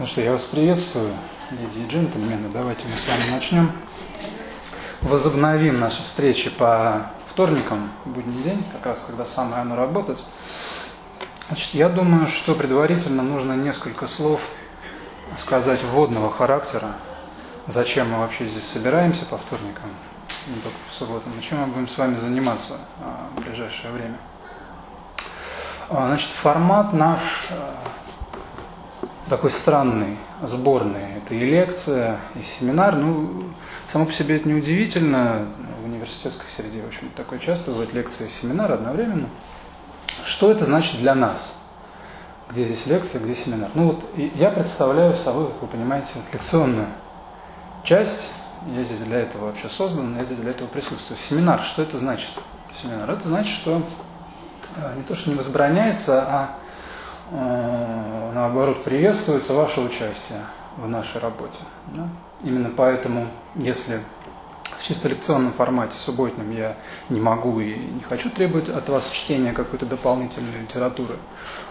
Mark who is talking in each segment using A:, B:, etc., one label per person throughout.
A: Ну что, я вас приветствую, леди и джентльмены. Давайте мы с вами начнем. Возобновим наши встречи по вторникам, будний день, как раз когда самое оно работать. Значит, я думаю, что предварительно нужно несколько слов сказать вводного характера, зачем мы вообще здесь собираемся по вторникам, не только по субботам, и чем мы будем с вами заниматься а, в ближайшее время. А, значит, формат наш а, такой странный, сборный. Это и лекция, и семинар. Ну, само по себе это неудивительно. В университетской среде, в общем, такое часто бывает лекция и семинар одновременно. Что это значит для нас? Где здесь лекция, где семинар? Ну вот я представляю собой, как вы понимаете, вот лекционную часть. Я здесь для этого вообще создан, я здесь для этого присутствую. Семинар, что это значит? Семинар, это значит, что э, не то, что не возбраняется, а наоборот, приветствуется ваше участие в нашей работе. Да? Именно поэтому, если в чисто лекционном формате субботнем я не могу и не хочу требовать от вас чтения какой-то дополнительной литературы,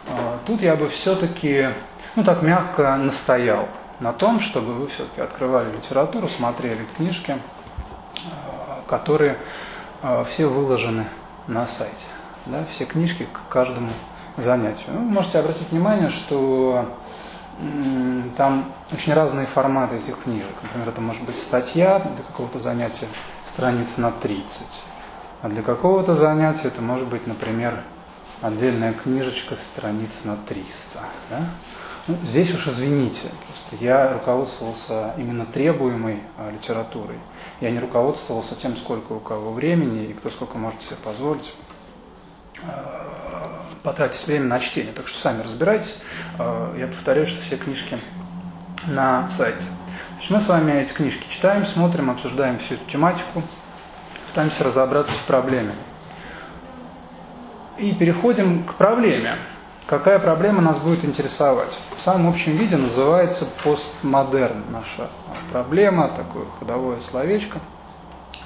A: э, тут я бы все-таки, ну так мягко настоял на том, чтобы вы все-таки открывали литературу, смотрели книжки, э, которые все выложены на сайте. Да? Все книжки к каждому занятию. Ну, можете обратить внимание, что там очень разные форматы этих книжек. Например, это может быть статья для какого-то занятия страниц на 30. А для какого-то занятия это может быть, например, отдельная книжечка страниц на 300. Да? Ну, здесь уж извините, просто я руководствовался именно требуемой а, литературой. Я не руководствовался тем, сколько у кого времени и кто сколько может себе позволить. Потратить время на чтение. Так что сами разбирайтесь. А, я повторяю, что все книжки на сайте. Значит, мы с вами эти книжки читаем, смотрим, обсуждаем всю эту тематику, пытаемся разобраться в проблеме. И переходим к проблеме. Какая проблема нас будет интересовать? В самом общем виде называется постмодерн наша проблема, такое ходовое словечко.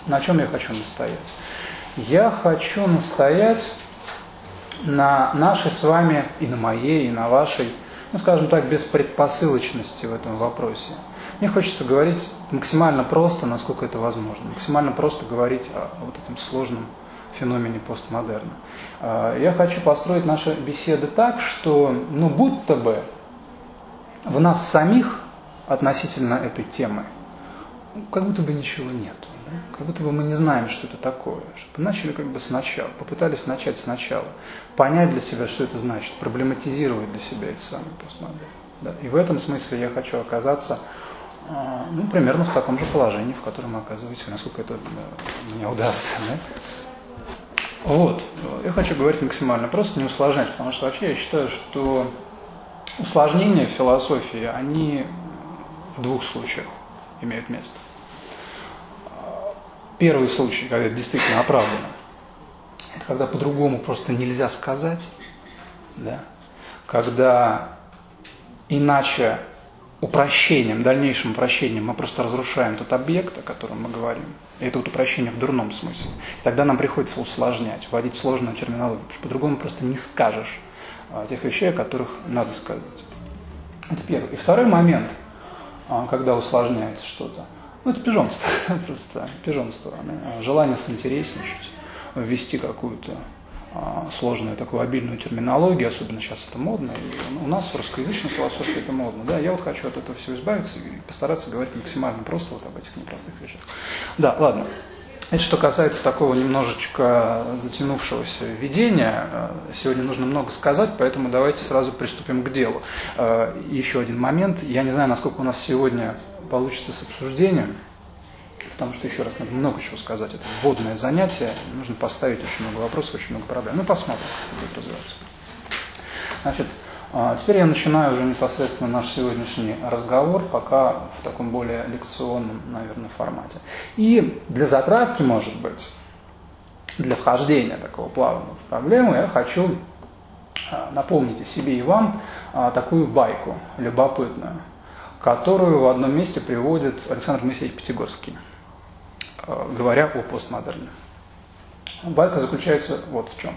A: На чем я хочу настоять? Я хочу настоять на нашей с вами, и на моей, и на вашей, ну, скажем так, без предпосылочности в этом вопросе. Мне хочется говорить максимально просто, насколько это возможно, максимально просто говорить о вот этом сложном феномене постмодерна. А, я хочу построить наши беседы так, что, ну, будто бы в нас самих относительно этой темы, как будто бы ничего нету. Как будто бы мы не знаем, что это такое. Чтобы начали как бы сначала, попытались начать сначала, понять для себя, что это значит, проблематизировать для себя эти самые постмодерн. Да? И в этом смысле я хочу оказаться а, ну, примерно в таком же положении, в котором вы оказываетесь, насколько это мне удастся. Да? Вот. Я хочу говорить максимально просто, не усложнять, потому что вообще я считаю, что усложнения в философии, они в двух случаях имеют место. Первый случай, когда это действительно оправдано, это когда по-другому просто нельзя сказать, да? когда иначе упрощением, дальнейшим упрощением мы просто разрушаем тот объект, о котором мы говорим. И это вот упрощение в дурном смысле. И тогда нам приходится усложнять, вводить сложную терминологию, потому что по-другому просто не скажешь а, тех вещей, о которых надо сказать. Это первый. И второй момент, а, когда усложняется что-то – ну, это пижонство, просто пижонство. Желание синтересничать, ввести какую-то а, сложную такую обильную терминологию, особенно сейчас это модно, и у нас в русскоязычной философии это модно. Да, я вот хочу от этого всего избавиться и постараться говорить максимально просто вот об этих непростых вещах. Да, ладно. Это что касается такого немножечко затянувшегося видения. Сегодня нужно много сказать, поэтому давайте сразу приступим к делу. А, еще один момент. Я не знаю, насколько у нас сегодня получится с обсуждением, потому что, еще раз, надо много чего сказать. Это вводное занятие, нужно поставить очень много вопросов, очень много проблем. Ну, посмотрим, как будет развиваться. Значит, теперь я начинаю уже непосредственно наш сегодняшний разговор, пока в таком более лекционном, наверное, формате. И для затравки, может быть, для вхождения такого плавного в проблему, я хочу а, напомнить о себе и вам а, такую байку любопытную которую в одном месте приводит Александр Моисеевич Пятигорский, говоря о постмодерне. Байка заключается вот в чем.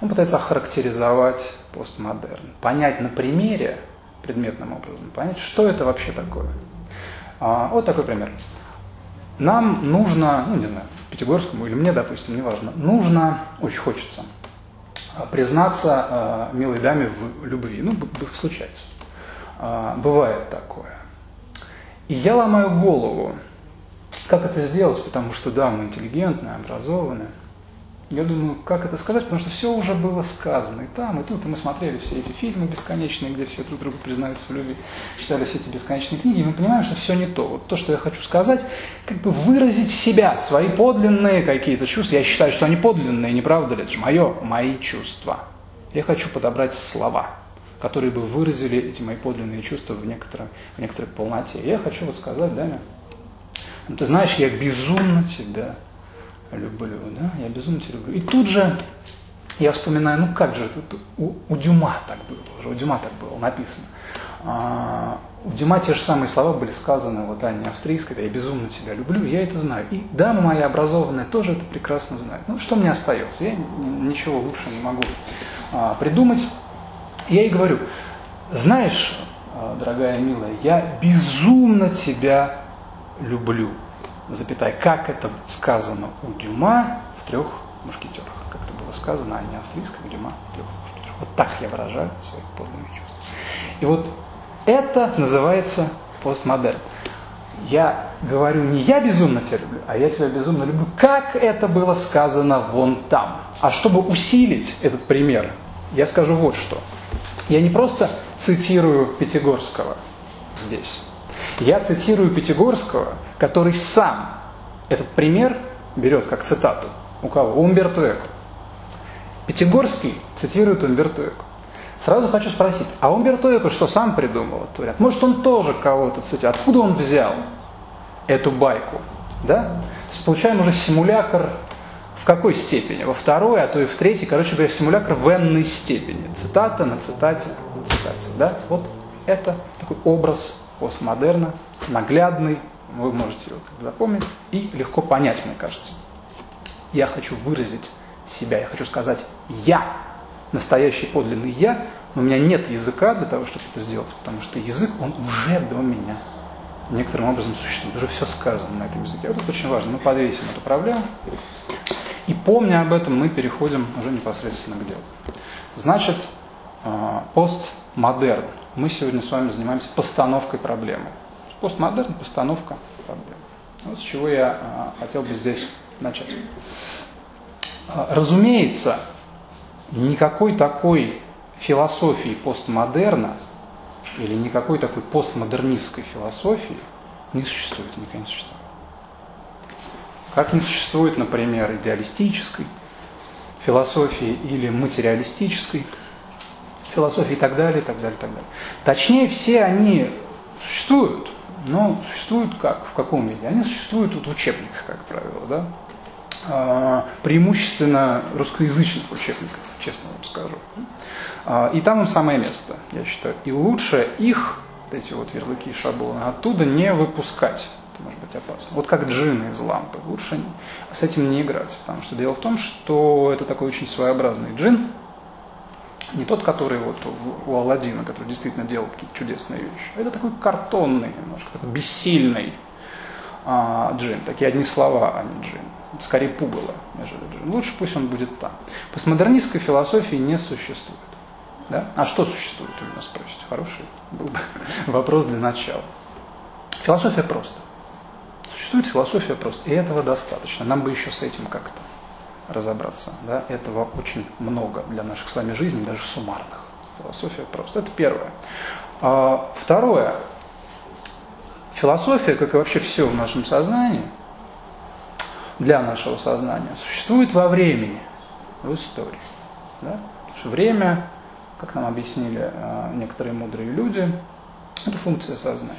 A: Он пытается охарактеризовать постмодерн, понять на примере предметным образом понять, что это вообще такое. А, вот такой пример. Нам нужно, ну не знаю, Пятигорскому или мне, допустим, неважно, нужно, очень хочется, а, признаться э, милой даме в любви. Ну, случается. Э, бывает такое. И я ломаю голову, как это сделать, потому что да, мы интеллигентные, образованные. Я думаю, как это сказать, потому что все уже было сказано и там, и тут, и мы смотрели все эти фильмы бесконечные, где все друг другу признаются в любви, читали все эти бесконечные книги, и мы понимаем, что все не то. Вот то, что я хочу сказать, как бы выразить себя, свои подлинные какие-то чувства. Я считаю, что они подлинные, не правда ли? Это же мое, мои чувства. Я хочу подобрать слова, которые бы выразили эти мои подлинные чувства в некоторой, в некоторой полноте. Я хочу вот сказать, Даня, ну, ты знаешь, я безумно тебя люблю, да, я безумно тебя люблю. И тут же я вспоминаю, ну как же, тут у, у Дюма так было, уже у Дюма так было написано. А, у Дюма те же самые слова были сказаны вот Анне Австрийской, да, я безумно тебя люблю, я это знаю. И дама моя образованная тоже это прекрасно знает. Ну что мне остается? Я ничего лучше не могу а, придумать. Я ей говорю, знаешь, а, дорогая милая, я безумно тебя люблю запятая, как это сказано у Дюма в трех мушкетерах. Как это было сказано, а не австрийском, Дюма в трех мушкетерах. Вот так я выражаю свои подлинные чувства. И вот это называется постмодерн. Я говорю не я безумно тебя люблю, а я тебя безумно люблю, как это было сказано вон там. А чтобы усилить этот пример, я скажу вот что. Я не просто цитирую Пятигорского здесь, я цитирую Пятигорского, который сам этот пример берет как цитату. У кого? У Умберто Эко. Пятигорский цитирует Умберто Эко. Сразу хочу спросить, а Умберто Эко что, сам придумал этот вариант? Может, он тоже кого-то цитирует? Откуда он взял эту байку? Да? То есть получаем уже симулятор в какой степени? Во второй, а то и в третьей, короче говоря, симулятор в n степени. Цитата на цитате на цитате. Да? Вот это такой образ постмодерна, наглядный, вы можете его запомнить и легко понять, мне кажется. Я хочу выразить себя, я хочу сказать «я», настоящий подлинный «я», но у меня нет языка для того, чтобы это сделать, потому что язык, он уже до меня некоторым образом существует, уже все сказано на этом языке. Вот это очень важно, мы подвесим эту проблему, и помня об этом, мы переходим уже непосредственно к делу. Значит, а, постмодерн – мы сегодня с вами занимаемся постановкой проблемы. Постмодерн – постановка проблемы. Вот с чего я а, хотел бы здесь начать. А, разумеется, никакой такой философии постмодерна или никакой такой постмодернистской философии не существует, никогда не существует. Как не существует, например, идеалистической философии или материалистической – и так далее, и так далее, и так далее. Точнее, все они существуют, но существуют как? В каком виде? Они существуют вот в учебниках, как правило, да? А, преимущественно русскоязычных учебниках, честно вам скажу. А, и там им самое место, я считаю. И лучше их, вот эти вот ярлыки и шаблоны, оттуда не выпускать. Это может быть опасно. Вот как джины из лампы. Лучше с этим не играть. Потому что дело в том, что это такой очень своеобразный джин, не тот, который вот у Алладина, который действительно делал какие-то чудесные вещи. Это такой картонный, немножко такой бессильный а, джин. Такие одни слова, а не джин. Скорее пугало, нежели джин. Лучше пусть он будет там. Постмодернистской философии не существует. Да? А что существует, вы меня спросите? Хороший был бы вопрос для начала. Философия просто. Существует философия просто. И этого достаточно. Нам бы еще с этим как-то разобраться. Да? Этого очень много для наших с вами жизней, даже суммарных. Философия просто. Это первое. А второе. Философия, как и вообще все в нашем сознании, для нашего сознания, существует во времени, в истории. Да? Потому что время, как нам объяснили а, некоторые мудрые люди, это функция сознания.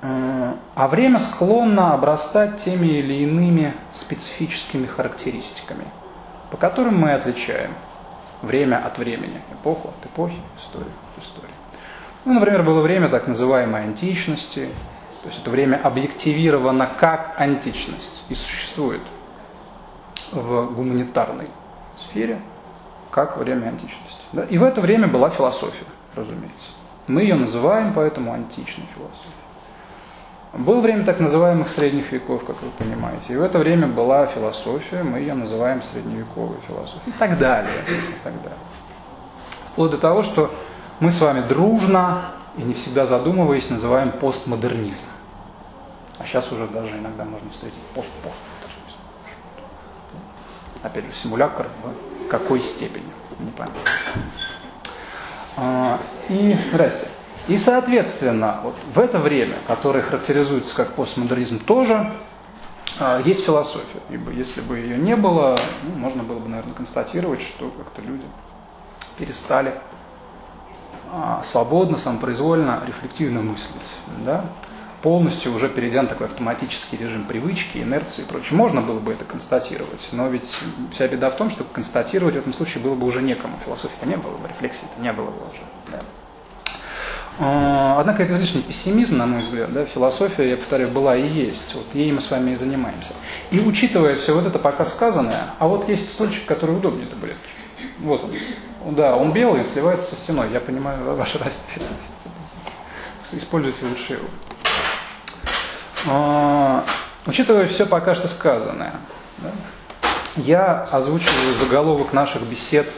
A: А время склонно обрастать теми или иными специфическими характеристиками, по которым мы отличаем время от времени, эпоху от эпохи, историю от истории. Ну, например, было время так называемой античности, то есть это время объективировано как античность и существует в гуманитарной сфере как время античности. Да? И в это время была философия, разумеется. Мы ее называем поэтому античной философией. Было время так называемых средних веков, как вы понимаете. И в это время была философия, мы ее называем средневековой философией. И так далее. И так далее. Вплоть до того, что мы с вами дружно и не всегда задумываясь называем постмодернизм. А сейчас уже даже иногда можно встретить пост-постмодернизм. Опять же, симулятор в какой степени? Не понятно. А, и, здрасте. И, соответственно, вот в это время, которое характеризуется как постмодернизм, тоже а, есть философия. Ибо если бы ее не было, ну, можно было бы, наверное, констатировать, что как-то люди перестали а, свободно, самопроизвольно, рефлективно мыслить. Да? полностью уже перейдя на такой автоматический режим привычки, инерции и прочее. Можно было бы это констатировать, но ведь вся беда в том, что констатировать в этом случае было бы уже некому. Философии-то не было бы, рефлексии-то не было бы уже. Да. А, однако это излишний пессимизм, на мой взгляд. Да? Философия, я повторяю, была и есть. Вот ей мы с вами и занимаемся. И учитывая все вот это пока сказанное, а вот есть стульчик, который удобнее табуретки. Вот он. Да, он белый, сливается со стеной. Я понимаю вашу растерянность. Используйте лучше его. А, учитывая все пока что сказанное, да, я озвучиваю заголовок наших бесед,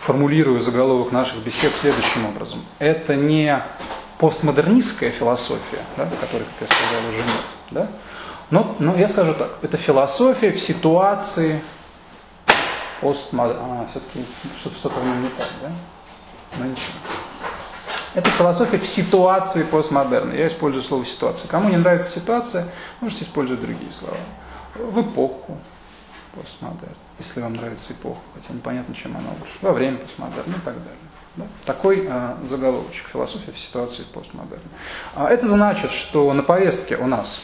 A: формулирую заголовок наших бесед следующим образом. Это не постмодернистская философия, да, которой, как я сказал, уже нет. Да? Но, но я скажу так, это философия в ситуации постмодерна. А, все-таки что-то в нем не так, да? Ну, ничего. Это философия в ситуации постмодерна. Я использую слово ситуация. Кому не нравится ситуация, можете использовать другие слова. В эпоху постмодерна, если вам нравится эпоха, хотя непонятно, чем она лучше. Во время постмодерна и так далее. Да? Такой э, заголовочек философия в ситуации постмодерна. А это значит, что на повестке у нас,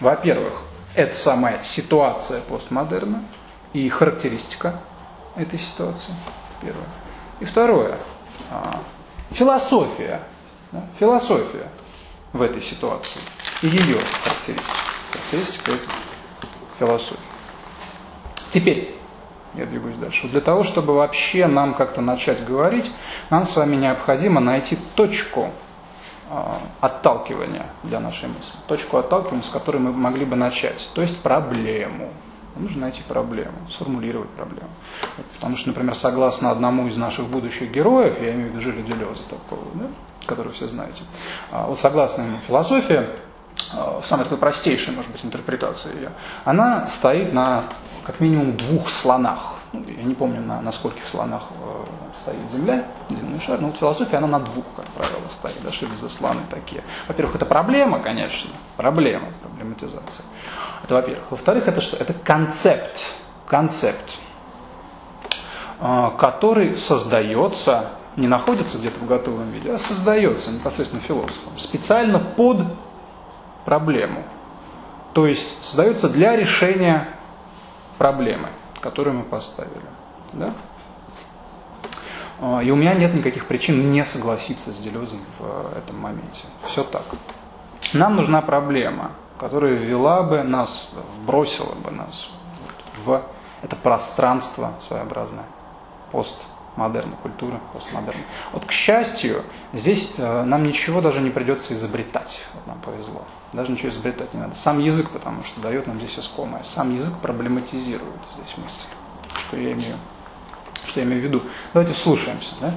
A: во-первых, это самая ситуация постмодерна и характеристика этой ситуации. Первое. И второе. А, философия, да, философия в этой ситуации и ее характеристика. Характеристика этой философии. Теперь, я двигаюсь дальше. Для того, чтобы вообще нам как-то начать говорить, нам с вами необходимо найти точку э, отталкивания для нашей мысли. Точку отталкивания, с которой мы могли бы начать. То есть проблему. Нужно найти проблему, сформулировать проблему. Потому что, например, согласно одному из наших будущих героев, я имею в виду Жиля Делеза такого, да, который все знаете, а, вот согласно ему философия, а, в самой такой простейшей, может быть, интерпретации ее, она стоит на как минимум двух слонах. Ну, я не помню, на, на скольких слонах э, стоит Земля, земной шар, но вот философия, она на двух, как правило, стоит. Да, что это за слоны такие? Во-первых, это проблема, конечно, проблема, проблематизация. Это во-первых. Во-вторых, это что? Это концепт. Концепт, а, который создается, не находится где-то в готовом виде, а создается непосредственно философом. Специально под проблему. То есть создается для решения проблемы, которую мы поставили. Да? А, и у меня нет никаких причин не согласиться с Делезом в этом моменте. Все так. Нам нужна проблема – которая ввела бы нас, вбросила бы нас в это пространство своеобразное, постмодерна, культура постмодерна. Вот, к счастью, здесь э, нам ничего даже не придется изобретать, вот нам повезло. Даже ничего изобретать не надо. Сам язык, потому что дает нам здесь искомое. Сам язык проблематизирует здесь мысль. Что я имею, что я имею в виду? Давайте слушаемся. Да?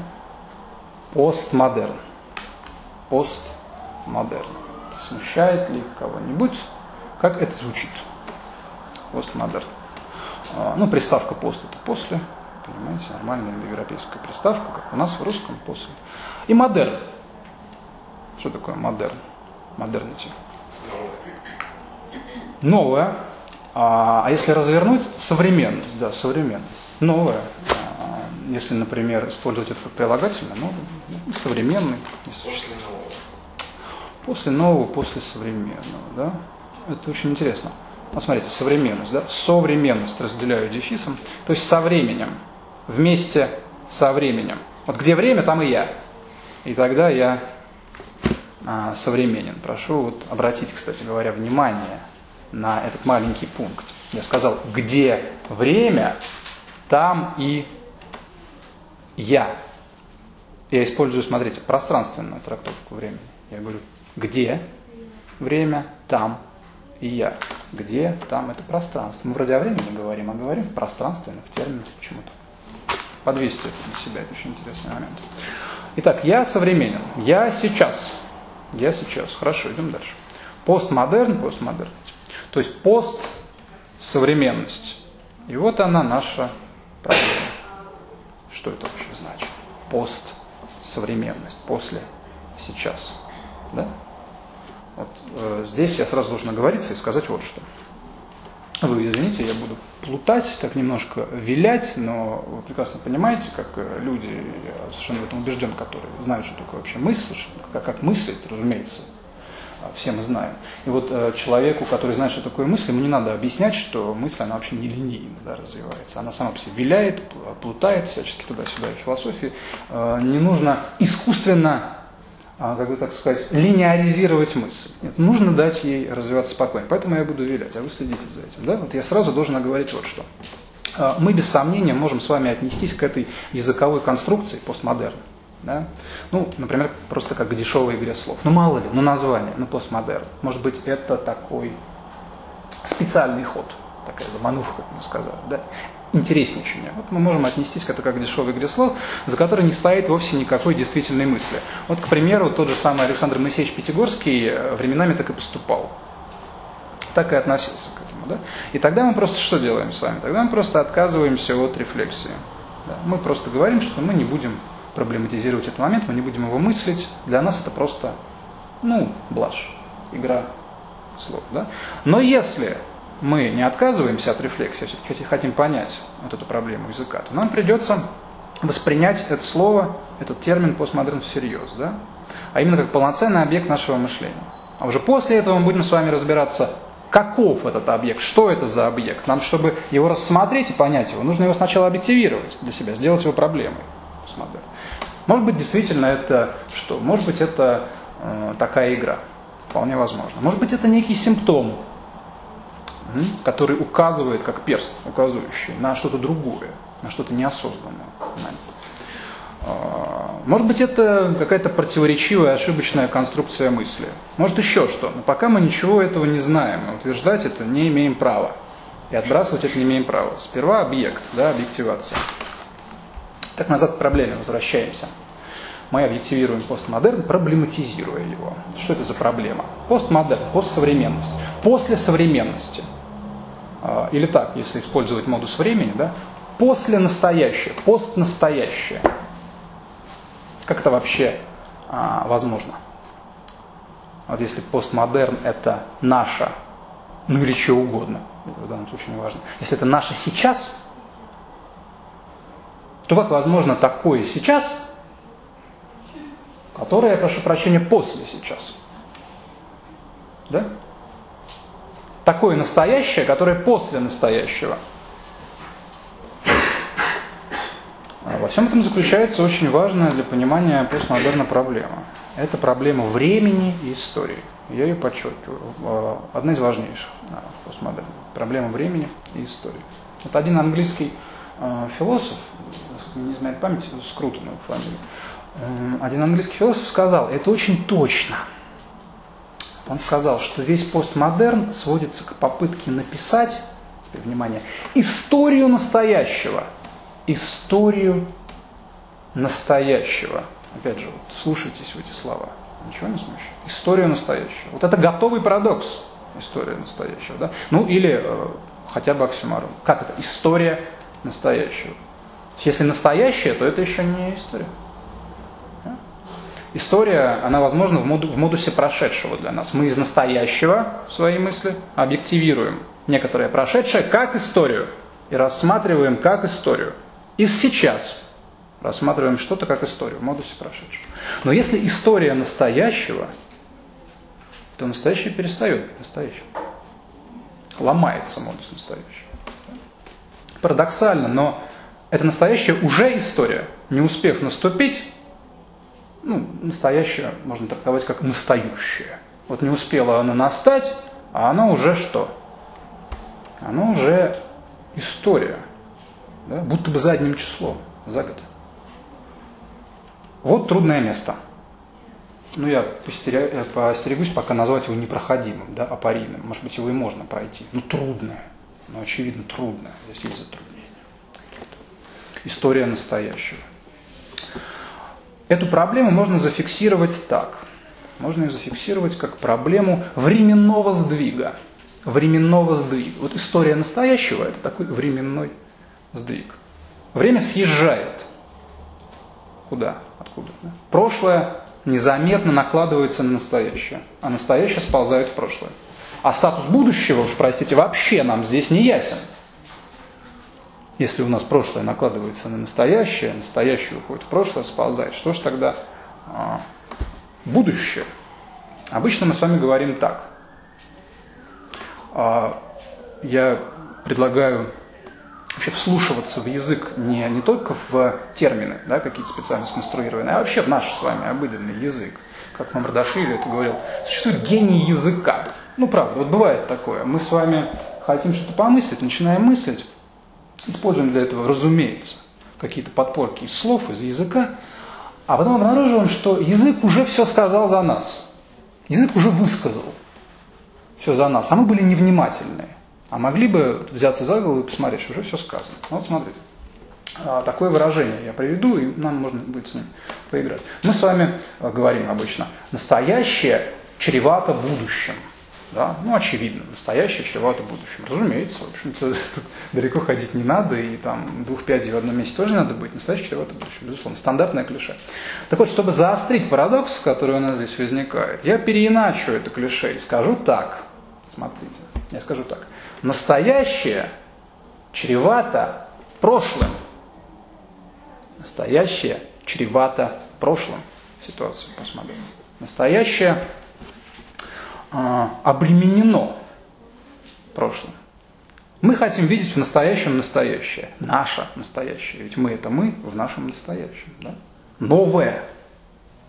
A: Постмодерн. Постмодерн смущает ли кого-нибудь, как это звучит. Постмодерн. А, ну, приставка пост это после, понимаете, нормальная индоевропейская приставка, как у нас в русском после. И модерн. Что такое модерн? Модернити. Новое. А, а если развернуть, современность, да, современность. Новое. А, если, например, использовать это как прилагательное, ну, современный. После нового. После нового, после современного. Да? Это очень интересно. Вот смотрите, современность, да? Современность разделяю дефисом. То есть со временем. Вместе со временем. Вот где время, там и я. И тогда я а, современен. Прошу вот обратить, кстати говоря, внимание на этот маленький пункт. Я сказал, где время, там и я. Я использую, смотрите, пространственную трактовку времени. Я говорю, где время, там и я. Где, там это пространство. Мы вроде о времени говорим, а говорим в пространственных терминах почему-то. Подвесьте это на себя, это очень интересный момент. Итак, я современен. Я сейчас. Я сейчас. Хорошо, идем дальше. Постмодерн, постмодерн. То есть пост современность. И вот она наша проблема. Что это вообще значит? Пост современность, после, сейчас. Да? Вот, э, здесь я сразу должен оговориться и сказать вот что. Вы извините, я буду плутать, так немножко вилять, но вы прекрасно понимаете, как э, люди, я совершенно в этом убежден, которые знают, что такое вообще мысль, как, как мыслить, разумеется, а, все мы знаем. И вот э, человеку, который знает, что такое мысль, ему не надо объяснять, что мысль, она вообще не линейно да, развивается. Она сама по себе виляет, плутает всячески туда-сюда в философии. Э, не нужно искусственно а, как бы так сказать, линеаризировать мысль. Нет, нужно дать ей развиваться спокойно. Поэтому я буду вилять, а вы следите за этим. Да? Вот я сразу должен оговорить вот что. А, мы без сомнения можем с вами отнестись к этой языковой конструкции постмодерна. Да? Ну, например, просто как к дешевой игре слов. Ну, мало ли, ну, название, ну, постмодерн. Может быть, это такой специальный ход, такая замануха, как мы сказали. Да? интересничание. Вот мы можем отнестись к это как к дешевой игре слов, за которой не стоит вовсе никакой действительной мысли. Вот, к примеру, тот же самый Александр Моисеевич Пятигорский э, временами так и поступал. Так и относился к этому. Да? И тогда мы просто что делаем с вами? Тогда мы просто отказываемся от рефлексии. Да? Мы просто говорим, что мы не будем проблематизировать этот момент, мы не будем его мыслить. Для нас это просто, ну, блажь, игра слов. Да? Но если мы не отказываемся от рефлексии, а все-таки хотим понять вот эту проблему языка, то нам придется воспринять это слово, этот термин постмодерн всерьез, да? а именно как полноценный объект нашего мышления. А уже после этого мы будем с вами разбираться, каков этот объект, что это за объект. Нам, чтобы его рассмотреть и понять его, нужно его сначала объективировать для себя, сделать его проблемой. Постмодерн. Может быть, действительно это что? Может быть, это э, такая игра. Вполне возможно. Может быть, это некий симптом который указывает, как перст указывающий, на что-то другое, на что-то неосознанное. А, может быть, это какая-то противоречивая, ошибочная конструкция мысли. Может, еще что. Но пока мы ничего этого не знаем, утверждать это не имеем права. И отбрасывать это не имеем права. Сперва объект, да, объективация. Так назад к проблеме возвращаемся. Мы объективируем постмодерн, проблематизируя его. Что это за проблема? Постмодерн, постсовременность. После современности – а, или так, если использовать модус времени, да, после настоящее, постнастоящее. Как это вообще а, возможно? Вот если постмодерн это наша, ну или что угодно, в данном случае не важно. Если это наше сейчас, то как возможно такое сейчас, которое, я прошу прощения, после сейчас? Да? такое настоящее, которое после настоящего. А во всем этом заключается очень важная для понимания постмодерна проблема. Это проблема времени и истории. Я ее подчеркиваю. А, одна из важнейших постмодерна. Проблема времени и истории. Вот один английский а, философ, не знает память, Скрутон его фамилия, один английский философ сказал, это очень точно – он сказал, что весь постмодерн сводится к попытке написать, теперь внимание, историю настоящего. Историю настоящего. Опять же, вот слушайтесь в эти слова. Ничего не смущает. Историю настоящего. Вот это готовый парадокс. История настоящего. Да? Ну или э, хотя бы оксюмарон. Как это? История настоящего. Если настоящее, то это еще не история. История, она возможна в, моду, в модусе прошедшего для нас. Мы из настоящего в своей мысли объективируем некоторое прошедшее как историю и рассматриваем как историю. Из сейчас рассматриваем что-то как историю в модусе прошедшего. Но если история настоящего, то настоящее перестает быть настоящим. Ломается модус настоящего. Парадоксально, но это настоящее уже история. Не успев наступить, ну, настоящее можно трактовать как настоящее. Вот не успело оно настать, а оно уже что? Оно уже история, да? будто бы задним числом, за год. Вот трудное место. Ну, я постерегусь пока назвать его непроходимым, да, апарийным. Может быть, его и можно пройти. Ну, трудное. Ну, очевидно, трудное. Здесь есть затруднение. История настоящего. Эту проблему можно зафиксировать так. Можно ее зафиксировать как проблему временного сдвига. Временного сдвига. Вот история настоящего – это такой временной сдвиг. Время съезжает. Куда? Откуда? Прошлое незаметно накладывается на настоящее, а настоящее сползает в прошлое. А статус будущего, уж простите, вообще нам здесь не ясен. Если у нас прошлое накладывается на настоящее, настоящее уходит в прошлое, сползает, что же тогда а, будущее? Обычно мы с вами говорим так. А, я предлагаю вообще вслушиваться в язык не, не только в термины, да, какие-то специально сконструированные, а вообще в наш с вами обыденный язык. Как Мамардашвили это говорил, существует гений языка. Ну, правда, вот бывает такое. Мы с вами хотим что-то помыслить, начинаем мыслить, Используем для этого, разумеется, какие-то подпорки из слов, из языка, а потом обнаруживаем, что язык уже все сказал за нас. Язык уже высказал все за нас, а мы были невнимательны. А могли бы взяться за голову и посмотреть, что уже все сказано. Вот смотрите. А, такое выражение я приведу, и нам можно будет с ним поиграть. Мы с вами а, говорим обычно, настоящее чревато будущим. Да? Ну, очевидно, настоящее чревато будущим. Разумеется, в общем-то, далеко ходить не надо, и там двух пядей в одном месте тоже надо быть. Настоящее чревато будущим, безусловно, стандартное клише. Так вот, чтобы заострить парадокс, который у нас здесь возникает, я переиначу это клише и скажу так. Смотрите, я скажу так. Настоящее чревато прошлым. Настоящее чревато прошлым. Ситуацию посмотрим. Настоящее обременено прошлым. Мы хотим видеть в настоящем настоящее, наше настоящее. Ведь мы это мы в нашем настоящем. Да? Новое.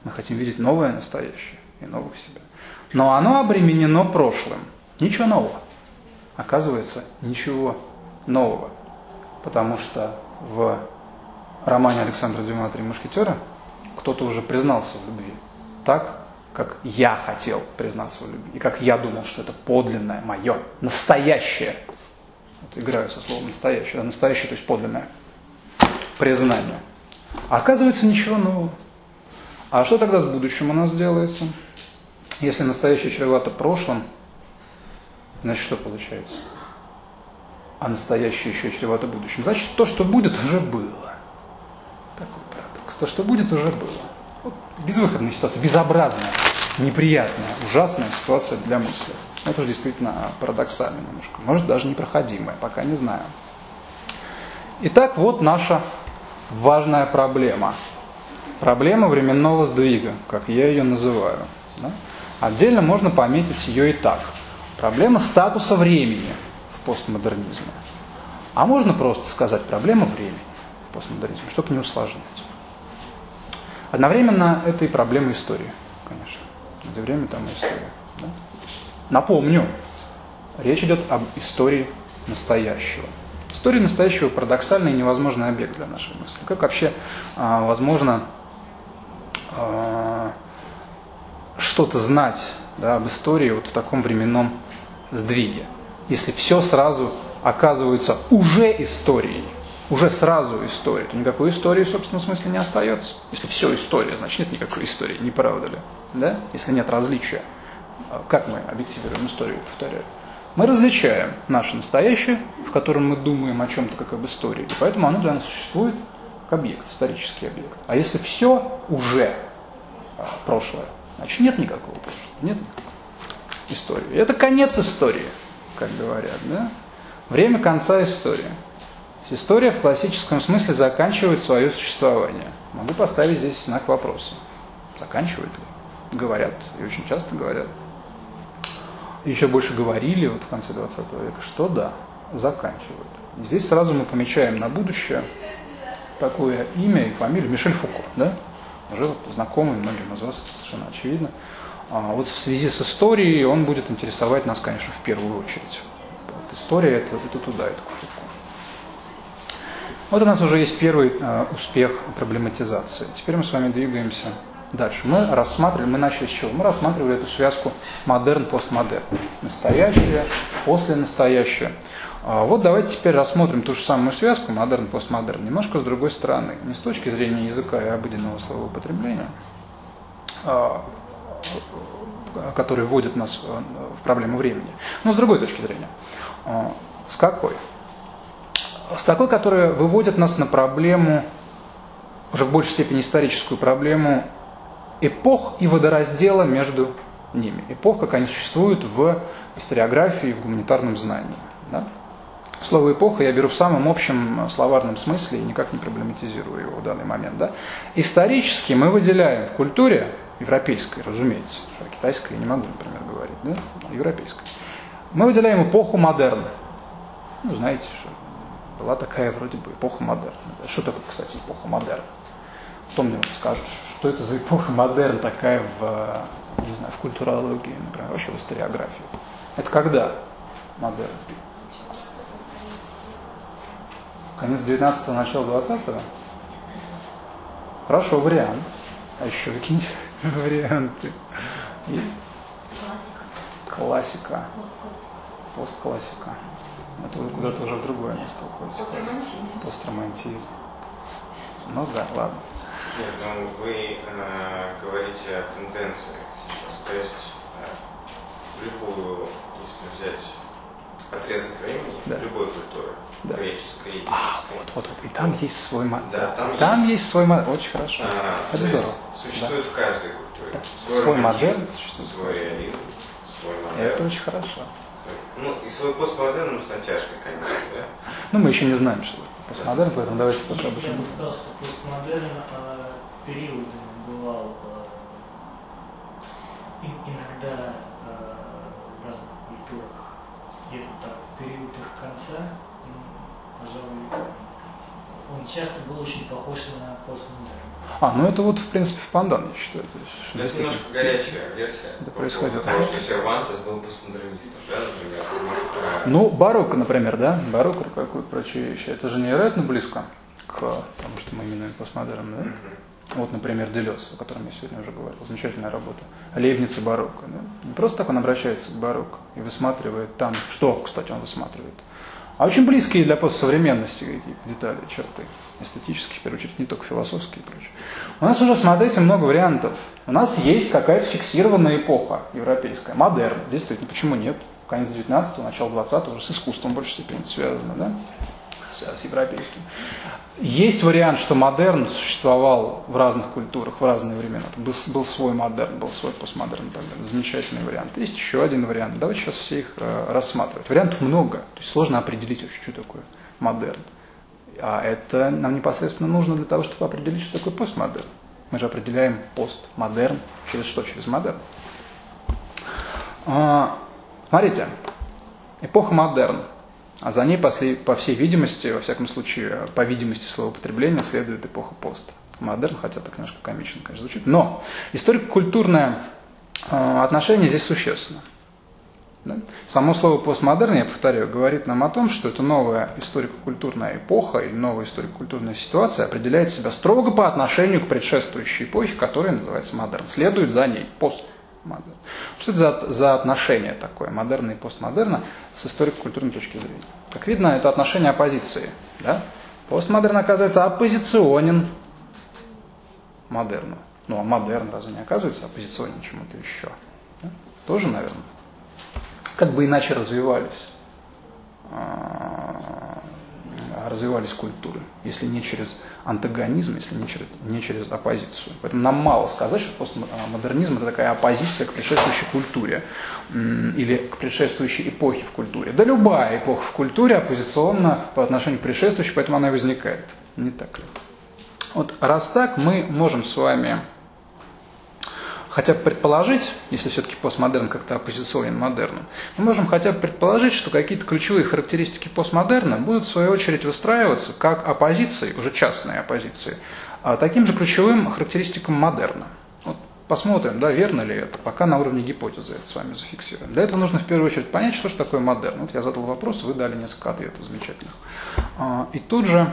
A: Мы хотим видеть новое настоящее и новых себя. Но оно обременено прошлым. Ничего нового. Оказывается, ничего нового. Потому что в романе Александра Дюма «Три мушкетера» кто-то уже признался в любви. Так, как я хотел признаться в любви, и как я думал, что это подлинное, мое, настоящее. Вот играю со словом настоящее, да, настоящее, то есть подлинное признание. А оказывается, ничего нового. А что тогда с будущим у нас делается? Если настоящее чревато прошлым, значит что получается? А настоящее еще чревато будущим. Значит, то, что будет, уже было. Такой парадокс. То, что будет, уже было. Безвыходная ситуация, безобразная неприятная, ужасная ситуация для мысли. Это же действительно парадоксально немножко. Может, даже непроходимая, пока не знаю. Итак, вот наша важная проблема. Проблема временного сдвига, как я ее называю. Да? Отдельно можно пометить ее и так. Проблема статуса времени в постмодернизме. А можно просто сказать проблема времени в постмодернизме, чтобы не усложнять. Одновременно это и проблема истории, конечно где время, там и история. Да? Напомню, речь идет об истории настоящего. История настоящего парадоксальный и невозможный объект для нашей мысли. Как вообще а, возможно а, что-то знать да, об истории вот в таком временном сдвиге, если все сразу оказывается уже историей, уже сразу история, то никакой истории в собственном смысле не остается. Если все история, значит нет никакой истории, не правда ли? да, если нет различия, а как мы объективируем историю, повторяю? Мы различаем наше настоящее, в котором мы думаем о чем-то как об истории, и поэтому оно для нас существует как объект, исторический объект. А если все уже а, прошлое, значит нет никакого прошлого, нет истории. это конец истории, как говорят, да? Время конца истории. История в классическом смысле заканчивает свое существование. Могу поставить здесь знак вопроса. Заканчивает ли? говорят, и очень часто говорят, еще больше говорили вот в конце 20 века, что да, заканчивают. И здесь сразу мы помечаем на будущее такое имя и фамилию Мишель Фуко, да? Уже вот знакомый многим из вас, совершенно очевидно. А вот в связи с историей он будет интересовать нас, конечно, в первую очередь. Вот история это, это туда, это. Вот у нас уже есть первый э, успех проблематизации. Теперь мы с вами двигаемся дальше. Мы рассматривали, мы начали с чего? Мы рассматривали эту связку модерн-постмодерн. Настоящее, после настоящее. А вот давайте теперь рассмотрим ту же самую связку модерн-постмодерн немножко с другой стороны. Не с точки зрения языка и обыденного словоупотребления, а, который вводит нас в проблему времени, но с другой точки зрения. А, с какой? С такой, которая выводит нас на проблему, уже в большей степени историческую проблему эпох и водораздела между ними. Эпох, как они существуют в историографии, в гуманитарном знании. Да? Слово «эпоха» я беру в самом общем словарном смысле и никак не проблематизирую его в данный момент. Да? Исторически мы выделяем в культуре, европейской, разумеется, что китайской я не могу, например, говорить, да? европейской, мы выделяем эпоху модерна. Ну, знаете, что была такая вроде бы эпоха модерна. Что такое, кстати, эпоха модерна? Кто мне скажет, что это за эпоха модерн такая в, не знаю, в культурологии, например, вообще в историографии? Это когда модерн? Конец 19-го, начало 20-го? Хорошо, вариант. А еще какие-нибудь варианты есть? Классика. Постклассика. Это вы куда-то уже в другое место уходите.
B: Постромантизм.
A: Постромантизм. Ну да, ладно.
C: Нет, ну вы э, говорите о тенденциях сейчас. То есть э, любую, если взять отрезок времени,
A: Да.
C: любой культуры,
A: Да.
C: греческой, египетской,
A: А, вот, вот, вот. И там есть свой модель.
C: Да, там
A: там
C: есть-
A: есть свой модель. Очень хорошо.
C: а,
A: Это
C: то есть
A: здорово.
C: существует в каждой культуре.
A: Да.
C: Свой,
A: Свой существует.
C: свой реализм, свой
A: Да.
C: модерн.
A: Это очень хорошо.
C: Ну, и свой постмодерн, ну, с натяжкой, конечно, да?
A: Ну, мы еще не знаем, что это постмодерн, поэтому давайте пока об
D: Я
A: этом
D: бы сказал, что постмодерн э, периодами бывал и- иногда э, в разных культурах где-то так в период их конца, пожалуй, он часто был очень похож на постмодерн.
A: А, ну это вот, в принципе, в пандан, я считаю. То есть,
C: Ну, это немножко горячая версия.
A: Да, происходит
C: того, что Сервантес был постмодернистом, да, например.
A: Ну, барокко, например, да? Барокко, какую прочие вещи. Это же невероятно близко к тому, что мы именуем постмодерном, да?
C: мгм.
A: Вот, например, Делес, о котором я сегодня уже говорил. Замечательная работа. Левница барокко. Да? Не просто так он обращается к барокко и высматривает там, что, кстати, он высматривает, а очень близкие для постсовременности какие-то детали, черты. Эстетические, в первую очередь, не только философские и прочее. У нас уже, смотрите, много вариантов. У нас есть какая-то фиксированная эпоха европейская, модерн. Действительно, почему нет? Конец 19-го, начало 20-го уже с искусством в большей степени связано, да? С, с европейским. Есть вариант, что модерн существовал в разных культурах, в разные времена. Был, был свой модерн, был свой постмодерн и так далее. Замечательный вариант. Есть еще один вариант. Давайте сейчас все их э, рассматривать. Вариантов много. То есть сложно определить вообще, что такое модерн. А это нам непосредственно нужно для того, чтобы определить, что такое постмодерн. Мы же определяем постмодерн через что? Через модерн. А, смотрите, эпоха модерн. А за ней, по всей видимости, во всяком случае, по видимости словоупотребления, следует эпоха пост. Модерн, хотя так немножко комично, конечно, звучит. Но историко-культурное э, отношение здесь существенно. Да? Само слово постмодерн, я повторяю, говорит нам о том, что это новая историко-культурная эпоха или новая историко-культурная ситуация определяет себя строго по отношению к предшествующей эпохе, которая называется модерн. Следует за ней постмодерн. Что это за, за отношение такое, модерна и постмодерна, с историко-культурной точки зрения? Как видно, это отношение оппозиции. Да? Постмодерн оказывается оппозиционен модерну. Ну а модерн разве не оказывается оппозиционен чему-то еще? Да? Тоже, наверное. Как бы иначе развивались, а, развивались культуры, если не через антагонизм, если не через, не через оппозицию. Поэтому нам мало сказать, что постмодернизм это такая оппозиция к предшествующей культуре или к предшествующей эпохе в культуре. Да любая эпоха в культуре оппозиционна по отношению к предшествующей, поэтому она и возникает. Не так ли? Вот раз так, мы можем с вами хотя бы предположить, если все-таки постмодерн как-то оппозиционен модерну, мы можем хотя бы предположить, что какие-то ключевые характеристики постмодерна будут в свою очередь выстраиваться как оппозиции, уже частные оппозиции, а таким же ключевым характеристикам модерна. Вот посмотрим, да, верно ли это, пока на уровне гипотезы это с вами зафиксируем. Для этого нужно в первую очередь понять, что же такое модерн. Вот я задал вопрос, вы дали несколько ответов замечательных. А, И тут же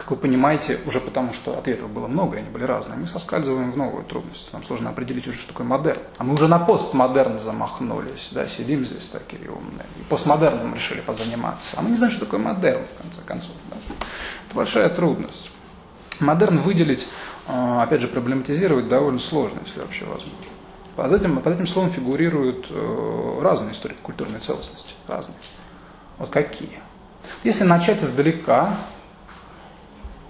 A: Как вы понимаете, уже потому что ответов было много, и они были разные, мы соскальзываем в новую трудность. Нам сложно определить уже, что такое модерн. А мы уже на постмодерн замахнулись, да, сидим здесь такие умные. И постмодерном решили позаниматься. А мы не знаем, что такое модерн, в конце концов. Да. Это большая трудность. Модерн выделить, а, опять же, проблематизировать довольно сложно, если вообще возможно. Под этим, под этим словом фигурируют э, разные истории культурной целостности. Разные. Вот какие? Если начать издалека,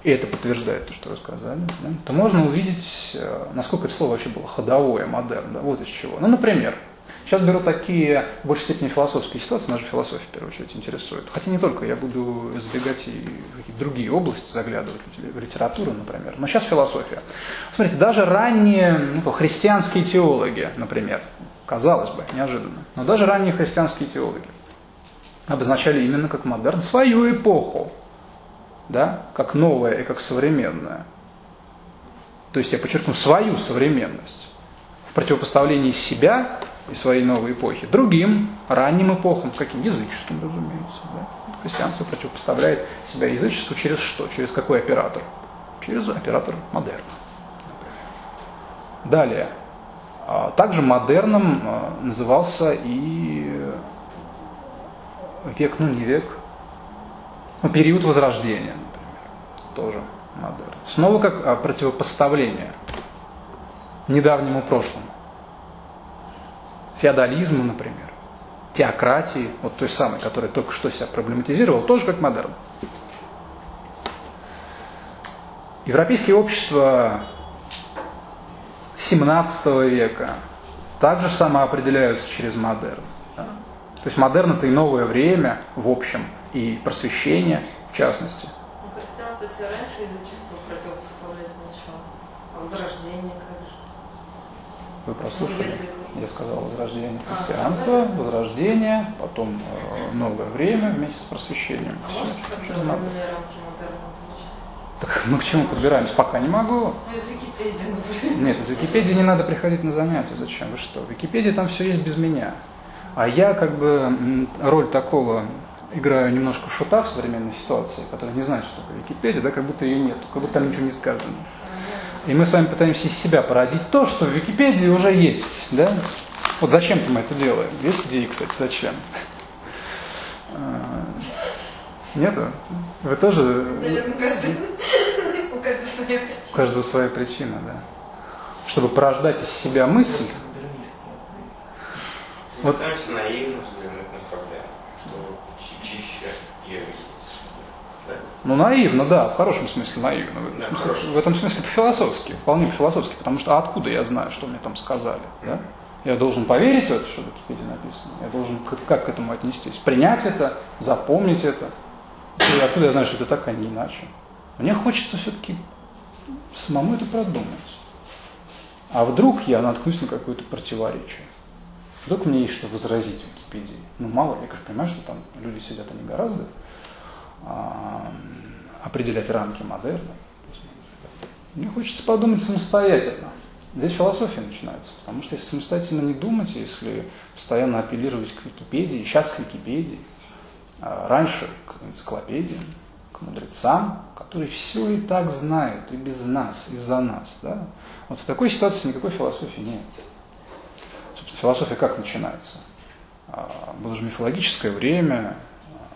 A: и это подтверждает то, что вы сказали, да, то можно увидеть, э, насколько это слово вообще было ходовое, модерн. Да, вот из чего. Ну, например, сейчас беру такие в большей степени философские ситуации, нас же философия в первую очередь интересует. Хотя не только, я буду избегать и в другие области заглядывать, в литературу, например. Но сейчас философия. Смотрите, даже ранние ну, христианские теологи, например, казалось бы, неожиданно, но даже ранние христианские теологи обозначали именно как модерн свою эпоху да, как новое и как современное. То есть я подчеркну свою современность в противопоставлении себя и своей новой эпохи другим ранним эпохам, каким язычеством, разумеется. Да? Христианство противопоставляет себя язычеству через что? Через какой оператор? Через оператор модерна. Далее. А, также модерном а, назывался и век, ну не век, период Возрождения, например, тоже модерн. Снова как а, противопоставление недавнему прошлому. Феодализму, например, теократии, вот той самой, которая только что себя проблематизировала, тоже как модерн. Европейские общества 17 века также самоопределяются через модерн. То есть модерн это и новое время в общем – и просвещение в частности.
B: Ну, христианство все раньше язычество противопоставлять начало. А возрождение как же?
A: Вы прослушали? Если... Я сказал возрождение а, христианства, а, возрождение, потом э, новое время вместе с просвещением.
B: А Все, что рамки модерна
A: так мы к чему подбираемся? Пока не могу.
B: Ну, из Википедии, например.
A: Нет, из Википедии не надо приходить на занятия. Зачем? Вы что? В Википедии там все есть без меня. А я как бы роль такого играю немножко шута в современной ситуации, который не знает, что такое Википедия, да, как будто ее нет, как будто там ничего не сказано. И мы с вами пытаемся из себя породить то, что в Википедии уже есть. Да? Вот зачем-то мы это делаем. Есть идеи, кстати, зачем? А, нету? Вы тоже...
B: Наверное, каждый, у каждого своя причина.
A: У каждого своя причина, да. Чтобы порождать из себя мысль.
C: Вот. Пытаемся наивно взглянуть на проблему ее видеть. Да?
A: Ну, наивно, да, в хорошем смысле наивно. В,
C: да,
A: этом, смысле, в этом смысле по-философски, вполне по-философски, потому что а откуда я знаю, что мне там сказали? Да? Я должен поверить в это, что в Википедии написано. Я должен как к этому отнестись? Принять это, запомнить это. И откуда я знаю, что это так, а не иначе? Мне хочется все-таки самому это продумать. А вдруг я наткнусь на какое-то противоречие? Вдруг мне есть что возразить Википедии. Ну, мало, я, конечно, понимаю, что там люди сидят, они гораздо а, определять рамки модерна. Мне хочется подумать самостоятельно. Здесь философия начинается, потому что если самостоятельно не думать, если постоянно апеллировать к Википедии, сейчас к Википедии, а раньше к энциклопедиям, к мудрецам, которые все и так знают, и без нас, и за нас. Да? Вот в такой ситуации никакой философии нет. Философия как начинается? А, было же мифологическое время,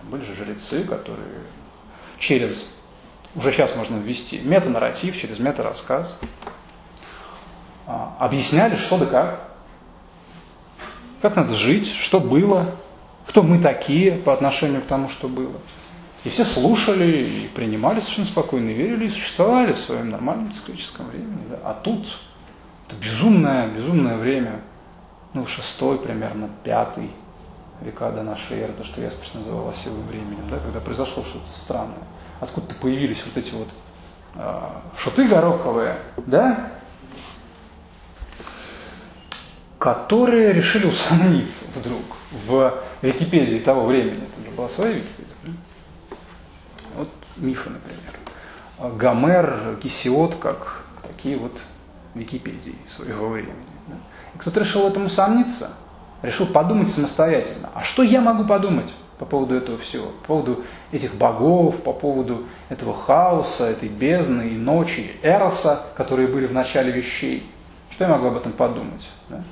A: были же жрецы, которые через, уже сейчас можно ввести, метанарратив, через метарассказ, а, объясняли, что да как, как надо жить, что было, кто мы такие по отношению к тому, что было. И все слушали и принимали совершенно спокойно, и верили, и существовали в своем нормальном циклическом времени. Да. А тут это безумное, безумное время, ну, шестой примерно, пятый века до нашей эры, то, что Яспис называл осевым временем, да, когда произошло что-то странное. Откуда-то появились вот эти вот э, шуты гороховые, да, которые решили усомниться вдруг в Википедии того времени. Это же была своя Википедия. Да? Вот мифы, например. Гомер, Гесиод, как такие вот Википедии своего времени. И кто-то решил в этом усомниться – решил подумать самостоятельно. А что я могу подумать? по поводу этого всего, по поводу этих богов, по поводу этого хаоса, этой бездны и ночи, эроса, которые были в начале вещей. Что я могу об этом подумать? Да?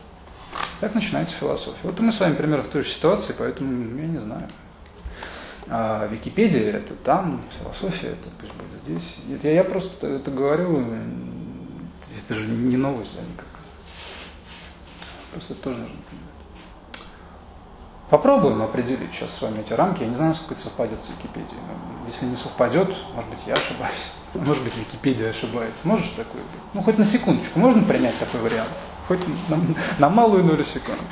A: Так начинается философия. Вот мы с вами примерно в той же ситуации, поэтому я не знаю. А Википедия это там, философия это пусть будет здесь. Нет, я, я просто это говорю, это же не новость, да, никак. Просто тоже нужно понимать. Попробуем определить сейчас с вами эти рамки. Я не знаю, насколько это совпадет с Википедией. Если не совпадет, может быть, я ошибаюсь. Может быть, Википедия ошибается. Можешь такое быть? Ну, хоть на секундочку. Можно принять такой вариант? Хоть на, на малую долю секунды.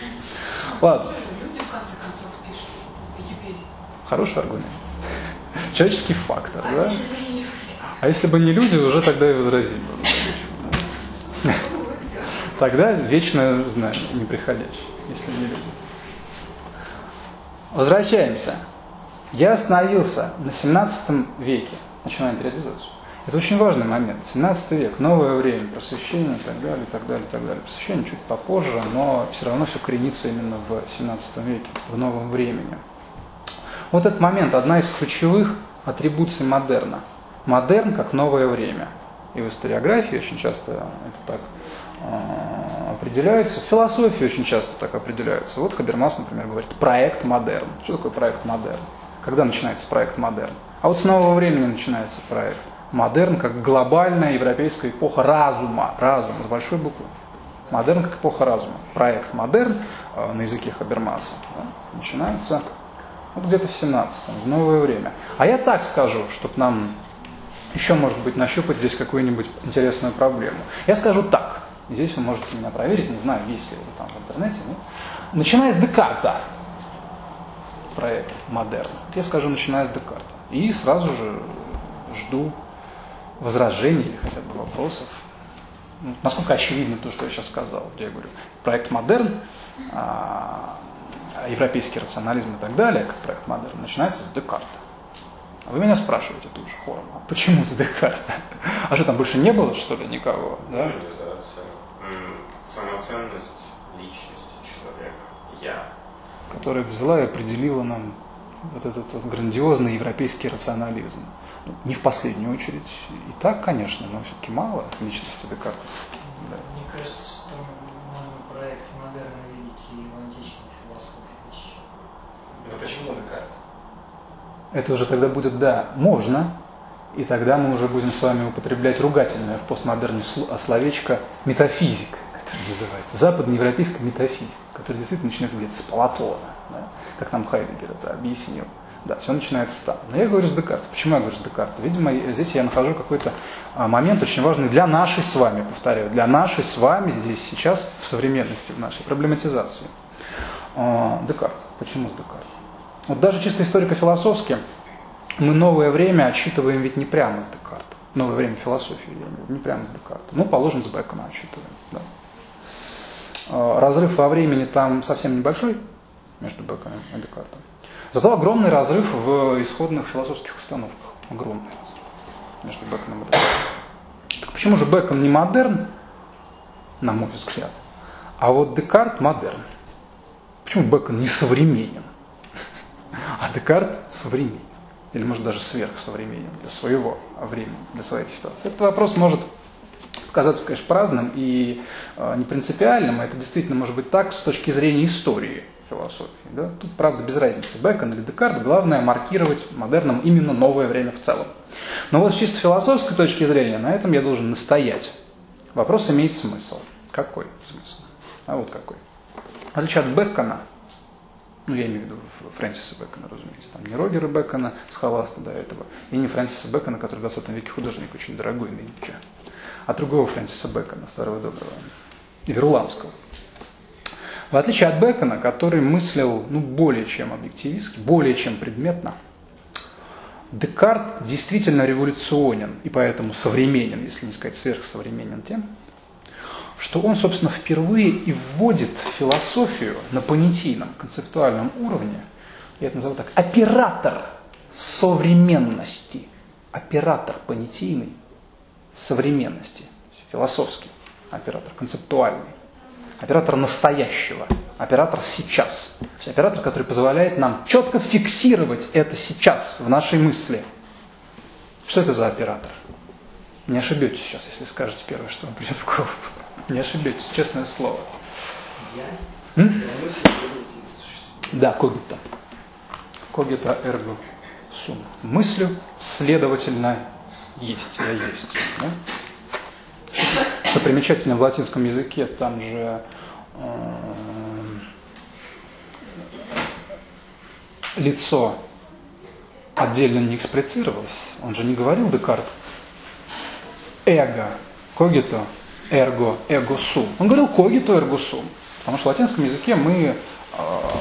A: Ладно.
B: Люди, в конце концов, пишут в Википедии.
A: Хороший аргумент. Человеческий фактор,
B: А
A: да? А если бы не люди, уже тогда и возразим.
B: Ну, где?
A: Тогда вечное знание неприходящее, если не люди. Возвращаемся. Я остановился на 17 веке, начинаем периодизацию. Это очень важный момент. 17 век, новое время, просвещение и так далее, и так далее, и так далее. Просвещение чуть попозже, но все равно все коренится именно в 17 веке, в новом времени. Вот этот момент, одна из ключевых атрибуций модерна. Модерн как новое время. И в историографии очень часто это так э, определяется. В философии очень часто так определяется. Вот Хабермас, например, говорит проект модерн. Что такое проект модерн? Когда начинается проект модерн? А вот с нового времени начинается проект. Модерн как глобальная европейская эпоха разума. Разум с большой буквы. Модерн как эпоха разума. Проект модерн э, на языке Хабермаса да, начинается вот где-то в 17-м, в новое время. А я так скажу, чтобы нам еще, может быть, нащупать здесь какую-нибудь интересную проблему. Я скажу так. Здесь вы можете меня проверить, не знаю, есть ли это там в интернете. Нет? Начиная с Декарта, проект модерн. Я скажу, начиная с Декарта. И сразу же жду возражений или хотя бы вопросов. Ну, насколько очевидно то, что я сейчас сказал. Я говорю, проект модерн, а, европейский рационализм и так далее, как проект модерн, начинается с Декарта. Вы меня спрашиваете тут же хором, а почему с Декарта? А что там больше не было, что ли, никого? Да?
C: Самоценность личности человека. Я.
A: Которая взяла и определила нам вот этот вот грандиозный европейский рационализм. Ну, не в последнюю очередь. И так, конечно, но все-таки мало личности Декарта. Да.
D: Мне кажется, что можно проект модерна видеть и в античной философии.
C: Но почему Декарт?
A: Это уже тогда будет, да, можно, и тогда мы уже будем с вами употреблять ругательное в постмодерне сл- словечко метафизик, называется, западноевропейская метафизика, который действительно начинается где-то с Платона, да, как нам Хайдегер это объяснил. Да, все начинается там. Но я говорю с Декарта. Почему я говорю с Декарта? Видимо, здесь я нахожу какой-то а, момент очень важный для нашей с вами, повторяю, для нашей с вами здесь сейчас в современности, в нашей проблематизации. А, Декарт. Почему с Декарта? Вот даже чисто историко-философски мы новое время отсчитываем ведь не прямо с Декарта. Новое время философии, не прямо с Декарта. Ну, положим, с Бекона отсчитываем. А, Разрыв во времени там совсем небольшой между Беконом и Декартом. Зато огромный разрыв в исходных философских установках. Огромный разрыв между Беконом и Декартом. Так почему же Бекон не модерн, на мой взгляд, а вот Декарт модерн? Почему Бекон не современен? А Декарт современен. Или может даже сверхсовременен для своего времени, для своей ситуации. Этот вопрос может показаться, конечно, праздным и э, непринципиальным. Это действительно может быть так с точки зрения истории философии. Да? Тут, правда, без разницы, Бекон или Декарт. Главное маркировать модерном именно новое время в целом. Но вот с чисто философской точки зрения на этом я должен настоять. Вопрос имеет смысл. Какой смысл? А вот какой. В отличие от Бекона, ну, я имею в виду Фрэнсиса Бэкона, разумеется, там не Рогера Бэкона с Холаста до этого, и не Фрэнсиса Бэкона, который в 20 веке художник очень дорогой нынче, а другого Фрэнсиса Бэкона, старого доброго, Веруламского. В отличие от Бэкона, который мыслил ну, более чем объективистски, более чем предметно, Декарт действительно революционен и поэтому современен, если не сказать сверхсовременен тем, что он, собственно, впервые и вводит философию на понятийном, концептуальном уровне, я это назову так, оператор современности, оператор понятийной современности, философский оператор, концептуальный. оператор настоящего, оператор сейчас. То есть оператор, который позволяет нам четко фиксировать это сейчас в нашей мысли. Что это за оператор? Не ошибетесь сейчас, если скажете первое, что вам придет в голову. Не ошибетесь, честное слово.
E: Я?
A: М? Да, когита. Когита эрго сум. Мыслю, следовательно, есть, я есть. Да? Что примечательно в латинском языке, там же э, лицо отдельно не экспрецировалось. Он же не говорил Декарт эго, когито, эрго, эго сум. Он говорил когито, эрго сум. Потому что в латинском языке мы э,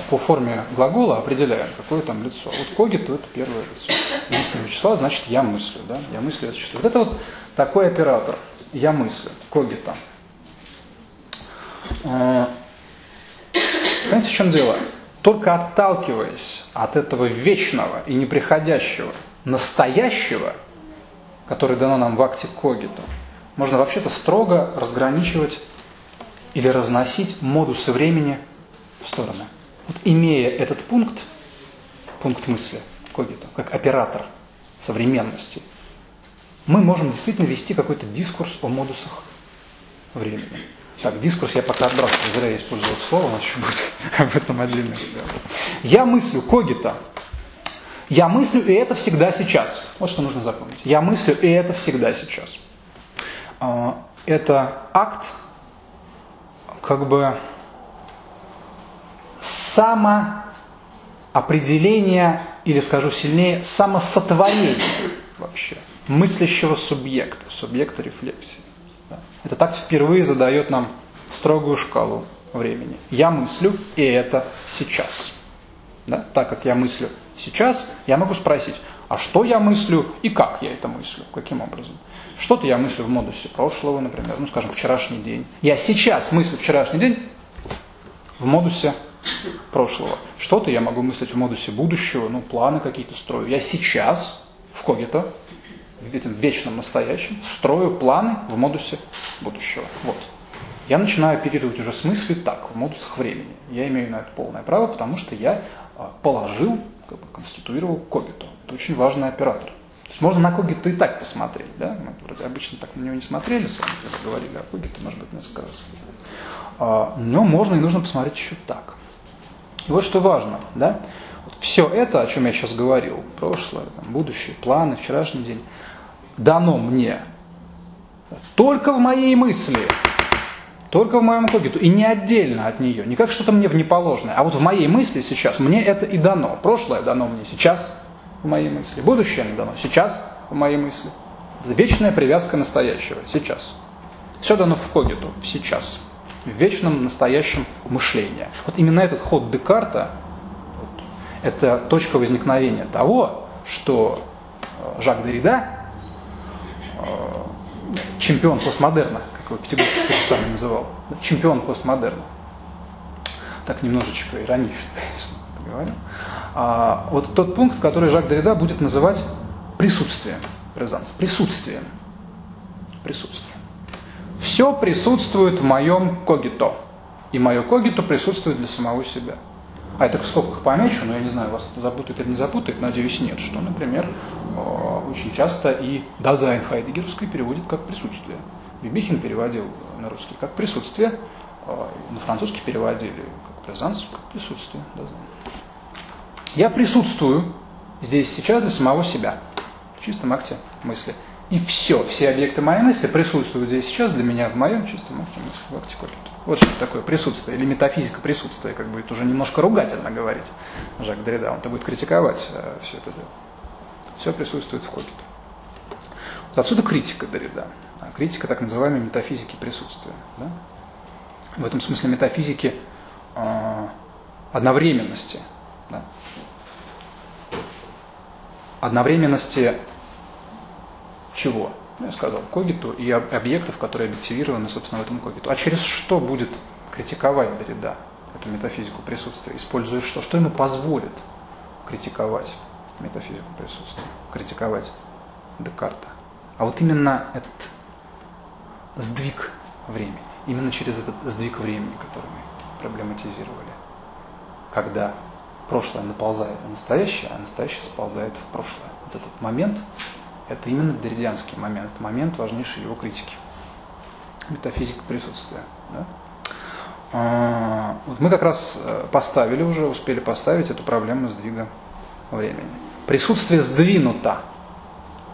A: по форме глагола определяем, какое там лицо. Вот когито – это первое лицо. Единственное числа, значит, я мыслю. Да? Я мыслю это чувство. Вот это вот такой оператор. Я мыслю. Когито. Э, Понимаете, в чем дело? Только отталкиваясь от этого вечного и неприходящего настоящего, которое дано нам в акте когито, можно вообще-то строго разграничивать или разносить модусы времени в стороны. Вот имея этот пункт, пункт мысли, когито, как оператор современности, мы можем действительно вести какой-то дискурс о модусах времени. Так, дискурс я пока отбрасываю, зря я использовал слово, у нас еще будет об этом отдельный разговор. Я мыслю когито. Я мыслю, и это всегда сейчас. Вот что нужно запомнить. Я мыслю, и это всегда сейчас. А, Это акт как бы самоопределения, или скажу сильнее, самосотворения вообще мыслящего субъекта, субъекта рефлексии. Это так впервые задает нам строгую шкалу времени. Я мыслю, и это сейчас. Да? Так как я мыслю сейчас, я могу спросить, а что я мыслю и как я это мыслю, каким образом. Что-то я мыслю в модусе прошлого, например, ну, скажем, вчерашний день. Я сейчас мыслю вчерашний день в модусе прошлого. Что-то я могу мыслить в модусе будущего, ну, планы какие-то строю. Я сейчас в когито, в этом вечном настоящем, строю планы в модусе будущего. Вот. Я начинаю оперировать уже с мыслью так, в модусах времени. Я имею на это полное право, потому что я а, положил, как бы конституировал когито. Это очень важный оператор. То есть можно на когито и так посмотреть, да? Мы обычно так на него не смотрели, с вами когда говорили о когито, может быть, несколько раз. А, но можно и нужно посмотреть еще так. И вот что важно, да? Вот все это, о чем я сейчас говорил, прошлое, там, будущее, планы, вчерашний день, дано мне только в моей мысли, только в моем когиту, и не отдельно от нее, не как что-то мне внеположное, а вот в моей мысли сейчас мне это и дано. Прошлое дано мне сейчас в моей мысли, будущее мне дано сейчас в моей мысли. Вечная привязка настоящего, сейчас. Все дано в когиту, сейчас, в вечном настоящем мышлении. Вот именно этот ход Декарта, вот, это точка возникновения того, что э, Жак Derrida, э, чемпион постмодерна, как его Пятигорский сам называл, чемпион постмодерна. Так немножечко иронично, конечно, это говорил. А, вот тот пункт, который Жак Деррида будет называть присутствием, présence, присутствием, присутствием. Все присутствует в моем когито, и мое когито присутствует для самого себя. А это в скобках помечу, но я не знаю, вас это запутает или не запутает, надеюсь, нет. Что, например, очень часто и Дазайн Хайдегеровский переводит как присутствие. Бибихин переводил на русский как присутствие, на французский переводили как présence, как присутствие. Dasein. Я присутствую здесь сейчас для самого себя, в чистом акте мысли. И все, все объекты моей мысли присутствуют здесь сейчас для меня в моем чистом акте мысли, в акте. Вот что такое присутствие, или метафизика присутствия, как будет уже немножко ругательно говорить Жак Деррида, он-то будет критиковать э, все это дело. Все присутствует в когито. Вот отсюда критика Деррида. А критика так называемой метафизики присутствия. Да? В этом смысле метафизики э, одновременности. Да? Одновременности чего? Ну, я сказал, когиту и объектов, которые объективированы, собственно, в этом когиту. А через что будет критиковать Дорида эту метафизику присутствия? Используя что? Что ему позволит критиковать метафизику присутствия? Критиковать Декарта? А вот именно этот сдвиг времени. именно через этот сдвиг времени, который мы проблематизировали. Когда прошлое наползает на настоящее, а настоящее сползает в прошлое. Вот этот момент, это именно деридианский момент, это момент важнейшей его критики. Метафизика присутствия. Да? А, вот мы как раз э, поставили уже, успели поставить эту проблему сдвига времени. Присутствие сдвинуто.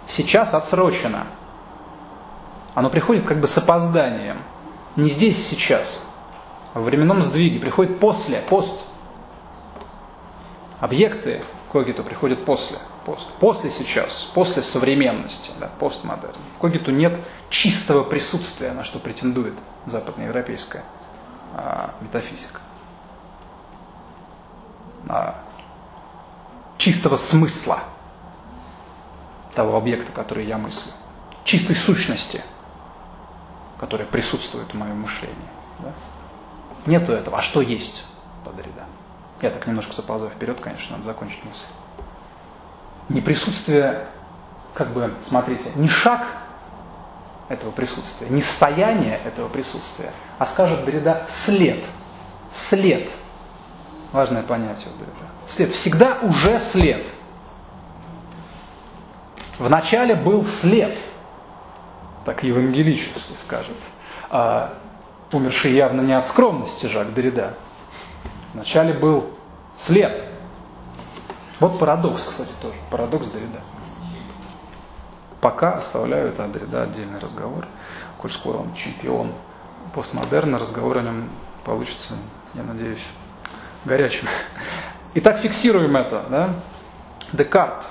A: Сейчас отсрочено. Оно приходит как бы с опозданием. Не здесь сейчас. В временном сдвиге. Приходит после, пост. Объекты когиту приходят после. Пост. После сейчас, после современности, да, постмодерн. В когиту нет чистого присутствия, на что претендует западноевропейская а, метафизика. А, чистого смысла того объекта, который я мыслю. Чистой сущности, которая присутствует в моем мышлении. Да? Нету этого. А что есть под ряда? Я так немножко заползаю вперед, конечно, надо закончить мысль. Не присутствие, как бы, смотрите, не шаг этого присутствия, не стояние этого присутствия, а скажет Дрида след. След. Важное понятие у Дрида. След. Всегда уже след. Вначале был след, так евангелически скажет. А, умерший явно не от скромности Жак Дрида. Вначале был след. Вот парадокс, кстати, тоже. Парадокс Дорида. Пока оставляю это от отдельный разговор. Коль скоро он чемпион постмодерна, разговор о нем получится, я надеюсь, горячим. Итак, фиксируем это. Да? Декарт.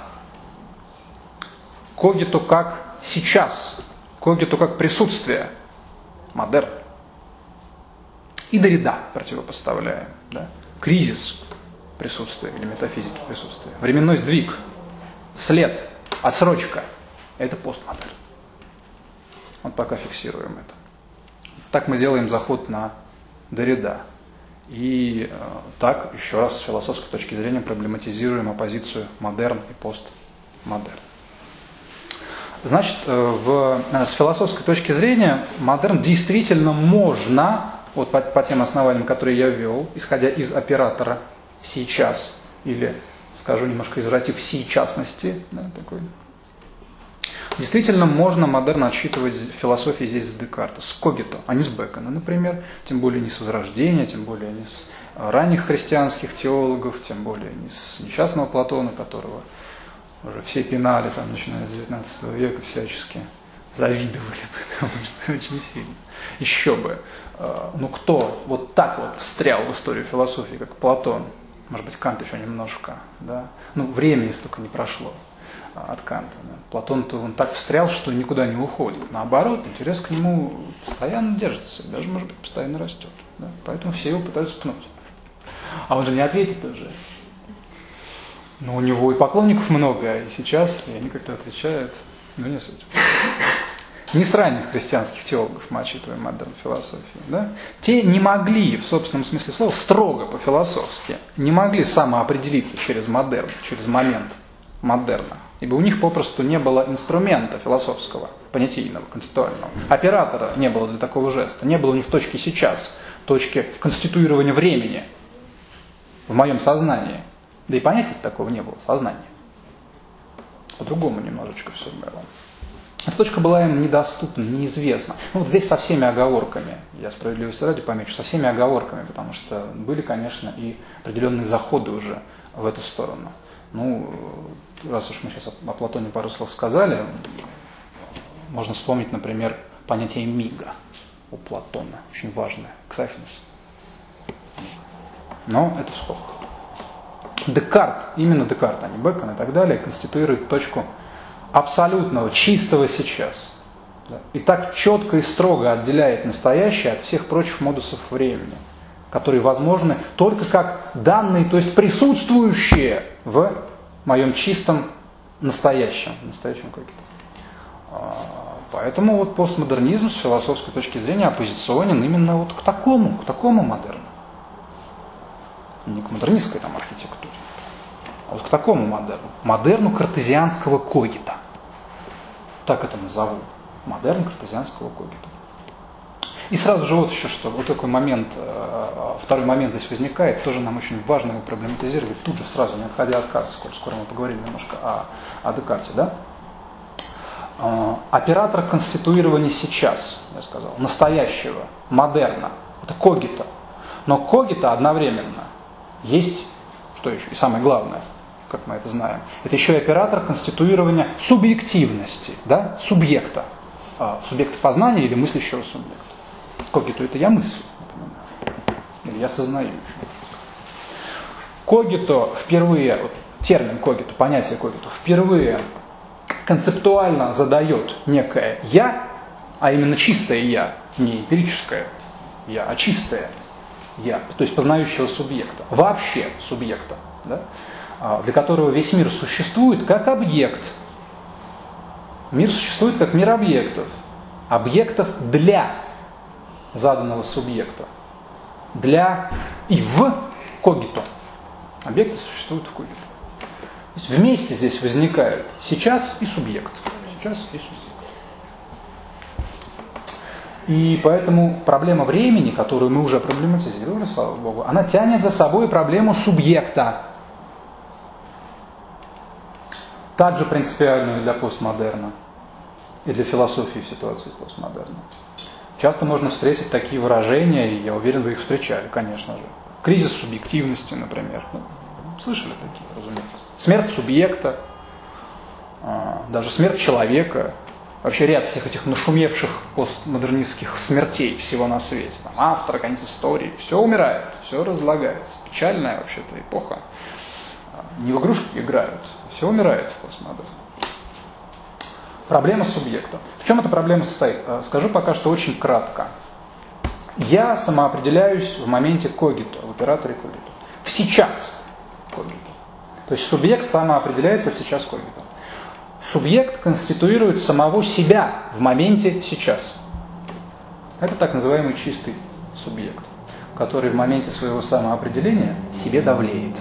A: Когиту как сейчас. Когиту как присутствие. Модерн и Дорида противопоставляем. Да? Кризис присутствия или метафизики присутствия. Временной сдвиг, след, отсрочка – это постмодерн. Вот пока фиксируем это. Так мы делаем заход на Дорида. И э, так, еще раз, с философской точки зрения проблематизируем оппозицию модерн и постмодерн. Значит, э, в, э, с философской точки зрения модерн действительно можно вот по, по тем основаниям, которые я ввел, исходя из оператора сейчас, или, скажу немножко извратив, сейчасности, да, такой, Действительно, можно модерн отсчитывать философии здесь с Декарта, с Когито, а не с Бекона, например, тем более не с Возрождения, тем более не с ранних христианских теологов, тем более не с несчастного Платона, которого уже все пинали, там, начиная с 19 века, всячески завидовали, потому что очень сильно. Еще бы. Э, ну кто вот так вот встрял в историю философии, как Платон? Может быть, Кант еще немножко, да? Ну, времени столько не прошло а, от Канта. Да? Платон-то он так встрял, что никуда не уходит. Наоборот, интерес к нему постоянно держится, даже, может быть, постоянно растет. Да? Поэтому все его пытаются пнуть. А он же не ответит уже. Но у него и поклонников много, и сейчас, и они как-то отвечают. Ну, не суть не с ранних христианских теологов мы отчитываем модерн философии, да? те не могли, в собственном смысле слова, строго по-философски, не могли самоопределиться через модерн, через момент модерна. Ибо у них попросту не было инструмента философского, понятийного, концептуального. Оператора не было для такого жеста. Не было у них точки сейчас, точки конституирования времени в моем сознании. Да и понятия такого не было, сознания. По-другому немножечко все было. Эта точка была им недоступна, неизвестна. Ну, вот здесь со всеми оговорками, я справедливости ради помечу, со всеми оговорками, потому что были, конечно, и определенные заходы уже в эту сторону. Ну, раз уж мы сейчас о Платоне пару слов сказали, можно вспомнить, например, понятие мига у Платона, очень важное, ксафинус. Но это в скобках. Декарт, именно Декарт, а не Бекон и так далее, конституирует точку абсолютного, чистого сейчас. И так четко и строго отделяет настоящее от всех прочих модусов времени, которые возможны только как данные, то есть присутствующие в моем чистом настоящем, настоящем каком а, Поэтому вот постмодернизм с философской точки зрения оппозиционен именно вот к такому, к такому модерну. Не к модернистской там архитектуре, а вот к такому модерну. Модерну картезианского когита так это назову, модерн картезианского когита. И сразу же вот еще что, вот такой момент, э, второй момент здесь возникает, тоже нам очень важно его проблематизировать, тут же сразу, не отходя от кассы, скоро, скоро мы поговорим немножко о, о Декарте, да? Э, оператор конституирования сейчас, я сказал, настоящего, модерна, это когита. Но когита одновременно есть, что еще, и самое главное, как мы это знаем, это еще и оператор конституирования субъективности, да, субъекта, а, субъекта познания или мыслящего субъекта. Когиту это я мыслю, или я сознаю. Когито впервые, вот термин когито, понятие когито, впервые концептуально задает некое «я», а именно чистое «я», не эмпирическое «я», а чистое «я», то есть познающего субъекта, вообще субъекта, да, для которого весь мир существует как объект. Мир существует как мир объектов, объектов для заданного субъекта, для и в когито. Объекты существуют в когито. Вместе здесь возникают сейчас и субъект. Сейчас и субъект. И поэтому проблема времени, которую мы уже проблематизировали, слава богу, она тянет за собой проблему субъекта. Также принципиальную для постмодерна и для философии ситуации постмодерна. Часто можно встретить такие выражения, и я уверен, вы их встречали, конечно же. Кризис субъективности, например. Ну, слышали такие, разумеется смерть субъекта, а, даже смерть человека, вообще ряд всех этих нашумевших постмодернистских смертей всего на свете. Там автор, конец истории, все умирает, все разлагается. Печальная вообще-то эпоха. Не в игрушки играют, все умирает в постмодерне. Проблема субъекта. В чем эта проблема состоит? А, скажу пока что очень кратко. Я самоопределяюсь в моменте когито, в операторе когито. В сейчас когито. То есть субъект самоопределяется в сейчас когито. Субъект конституирует самого себя в моменте сейчас. Это так называемый чистый субъект, который в моменте своего самоопределения себе давлеет.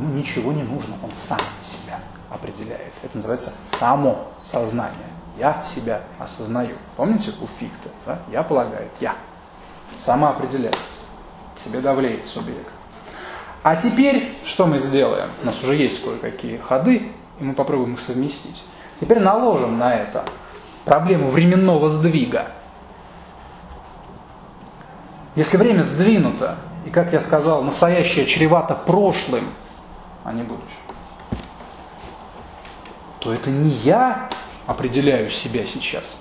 A: Ему ничего не нужно, он сам себя определяет. Это называется само сознание. Я себя осознаю. Помните у Фихта? Да? Я полагает, я. Самоопределяется. Себе давлеет субъект. А теперь что мы сделаем? У нас уже есть кое-какие ходы, и мы попробуем их совместить. Теперь наложим на это проблему временного сдвига. Если время сдвинуто, и, как я сказал, настоящее чревато прошлым, а не будущим, то это не я определяю себя сейчас.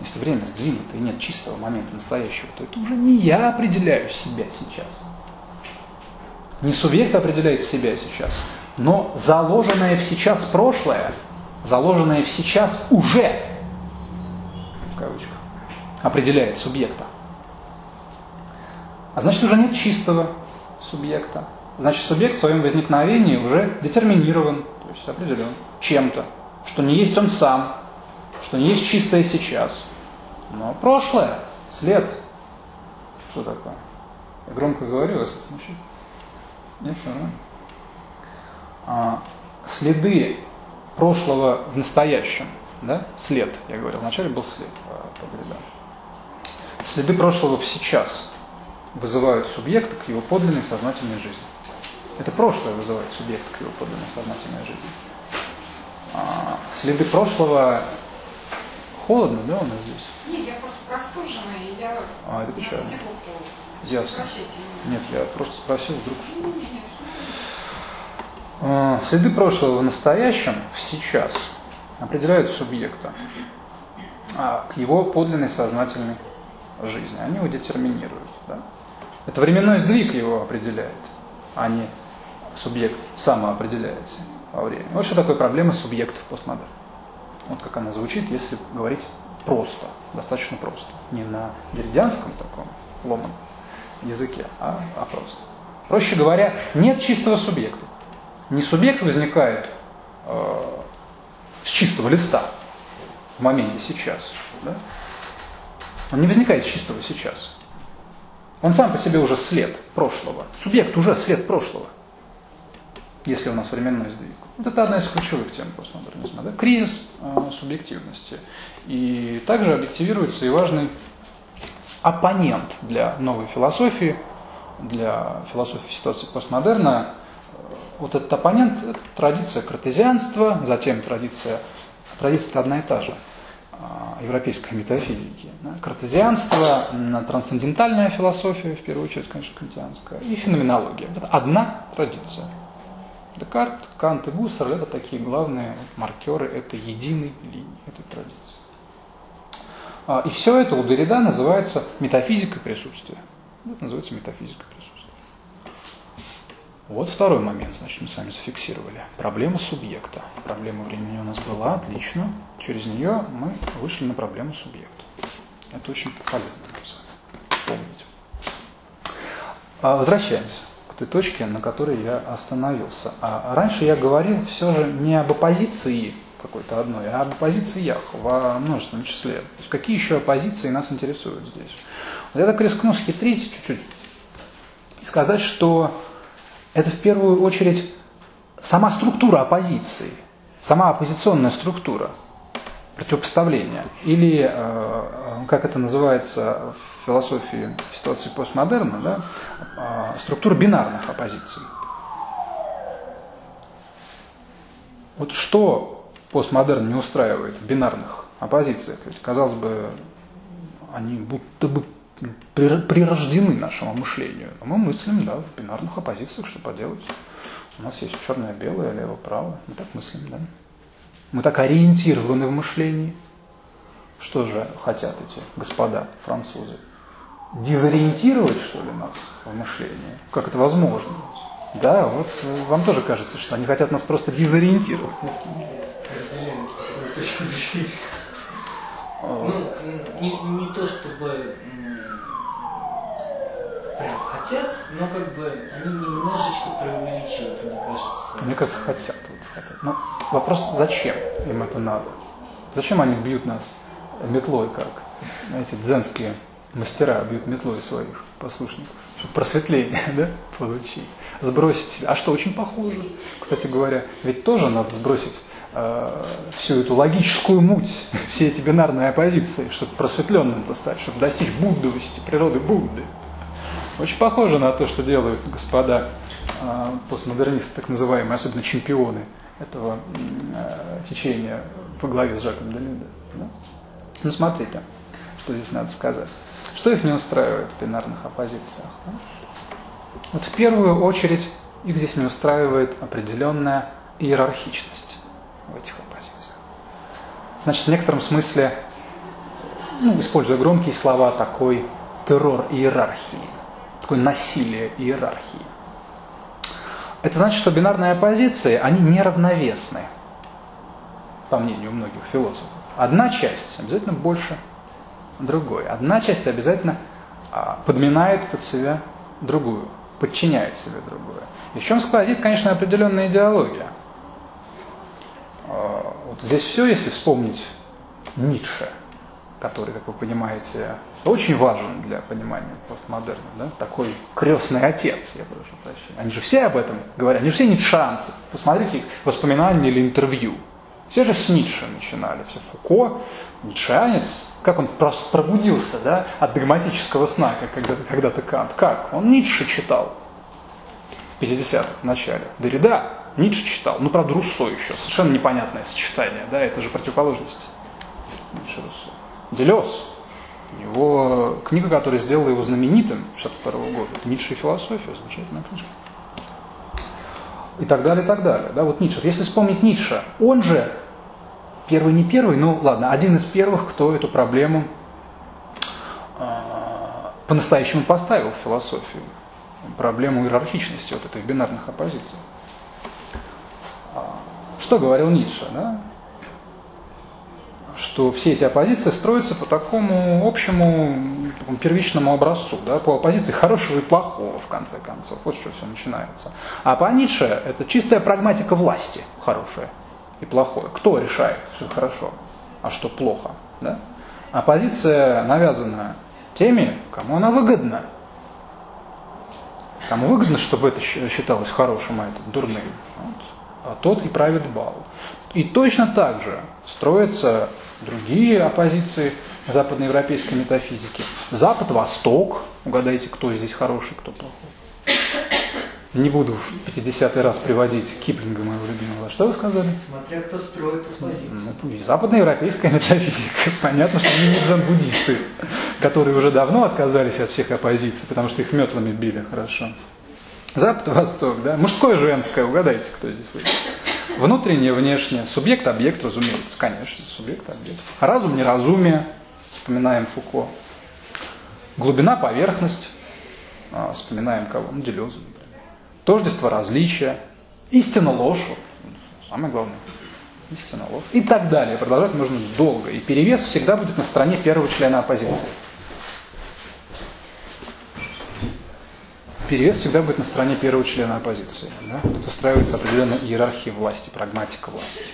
A: Если время сдвинуто и нет чистого момента настоящего, то это уже не я определяю себя сейчас. Не субъект определяет себя сейчас, но заложенное в сейчас прошлое, заложенное в сейчас уже, в кавычках, определяет субъекта. А значит, уже нет чистого субъекта. Значит, субъект в своем возникновении уже детерминирован, то есть определен чем-то, что не есть он сам, что не есть чистое сейчас, но прошлое, след. Что такое? Я громко говорю, вас смущает? Нет, нормально. А, следы прошлого в настоящем, да? След, я говорил, вначале был след по грибам. Следы прошлого в сейчас вызывают субъекта к его подлинной сознательной жизни. Это прошлое вызывает субъекта к его подлинной сознательной жизни. А, следы прошлого холодно, да, у нас здесь?
B: Нет, я просто простужена, и я,
A: а, это печально.
B: всего
A: Ясно.
B: Простите.
A: Нет, я просто спросил вдруг, что...
B: Не, не, не.
A: А, Следы прошлого в настоящем, в сейчас, определяют субъекта а, к его подлинной сознательной жизни. Они его детерминируют. Да? Это временной сдвиг его определяет, а не субъект самоопределяется во времени. Вот что такое проблема субъектов постмодерна. Вот как она звучит, если говорить просто, достаточно просто. Не на деревянском таком ломаном языке, а, а просто. Проще говоря, нет чистого субъекта. Не субъект возникает э, с чистого листа в моменте сейчас. Да? Он не возникает с чистого сейчас. Он сам по себе уже след прошлого. Субъект уже след прошлого, если у нас временной сдвиг. Вот это одна из ключевых тем постмодернизма. Да? Кризис э, субъективности. И также объективируется и важный оппонент для новой философии, для философии ситуации постмодерна. Вот этот оппонент – это традиция картезианства, затем традиция, традиция одна и та же, а, европейской метафизики. Картезианство, трансцендентальная философия, в первую очередь, конечно, кантианская, и феноменология. Это одна традиция. Декарт, Кант и Гуссерль – это такие главные маркеры этой единой линии, этой традиции. А, и все это у Дорида называется метафизикой присутствия. Это называется метафизика присутствия. Вот второй момент, значит, мы с вами зафиксировали. Проблема субъекта. Проблема времени у нас была, отлично. Через нее мы вышли на проблему субъекта. Это очень полезно помнить. А, возвращаемся той точке, на которой я остановился. А раньше я говорил все же не об оппозиции какой-то одной, а об оппозициях во множественном числе. То есть какие еще оппозиции нас интересуют здесь? Вот я так рискну схитрить чуть-чуть и сказать, что это в первую очередь сама структура оппозиции, сама оппозиционная структура противопоставления. Или, э, как это называется в философии ситуации постмодерна, да, э, структура бинарных оппозиций. Вот что постмодерн не устраивает в бинарных оппозициях? Ведь, казалось бы, они будто бы прирождены нашему мышлению. Но мы мыслим да, в бинарных оппозициях, что поделать. У нас есть черное-белое, лево-право. Мы так мыслим, да? Мы так ориентированы в мышлении. Что же хотят эти господа французы? Дезориентировать, что ли, нас в мышлении? Как это возможно? Да, вот вам тоже кажется, что они хотят нас просто дезориентировать.
D: Ну, не, не то чтобы прям хотят, но как бы они немножечко преувеличивают, мне кажется.
A: Мне кажется, хотят. Вот, хотят. Но вопрос, зачем им это надо? Зачем они бьют нас метлой, как эти дзенские мастера бьют метлой своих послушников? Чтобы просветление да, получить, сбросить себя. А что, очень похоже. Кстати говоря, ведь тоже надо сбросить э, всю эту логическую муть, все эти бинарные оппозиции, чтобы просветленным стать, чтобы достичь буддовости, природы Будды. Очень похоже на то, что делают господа э, постмодернисты, так называемые, особенно чемпионы этого э, течения во главе с Жаком Делюде. Да? Ну, смотрите, что здесь надо сказать. Что их не устраивает в бинарных оппозициях? Да? Вот в первую очередь их здесь не устраивает определенная иерархичность в этих оппозициях. Значит, в некотором смысле, ну, используя громкие слова, такой террор иерархии такое насилие иерархии. Это значит, что бинарные оппозиции, они неравновесны, по мнению многих философов. Одна часть обязательно больше другой. Одна часть обязательно а, подминает под себя другую, подчиняет себе другую. И в чем сквозит, конечно, определенная идеология. А, вот здесь все, если вспомнить Ницше, который, как вы понимаете, очень важен для понимания постмодерна. Да? Такой крестный отец, я прошу прощения. Они же все об этом говорят, они же все ницшанцы. Посмотрите воспоминания или интервью. Все же с Ницше начинали, все Фуко, ницшанец, как он пробудился да, от догматического сна, как когда-то, когда-то Кант. Как? Он Ницше читал в 50-х в начале. Дорида Ницше читал, ну, правда, Руссо еще, совершенно непонятное сочетание, да, это же противоположность Ницше Руссо. Делес, его книга, которая сделала его знаменитым в 62 года, это Ницше и философия, замечательная книжка. И так далее, и так далее. Да, вот Ницше. Если вспомнить Ницше, он же первый не первый, ну ладно, один из первых, кто эту проблему э, по-настоящему поставил в философию. Проблему иерархичности вот этих бинарных оппозиций. А, что говорил Ницше? Да? Что все эти оппозиции строятся по такому общему такому первичному образцу, да, по оппозиции хорошего и плохого, в конце концов. Вот что все начинается. А по Ницше это чистая прагматика власти, хорошая и плохое. Кто решает, что хорошо, а что плохо? Да? Оппозиция навязана теми, кому она выгодна. Кому выгодно, чтобы это считалось хорошим, а это дурным. Вот. А тот и правит бал. И точно так же строятся другие оппозиции западноевропейской метафизики. Запад, Восток. Угадайте, кто здесь хороший, кто плохой. Не буду в 50-й раз приводить Киплинга, моего любимого. Что вы сказали?
D: Смотря кто строит оппозицию.
A: Ну, западноевропейская метафизика. Понятно, что они не дзен-буддисты, которые уже давно отказались от всех оппозиций, потому что их метлами били хорошо. Запад, Восток, да? Мужское, женское, угадайте, кто здесь будет. Внутреннее, внешнее. Субъект, объект, разумеется, конечно. Субъект, объект. Разум, неразумие. Вспоминаем Фуко. Глубина, поверхность. А, вспоминаем кого? Ну, Делезу, тождество различия, истина ложь, самое главное, истина ложь и так далее. Продолжать можно долго. И перевес всегда будет на стороне первого члена оппозиции. Перевес всегда будет на стороне первого члена оппозиции. Да? Тут устраивается определенная иерархия власти, прагматика власти.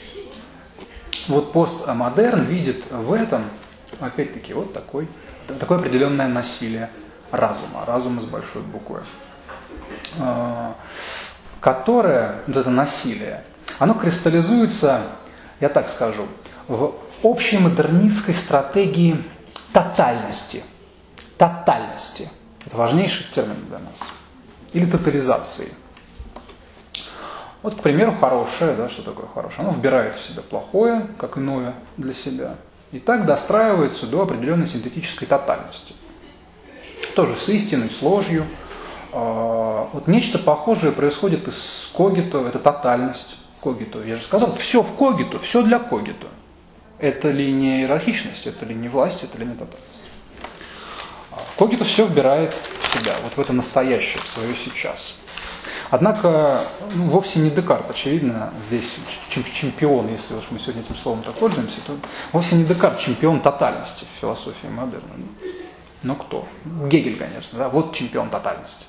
A: Вот постмодерн видит в этом, опять-таки, вот такой, такое определенное насилие разума, разума с большой буквы. Э, которое, вот это насилие, оно кристаллизуется, я так скажу, в общей модернистской стратегии тотальности. Тотальности. Это важнейший термин для нас. Или тотализации. Вот, к примеру, хорошее, да, что такое хорошее? Оно вбирает в себя плохое, как иное для себя. И так достраивается до определенной синтетической тотальности. Тоже с истиной, с ложью, а, вот нечто похожее происходит из когито, это тотальность когито. Я же сказал, все в когито, все для когито. Это ли не иерархичность, это ли не власть, это ли не тотальность. Когито все вбирает в себя, вот в это настоящее, в свое сейчас. Однако ну, вовсе не Декарт, очевидно, здесь чемпион, если уж мы сегодня этим словом так пользуемся, то вовсе не Декарт чемпион тотальности в философии модерна. Но кто? Гегель, конечно, да, вот чемпион тотальности.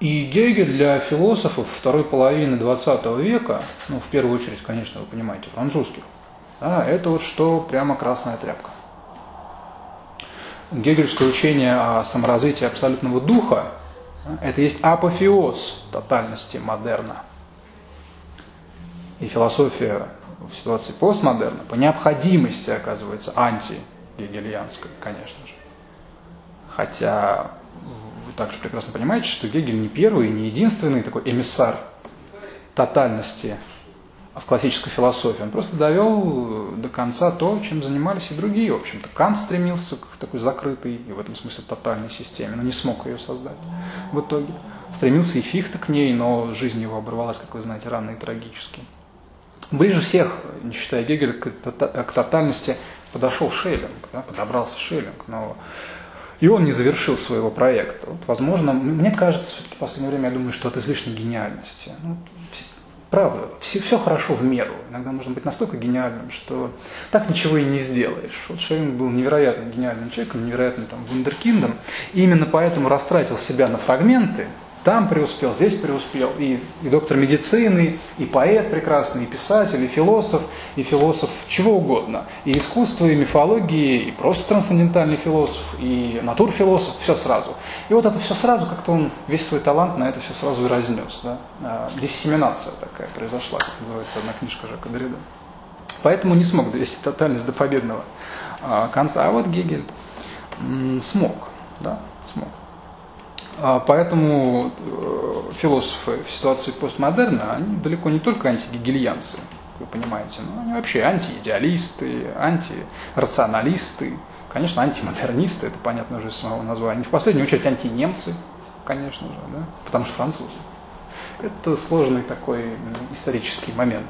A: И Гегель для философов второй половины 20 века, ну, в первую очередь, конечно, вы понимаете, французских, да, это вот что прямо красная тряпка. Гегельское учение о саморазвитии абсолютного духа это есть апофеоз тотальности модерна. И философия в ситуации постмодерна по необходимости оказывается антигегельянской, конечно же. Хотя также прекрасно понимаете, что Гегель не первый, не единственный такой эмиссар тотальности в классической философии. Он просто довел до конца то, чем занимались и другие. В общем-то, Кант стремился к такой закрытой и в этом смысле тотальной системе, но не смог ее создать в итоге. Стремился и Фихта к ней, но жизнь его оборвалась, как вы знаете, рано и трагически. Ближе всех, не считая Гегеля, к тотальности подошел Шеллинг, да, подобрался Шеллинг, но и он не завершил своего проекта. Вот, возможно, мне кажется, в последнее время я думаю, что от излишней гениальности. Ну, правда, все, все хорошо в меру. Иногда можно быть настолько гениальным, что так ничего и не сделаешь. Вот Шеллинг был невероятно гениальным человеком, невероятным там вундеркиндом, и именно поэтому растратил себя на фрагменты, там преуспел, здесь преуспел, и, и доктор медицины, и поэт прекрасный, и писатель, и философ, и философ чего угодно, и искусство, и мифологии, и просто трансцендентальный философ, и натурфилософ, все сразу. И вот это все сразу, как-то он весь свой талант на это все сразу и разнес. Да? А, диссеминация такая произошла, как называется одна книжка Жака Деррида. Поэтому не смог довести тотальность до победного а, конца. А вот Гегель смог, да, смог. А поэтому э, философы в ситуации постмодерна, они далеко не только антигегельянцы, вы понимаете, но они вообще антиидеалисты, антирационалисты, конечно, антимодернисты, это понятно уже из самого названия. В последнюю очередь антинемцы, конечно же, да, потому что французы. Это сложный такой исторический момент.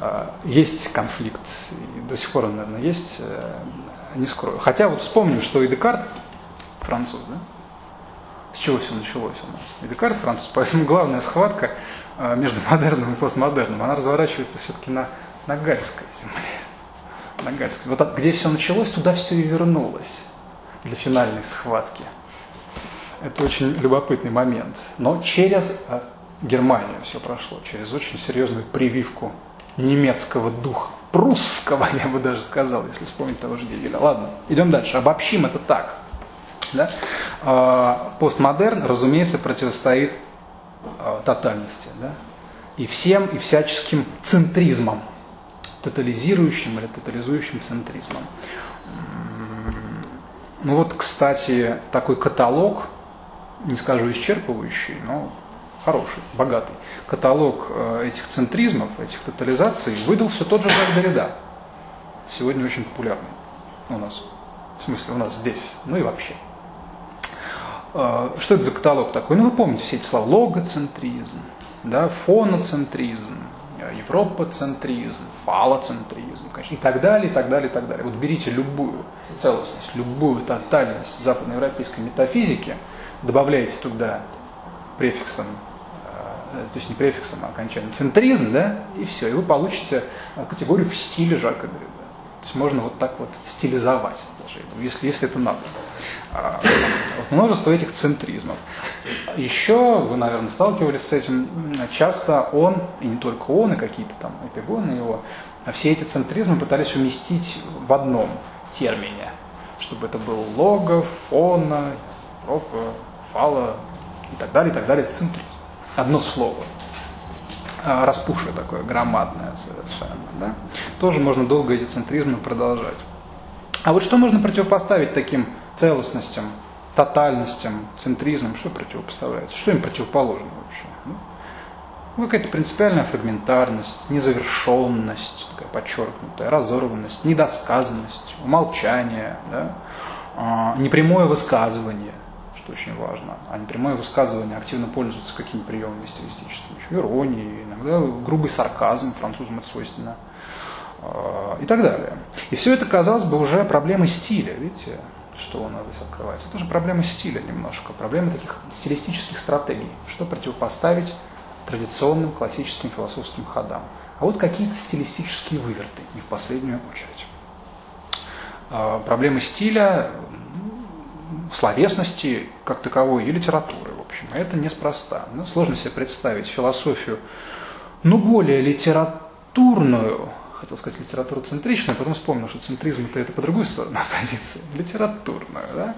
A: А, есть конфликт, и до сих пор он, наверное, есть, э, не скрою. Хотя вот вспомним, что и Декарт француз, да, с чего все началось у нас? И Декарт француз, поэтому главная схватка а, между модерном и постмодерном, она разворачивается все-таки на, на Гальской земле. На Гальской. Вот где все началось, туда все и вернулось для финальной схватки. Это очень любопытный момент. Но через а, Германию все прошло, через очень серьезную прививку немецкого духа, прусского, я бы даже сказал, если вспомнить того же Гегеля. Ладно, идем дальше. Обобщим это так. Да? А, постмодерн, разумеется, противостоит а, тотальности. Да? И всем, и всяческим центризмам. тотализирующим или тотализующим центризмом. Ну вот, кстати, такой каталог, не скажу исчерпывающий, но хороший, богатый, каталог э, этих центризмов, этих тотализаций выдал все тот же Жак Derrida. Сегодня очень популярный у нас. В смысле, у нас здесь, ну и вообще. Э, что это за каталог такой? Ну, вы помните все эти слова. Логоцентризм, да, фоноцентризм, европоцентризм, фалоцентризм, конечно, и так далее, и так далее, и так далее. Вот берите любую целостность, любую тотальность западноевропейской метафизики, добавляете туда префиксом, э, то есть не префиксом, а окончанием центризм, да, и все, и вы получите категорию в стиле Жака Derrida. То есть можно вот так вот стилизовать, даже, если, если это надо. Множество этих центризмов. Еще, вы, наверное, сталкивались с этим, часто он, и не только он, и какие-то там эпигоны его, все эти центризмы пытались уместить в одном термине, чтобы это был лого, фона, Европа, фала и так далее, и так далее, центризм. Одно слово. А, распушие такое, громадное совершенно. Да? Тоже можно долго эти центризмы продолжать. А вот что можно противопоставить таким целостностям, тотальностям, центризмам, что противопоставляется? Что им противоположно вообще? Ну, какая-то принципиальная фрагментарность, незавершенность, такая подчеркнутая, разорванность, недосказанность, умолчание, да? а, непрямое высказывание, что очень важно. А непрямое высказывание активно пользуется какими приемами стилистическими? Иронией, иногда грубый сарказм, французам это свойственно, а, и так далее. И все это, казалось бы, уже проблемы стиля, видите? Что у нас здесь открывается. Это же проблема стиля немножко, проблема таких стилистических стратегий. Что противопоставить традиционным классическим философским ходам. А вот какие-то стилистические выверты, не в последнюю очередь. А, проблемы стиля, словесности как таковой и литературы, в общем. Это неспроста. Ну, сложно себе представить философию, ну, более литературную, хотел сказать литературоцентричную, а потом вспомнил, что центризм это, это по другую сторону позиции, литературную, да?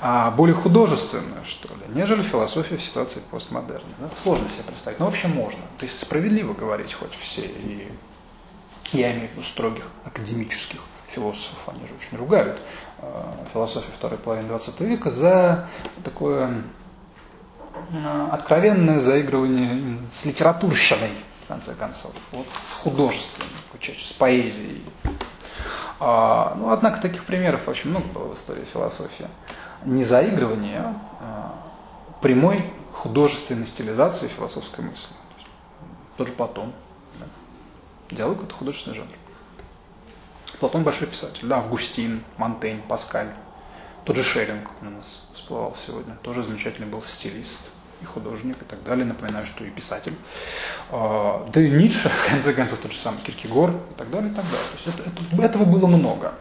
A: а более художественную, что ли, нежели философия в ситуации постмодерна. Да? Сложно себе представить, но в общем можно. То есть справедливо говорить хоть все, и я имею в виду строгих академических философов, они же очень ругают э, философию второй половины 20 века за такое э, откровенное заигрывание с литературщиной, в конце концов, вот с художеством, с поэзией. А, ну, однако таких примеров очень много было в истории философии. Не заигрывание, а прямой художественной стилизации философской мысли. Тот же Платон. Да. Диалог – это художественный жанр. Платон большой писатель, да, Августин, Монтень, Паскаль. Тот же Шеллинг у нас всплывал сегодня, тоже замечательный был стилист и художник и так далее. Напоминаю, что и писатель. А, да и Ницше, в конце концов, тот же самый Киркегор и так далее, и так далее. То есть это, это, этого было много.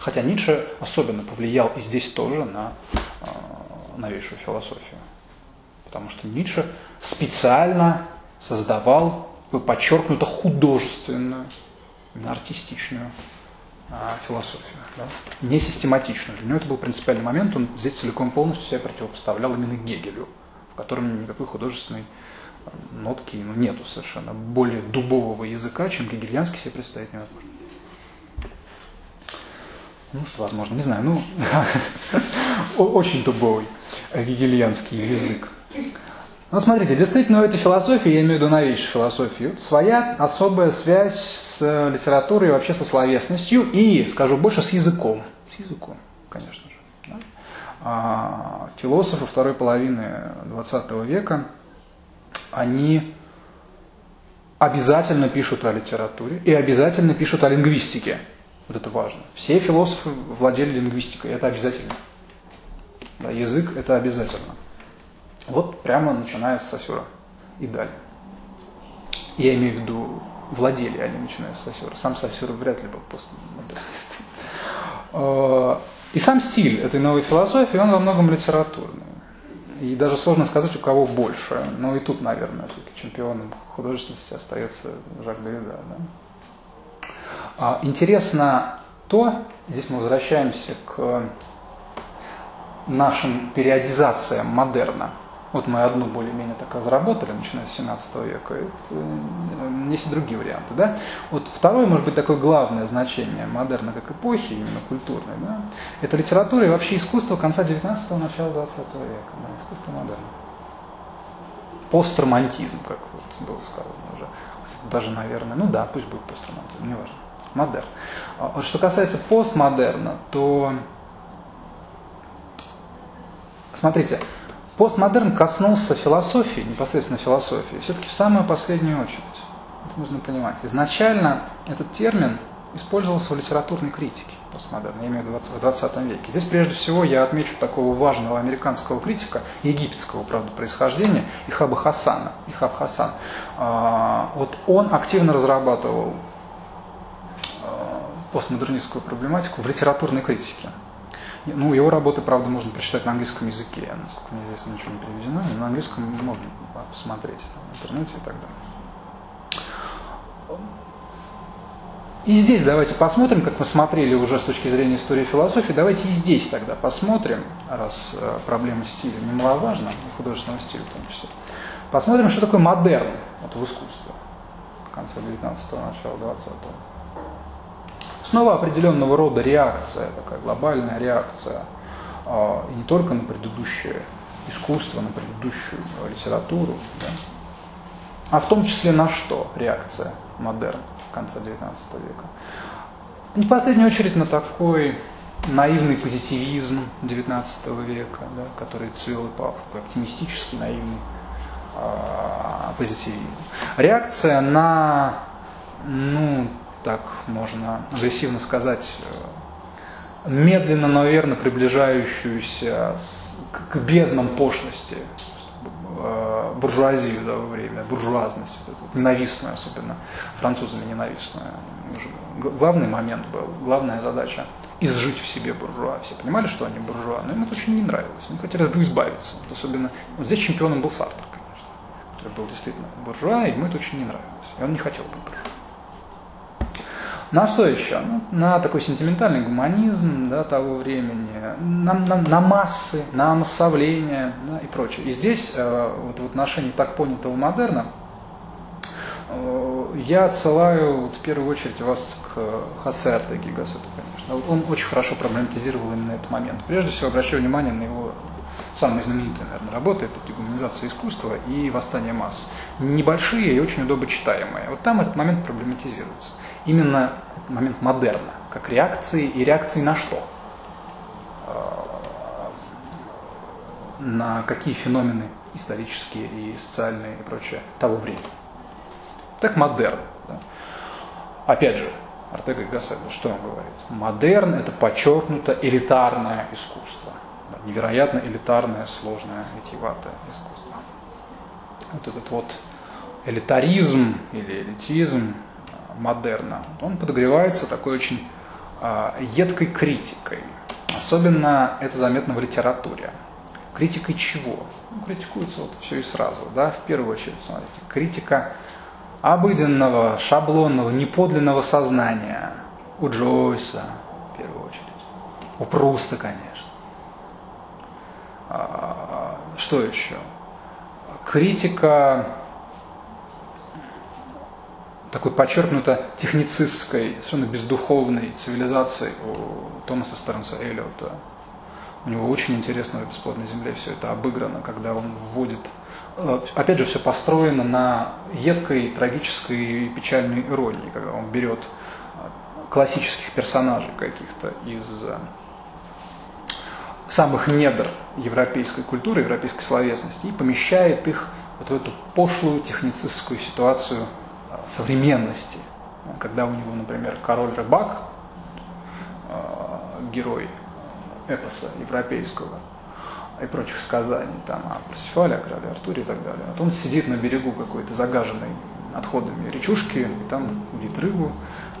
A: Хотя Ницше особенно повлиял и здесь тоже на э, новейшую философию. Потому что Ницше специально создавал подчеркнуто художественную, артистичную э, философию, да? не систематичную. Для него это был принципиальный момент, он здесь целиком полностью себя противопоставлял именно Гегелю котором никакой художественной э, нотки ну, нету совершенно. Более дубового языка, чем гегельянский себе представить невозможно. Ну, что возможно, не знаю. Ну, очень дубовый гегельянский язык. Ну, смотрите, действительно, у этой философии, я имею в виду новейшую философию, своя особая связь с литературой вообще со словесностью и, скажу больше, с языком. С языком, конечно философы второй половины XX века, они обязательно пишут о литературе и обязательно пишут о лингвистике. Вот это важно. Все философы владели лингвистикой, это обязательно. Да, язык это обязательно. Вот прямо начиная с Сосюра и далее. Я имею в виду, владели они, начиная с Сосюра. Сам Сосюра вряд ли был постмодернист. И сам стиль этой новой философии, он во многом литературный. И даже сложно сказать, у кого больше. Но и тут, наверное, чемпионом художественности остается Жак Derrida. Да? А, интересно то, здесь мы возвращаемся к нашим периодизациям модерна. Вот мы одну более-менее так разработали, начиная с 17 века. Это, есть и другие варианты. Да? Вот второе, может быть, такое главное значение модерна как эпохи, именно культурной, да? это литература и вообще искусство конца 19-го, начала 20 века. Да? Искусство модерна. Постромантизм, как вот было сказано уже. Даже, наверное, ну да, пусть будет постромантизм, неважно. Модерн. А что касается постмодерна, то смотрите, Постмодерн коснулся философии, непосредственно философии, все-таки в самую последнюю очередь. Это нужно понимать. Изначально этот термин использовался в литературной критике постмодерна, я имею в виду в 20 веке. Здесь прежде всего я отмечу такого важного американского критика, египетского, правда, происхождения, Ихаба Хасана. Ихаб Хасан. А, вот он активно разрабатывал а, постмодернистскую проблематику в литературной критике. Ну, его работы, правда, можно прочитать на английском языке. Насколько мне известно, ничего не переведено. Но на английском можно посмотреть там, в интернете и так далее. И здесь давайте посмотрим, как мы смотрели уже с точки зрения истории и философии, давайте и здесь тогда посмотрим, раз э, проблема стиля немаловажна, художественного стиля в том числе. Посмотрим, что такое модерн вот, в искусстве конца 19-го, начала 20-го. Снова определенного рода реакция, такая глобальная реакция, а, и не только на предыдущее искусство, на предыдущую литературу, да, а в том числе на что реакция модерн конца XIX века. Не в последнюю очередь на такой наивный позитивизм XIX века, да, который цвел и пал, такой оптимистический, наивный э, позитивизм. Реакция на ну, так можно агрессивно сказать, э, медленно, но верно приближающуюся к безднам пошлости э, буржуазию того время, буржуазность, вот эту, ненавистную особенно, французами ненавистную. Главный момент был, главная задача изжить в себе буржуа. Все понимали, что они буржуа, но им это очень не нравилось. Они хотели от этого избавиться. Вот особенно, вот здесь чемпионом был Сартер, конечно, который был действительно буржуа, и ему это очень не нравилось. И он не хотел быть буржуа. На что еще? Ну, на такой сентиментальный гуманизм да, того времени, на, на, на массы, на массовление да, и прочее. И здесь э, вот в отношении так понятого модерна э, я отсылаю вот, в первую очередь вас к Хасерте Гигасуту, конечно. Он очень хорошо проблематизировал именно этот момент. Прежде всего обращаю внимание на его самые знаменитые, наверное, работы, это дегуманизация искусства и восстание масс. Небольшие и очень удобно читаемые. Вот там этот момент проблематизируется именно момент модерна, как реакции, и реакции на что? А, на какие феномены исторические и социальные и прочее того времени. Так модерн. Да? Опять же, Артега Гассет, что он говорит? Модерн – это подчеркнуто элитарное искусство. Невероятно элитарное, сложное, витиеватое искусство. Вот этот вот элитаризм или элитизм, модерна, он подогревается такой очень э, едкой критикой. Особенно это заметно в литературе. Критикой чего? Ну, критикуется вот все и сразу, да, в первую очередь, смотрите, критика обыденного, шаблонного, неподлинного сознания у Джойса, в первую очередь, у Пруста, конечно. А, что еще? Критика такой подчеркнуто техницистской, совершенно бездуховной цивилизации у Томаса Стернса Эллиота. У него очень интересно в «Бесплодной земле» все это обыграно, когда он вводит... Э, опять же, все построено на едкой, трагической и печальной иронии, когда он берет э, классических персонажей каких-то из э, самых недр европейской культуры, европейской словесности и помещает их вот в эту пошлую техницистскую ситуацию современности. Когда у него, например, король рыбак, э, герой эпоса европейского и прочих сказаний, там, о Парсифале, о короле Артуре и так далее. Вот он сидит на берегу какой-то загаженной отходами речушки, и там видит рыбу,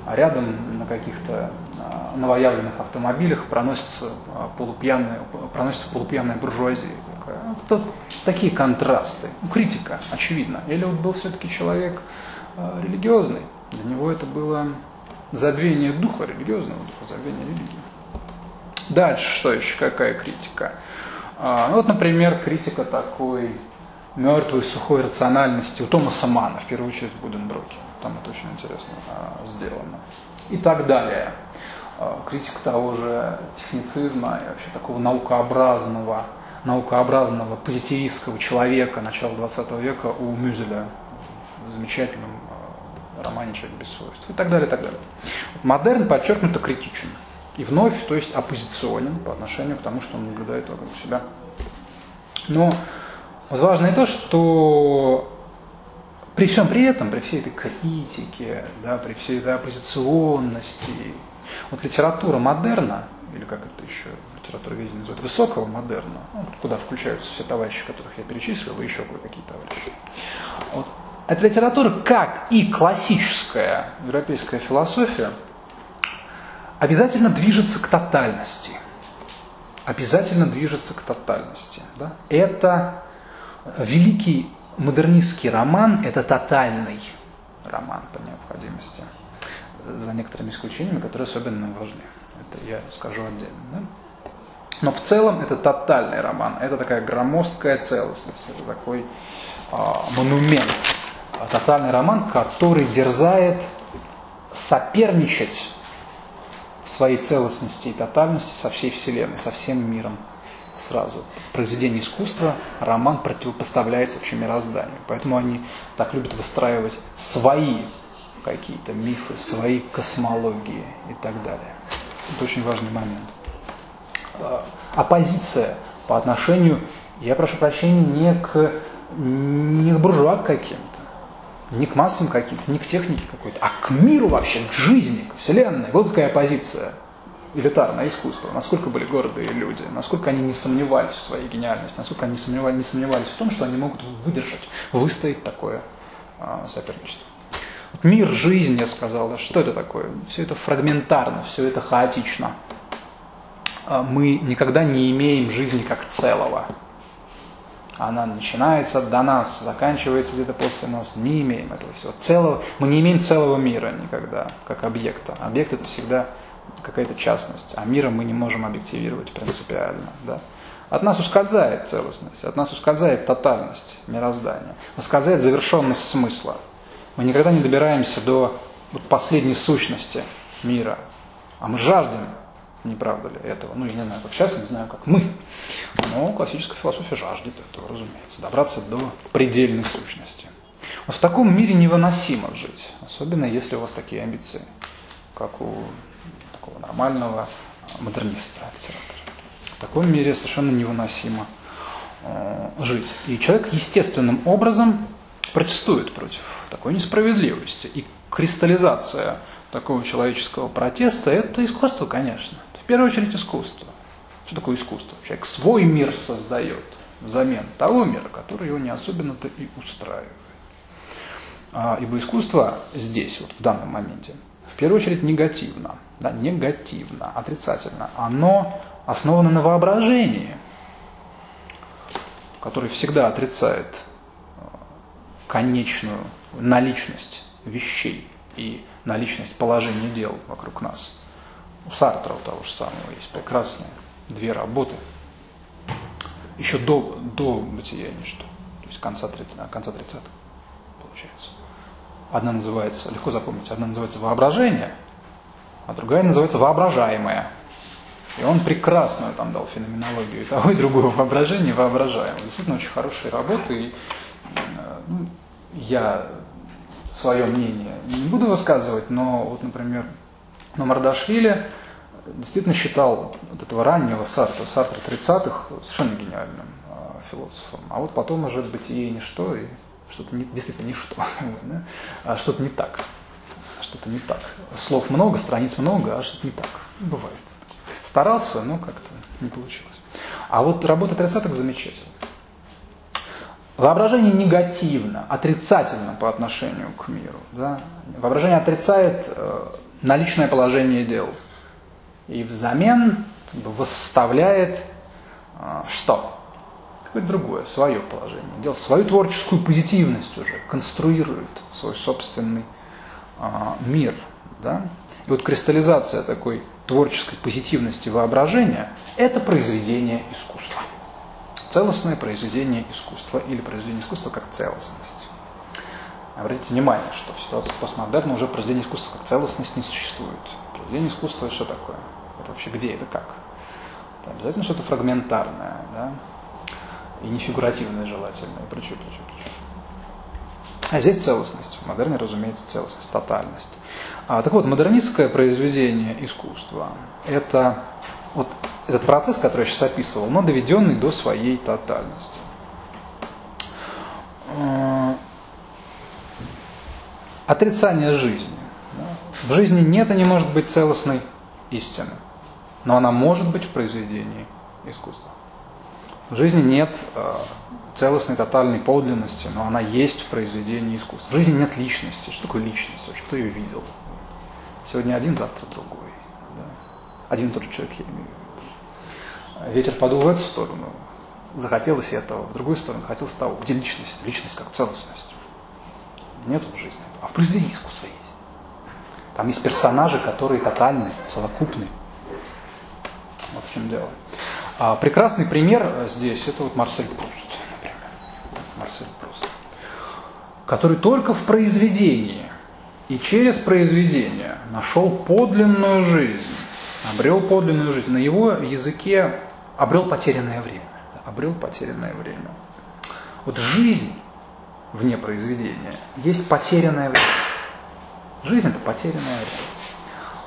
A: а рядом на каких-то э, новоявленных автомобилях проносится э, полупьяная, проносится полупьяная буржуазия. Такая. Вот такие контрасты. Ну, критика, очевидно. Или вот был все-таки человек а, религиозный. Для него это было забвение духа религиозного, духа, забвение религии. Дальше, что еще, какая критика? А, ну вот, например, критика такой мертвой сухой рациональности у Томаса Мана, в первую очередь в Буденброке. Там это очень интересно а, сделано. И так далее. А, критика того же техницизма и вообще такого наукообразного, наукообразного позитивистского человека начала 20 века у Мюзеля в замечательном а, романе «Человек без свойств» и так далее, и так далее. Вот модерн подчеркнуто критичен. И вновь, то есть оппозиционен по отношению к тому, что он наблюдает вокруг себя. Но важно и то, что при всем при этом, при всей этой критике, да, при всей этой оппозиционности, вот литература модерна, или как это еще в литературе видения называют, высокого модерна, ну, куда включаются все товарищи, которых я перечислил, и еще кое-какие товарищи. Вот. Эта литература, как и классическая европейская философия, обязательно движется к тотальности. Обязательно движется к тотальности. Да? Это великий модернистский роман – это тотальный роман по необходимости, за некоторыми исключениями, которые особенно важны. Это я скажу отдельно. Да? Но в целом это тотальный роман, это такая громоздкая целостность, это такой а, монумент, тотальный роман, который дерзает соперничать в своей целостности и тотальности со всей Вселенной, со всем миром сразу. Произведение искусства, роман противопоставляется вообще мирозданию. Поэтому они так любят выстраивать свои какие-то мифы, свои космологии и так далее. Это очень важный момент. А, оппозиция по отношению, я прошу прощения, не к, не к буржуа каким-то, не к массам каким-то, не к технике какой-то, а к миру вообще, к жизни, к Вселенной. Вот такая позиция элитарное искусство, насколько были гордые люди, насколько они не сомневались в своей гениальности, насколько они не сомневались, не сомневались в том, что они могут выдержать, выстоять такое а, соперничество. Мир, жизнь, я сказал, что это такое? Все это фрагментарно, все это хаотично. А мы никогда не имеем жизни как целого. Она начинается до нас, заканчивается где-то после нас. Не имеем этого всего. Целого, мы не имеем целого мира никогда, как объекта. Объект это всегда какая-то частность, а мира мы не можем объективировать принципиально. Да? От нас ускользает целостность, от нас ускользает тотальность мироздания, ускользает завершенность смысла. Мы никогда не добираемся до последней сущности мира. А мы жаждем, не правда ли, этого. Ну, я не знаю, как сейчас, не знаю, как мы. Но классическая философия жаждет этого, разумеется. Добраться до предельной сущности. Вот в таком мире невыносимо жить, особенно если у вас такие амбиции, как у такого нормального модерниста, литератора. В таком мире совершенно невыносимо э, жить. И человек естественным образом протестует против такой несправедливости. И кристаллизация такого человеческого протеста – это искусство, конечно. В первую очередь искусство. Что такое искусство? Человек свой мир создает взамен того мира, который его не особенно-то и устраивает. А, ибо искусство здесь, вот в данном моменте, в первую очередь негативно да, негативно, отрицательно. Оно основано на воображении, которое всегда отрицает э, конечную наличность вещей и наличность положения дел вокруг нас. У Сартра у того же самого есть прекрасные две работы, еще до, до бытия ничто, то есть конца, конца 30-х, получается. Одна называется, легко запомнить, одна называется «Воображение», а другая называется воображаемая. И он прекрасную там дал феноменологию и того, и другого воображения воображаемого. Действительно очень хорошие работы. И, э, ну, я свое мнение не буду высказывать, но вот, например, на Мардашвили действительно считал вот этого раннего Сартра, Сартра 30-х совершенно гениальным э, философом. А вот потом уже бытие и ничто, и что-то не, действительно ничто, да? а что-то не так что-то не так. Слов много, страниц много, а что-то не так. Бывает. Старался, но как-то не получилось. А вот работа 30-х замечательна. Воображение негативно, отрицательно по отношению к миру. Да? Воображение отрицает э, наличное положение дел. И взамен как бы, восставляет э, что? Какое-то другое, свое положение дел, свою творческую позитивность уже, конструирует свой собственный а, мир. Да? И вот кристаллизация такой творческой позитивности воображения – это произведение искусства. Целостное произведение искусства или произведение искусства как целостность. Обратите внимание, что в ситуации постмодерна уже произведение искусства как целостность не существует. Произведение искусства это что такое? Это вообще где, это как? Это обязательно что-то фрагментарное, да? И не фигуративное желательно, и прочее, прочее, прочее. А здесь целостность. В модерне, разумеется, целостность, тотальность. А, так вот, модернистское произведение искусства – это вот этот процесс, который я сейчас описывал, но доведенный до своей тотальности. А, отрицание жизни. В жизни нет и не может быть целостной истины, но она может быть в произведении искусства. В жизни нет э, целостной, тотальной подлинности, но она есть в произведении искусства. В жизни нет личности. Что такое личность? Кто ее видел? Сегодня один, завтра другой. Один и тот же человек, я имею в виду. Ветер подул в эту сторону, захотелось этого, в другую сторону захотелось того. Где личность? Личность как целостность. Нет в жизни. А в произведении искусства есть. Там есть персонажи, которые тотальны, целокупны. Вот в чем дело. А прекрасный пример здесь это вот Марсель Пруст, например. Марсель Пруст, который только в произведении и через произведение нашел подлинную жизнь, обрел подлинную жизнь. На его языке обрел потерянное время. Обрел потерянное время. Вот жизнь вне произведения есть потерянное время. Жизнь это потерянное время.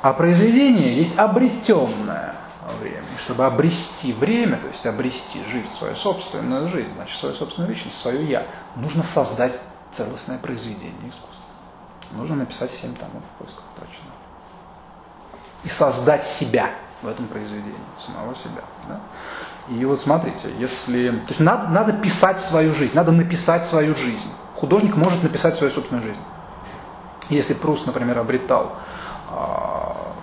A: А произведение есть обретенное время. И чтобы обрести время, то есть обрести жизнь, свою собственную жизнь, значит, свою собственную личность, свое «я», нужно создать целостное произведение искусства. Нужно написать семь томов в поисках точно. И создать себя в этом произведении, самого себя. Да? И вот смотрите, если... То есть надо, надо писать свою жизнь, надо написать свою жизнь. Художник может написать свою собственную жизнь. Если Прус, например, обретал а,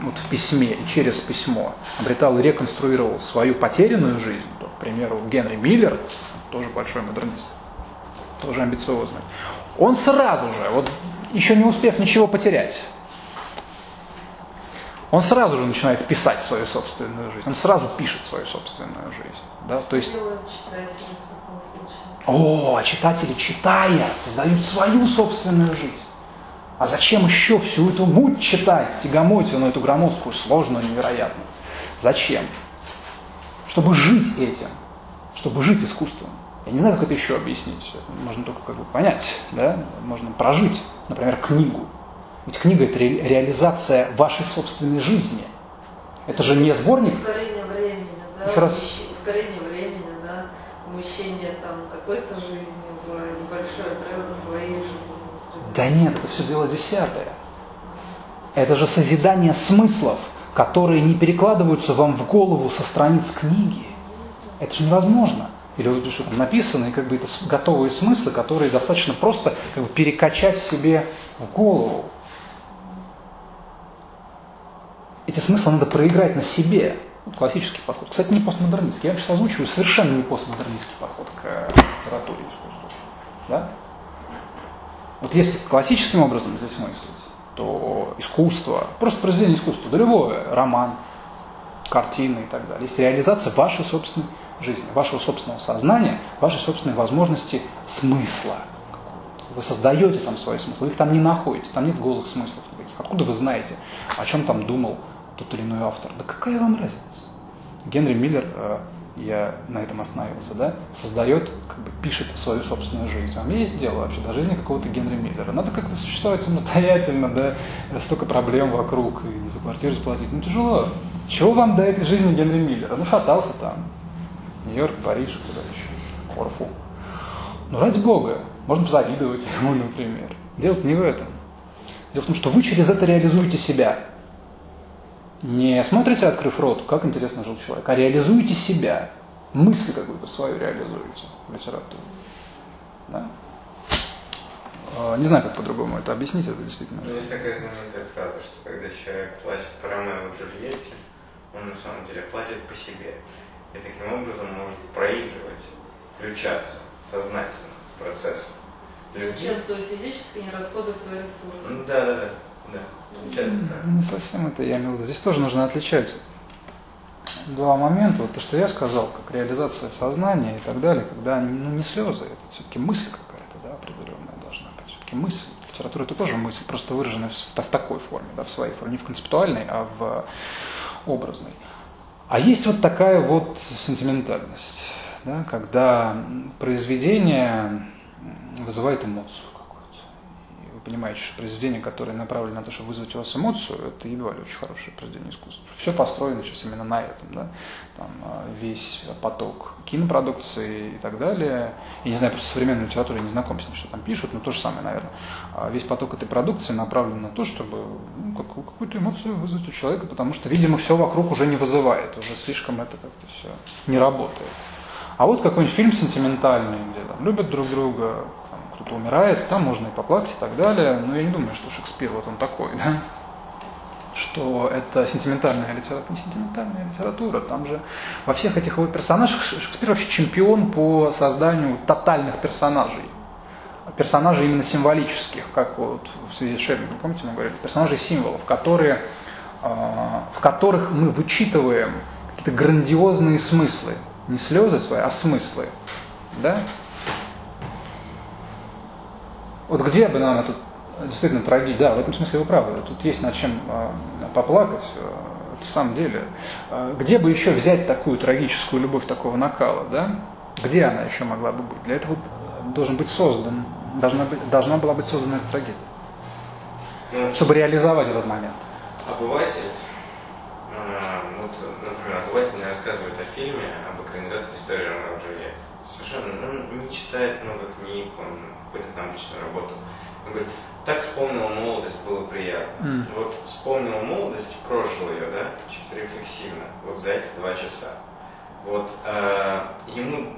A: вот в письме и через письмо обретал и реконструировал свою потерянную жизнь, то, к примеру, Генри Миллер, тоже большой модернист, тоже амбициозный, он сразу же, вот еще не успев ничего потерять, он сразу же начинает писать свою собственную жизнь. Он сразу пишет свою собственную жизнь. Да? То есть... О, читатели, читая, создают свою собственную жизнь. А зачем еще всю эту муть читать, тягомотину, эту громоздкую, сложную, невероятную? Зачем? Чтобы жить этим, чтобы жить искусством. Я не знаю, как это еще объяснить. Это можно только как бы понять, да? Можно прожить, например, книгу. Ведь книга – это ре- реализация вашей собственной жизни. Это же не сборник.
B: Ускорение времени, да?
A: Еще раз.
B: Ускорение времени, да? Умещение там какой-то жизни в небольшой отрезок своей жизни.
A: Да нет, это все дело десятое. Это же созидание смыслов, которые не перекладываются вам в голову со страниц книги. Это же невозможно. Или вот что там написано, и как бы это готовые смыслы, которые достаточно просто как бы, перекачать себе в голову. Эти смыслы надо проиграть на себе. Вот классический подход. Кстати, не постмодернистский. Я сейчас озвучиваю совершенно не постмодернистский подход к э, литературе и искусству. Да? Вот если классическим образом здесь мыслить, то искусство, просто произведение искусства, да любое, роман, картины и так далее, есть реализация вашей собственной жизни, вашего собственного сознания, вашей собственной возможности смысла. Вы создаете там свои смыслы, вы их там не находите, там нет голых смыслов никаких. Откуда вы знаете, о чем там думал тот или иной автор? Да какая вам разница? Генри Миллер, э, я на этом остановился, да, создает, как бы пишет свою собственную жизнь. Вам есть дело вообще до жизни какого-то Генри Миллера? Надо как-то существовать самостоятельно, да, столько проблем вокруг, и за квартиру заплатить. Ну тяжело. Чего вам до этой жизни Генри Миллера? Ну шатался там. Нью-Йорк, Париж, куда еще? Корфу. Ну ради бога, можно позавидовать ему, например. Дело не в этом. Дело в том, что вы через это реализуете себя. Не смотрите, открыв рот, как интересно жил человек, а реализуете себя. Мысль какую-то свою реализуете в литературе. Да? А, не знаю, как по-другому это объяснить, это действительно.
C: Ну, есть такая знаменитая фраза, что когда человек плачет по Ромео и Джульетте, он на самом деле плачет по себе. И таким образом может проигрывать, включаться сознательно в процесс.
B: Не участвуя физически, не расходуя свои ресурсы.
C: Ну, да, да, да. Получается так.
A: Не совсем это я имел в виду. Здесь тоже нужно отличать два момента. Вот то, что я сказал, как реализация сознания и так далее, когда ну, не слезы, это все-таки мысль какая-то, да, определенная должна быть. Все-таки мысль. Литература это тоже мысль, просто выраженная в, в такой форме, да, в своей форме, не в концептуальной, а в образной. А есть вот такая вот сентиментальность, да, когда произведение вызывает эмоцию понимаете, что произведение, которое направлено на то, чтобы вызвать у вас эмоцию, это едва ли очень хорошее произведение искусства. Все построено сейчас именно на этом. Да? Там, а, весь поток кинопродукции и так далее. Я не знаю, просто современной литературы не знаком с ним, что там пишут, но то же самое, наверное. А весь поток этой продукции направлен на то, чтобы ну, какую-то эмоцию вызвать у человека, потому что, видимо, все вокруг уже не вызывает, уже слишком это как-то все не работает. А вот какой-нибудь фильм сентиментальный, где там любят друг друга, кто-то умирает, там можно и поплакать и так далее. Но я не думаю, что Шекспир вот он такой, да? что это сентиментальная литература. Не сентиментальная литература, там же во всех этих его персонажах Шекспир вообще чемпион по созданию тотальных персонажей. Персонажей именно символических, как вот в связи с Шеллингом, помните, мы говорили, персонажей символов, которые, а, в которых мы вычитываем какие-то грандиозные смыслы. Не слезы свои, а смыслы. Да? Вот где бы нам этот действительно трагедия, да, в этом смысле вы правы, тут есть над чем э, поплакать, э, в самом деле. Э, где бы еще взять такую трагическую любовь такого накала, да? Где она еще могла бы быть? Для этого должен быть создан, должна, быть, должна была быть создана эта трагедия, ну, чтобы реализовать этот момент.
C: Обыватель, вот, например, обыватель мне рассказывает о фильме об экранизации истории Ромео и Джульетты. Совершенно, он не читает много книг, он какую-то там личную работу. Он говорит, так вспомнил молодость, было приятно. Mm. Вот вспомнил молодость, прожил ее, да, чисто рефлексивно, вот за эти два часа. Вот э, ему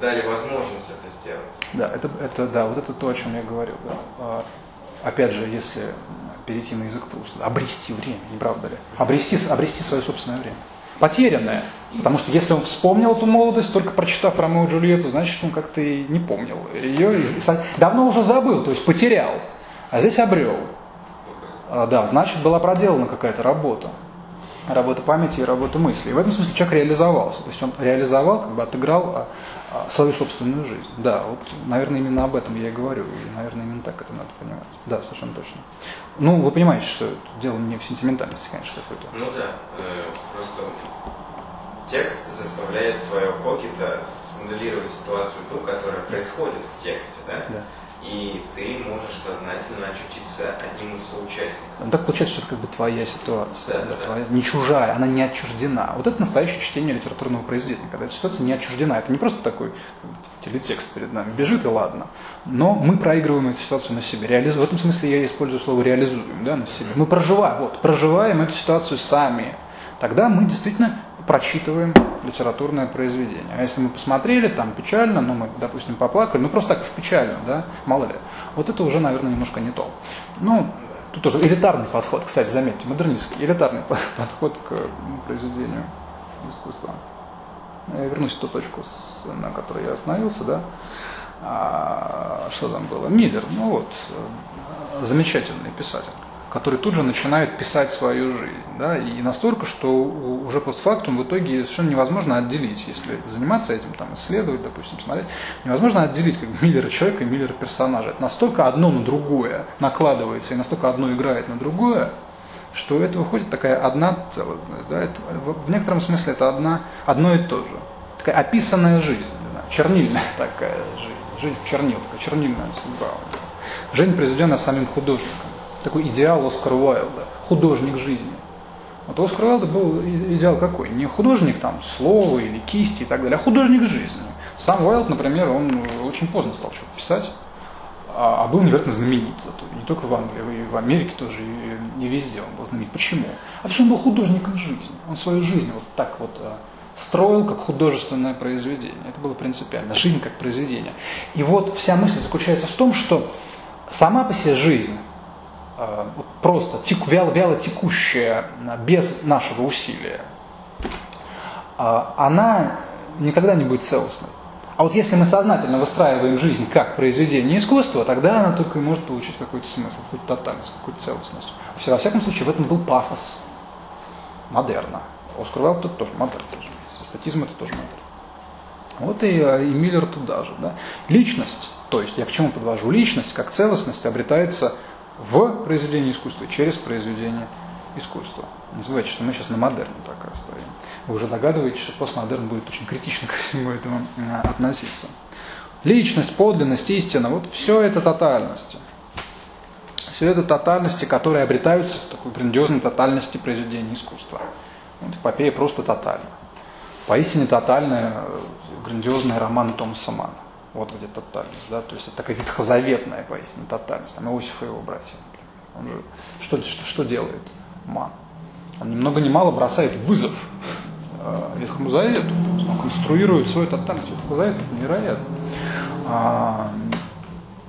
C: дали возможность это сделать.
A: Да, это, это, да, вот это то, о чем я говорил. Да. А, опять же, если перейти на язык Пруста, обрести время, не правда ли? Обрести, обрести свое собственное время потерянное. Потому что если он вспомнил эту молодость, только прочитав Ромео и Джульетту, значит, он как-то и не помнил ее. Давно уже забыл, то есть потерял. А здесь обрел. А, да, значит, была проделана какая-то работа. Работа памяти и работа мысли. И в этом смысле человек реализовался. То есть он реализовал, как бы отыграл а, а, свою собственную жизнь. Да, вот, наверное, именно об этом я и говорю. И, наверное, именно так это надо понимать. Да, совершенно точно. Ну, вы понимаете, что дело не в сентиментальности, конечно, какой-то.
C: Ну да, э, просто текст заставляет твое кокета смоделировать ситуацию ту, которая происходит в тексте, да?
A: Да
C: и ты можешь сознательно очутиться одним из соучастников.
A: Так получается, что это как бы твоя ситуация,
C: да, да, да.
A: Твоя, не чужая, она не отчуждена. Вот это настоящее чтение литературного произведения, когда эта ситуация не отчуждена. Это не просто такой телетекст перед нами, бежит и ладно. Но мы проигрываем эту ситуацию на себе. Реализу... В этом смысле я использую слово реализуем да, на себе. Мы проживаем, вот, проживаем эту ситуацию сами. Тогда мы действительно прочитываем литературное произведение. А если мы посмотрели, там печально, ну мы, допустим, поплакали, ну просто так уж печально, да, мало ли. Вот это уже, наверное, немножко не то. Ну, тут тоже элитарный подход, кстати, заметьте, модернистский, элитарный подход к произведению искусства. Я вернусь в ту точку, на которой я остановился, да. А, что там было? Миллер, ну вот, замечательный писатель который тут же начинает писать свою жизнь. Да, и настолько, что уже постфактум в итоге совершенно невозможно отделить, если заниматься этим, там, исследовать, допустим, смотреть, невозможно отделить как Миллера человека и Миллера персонажа. Это настолько одно на другое накладывается, и настолько одно играет на другое, что это выходит такая одна целостность. Да? Это, в некотором смысле это одна, одно и то же. Такая описанная жизнь, да? чернильная такая жизнь. Жизнь в чернил, такая чернильная судьба. Жизнь, произведенная самим художником такой идеал Оскара Уайлда, художник жизни. Вот у Оскара был идеал какой? Не художник там слова или кисти и так далее, а художник жизни. Сам Уайлд, например, он очень поздно стал что-то писать, а, а был невероятно знаменит. Зато. Не только в Англии, и в Америке тоже, и не везде он был знаменит. Почему? А что он был художником жизни. Он свою жизнь вот так вот а, строил как художественное произведение. Это было принципиально. Жизнь как произведение. И вот вся мысль заключается в том, что сама по себе жизнь просто тек, вяло, вяло текущая, без нашего усилия, э, она никогда не будет целостной. А вот если мы сознательно выстраиваем жизнь как произведение искусства, тогда она только и может получить какой-то смысл, какую-то тотальность, какую-то целостность. Во всяком случае, в этом был пафос модерна. Оскар Уайлд это тоже модерн. Статизм это тоже модерн. Вот и, э, и Миллер туда же. Да? Личность, то есть я к чему подвожу? Личность как целостность обретается в произведении искусства через произведение искусства. Не забывайте, что мы сейчас на модерне пока стоим. Вы уже догадываетесь, что постмодерн будет очень критично ко всему этому э, относиться. Личность, подлинность, истина, вот все это тотальности. Все это тотальности, которые обретаются в такой грандиозной тотальности произведения искусства. Вот эпопея просто тотальна. Поистине тотальная, грандиозная роман Томаса Мана. Вот где тотальность, да, то есть это такая ветхозаветная поистине тотальность. Там Иосиф и его братья, Он же что, что, что делает Ман? Он ни много ни мало бросает вызов э, Ветхому Завету. Он конструирует свою тотальность. Ветхому Завету это невероятно. А,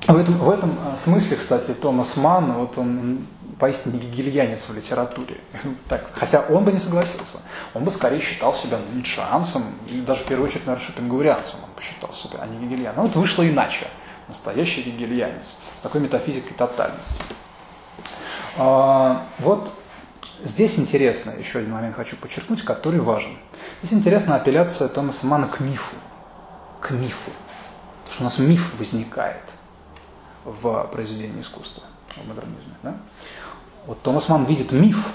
A: в этом, в этом смысле, кстати, Томас Ман, вот он поистине гегельянец в литературе. Так, хотя он бы не согласился. Он бы скорее считал себя ницшеанцем, и даже в первую очередь, наверное, шопенгаурианцем посчитал себя, а не гегельян. Но вот вышло иначе. Настоящий гегельянец. С такой метафизикой тотальности. А, вот здесь интересно, еще один момент хочу подчеркнуть, который важен. Здесь интересна апелляция Томаса Мана к мифу. К мифу. Потому что у нас миф возникает в произведении искусства, в модернизме. Да? Вот Томас Ман видит миф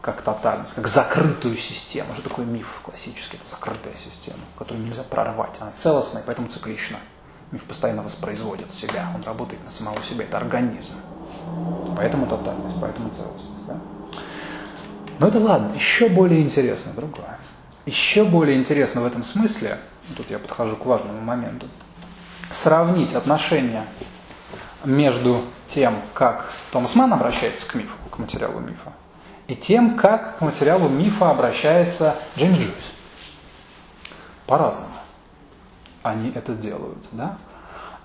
A: как тотальность, как закрытую систему. Что такое миф классический? Это закрытая система, которую нельзя прорвать. Она целостная, поэтому циклична. Миф постоянно воспроизводит себя, он работает на самого себя, это организм. Поэтому тотальность, поэтому целостность. Да? Но это ладно, еще более интересно другое. Еще более интересно в этом смысле, тут я подхожу к важному моменту, сравнить отношения между тем, как Томас Ман обращается к мифу, к материалу мифа, и тем, как к материалу мифа обращается Джеймс Джойс. По-разному они это делают. Да?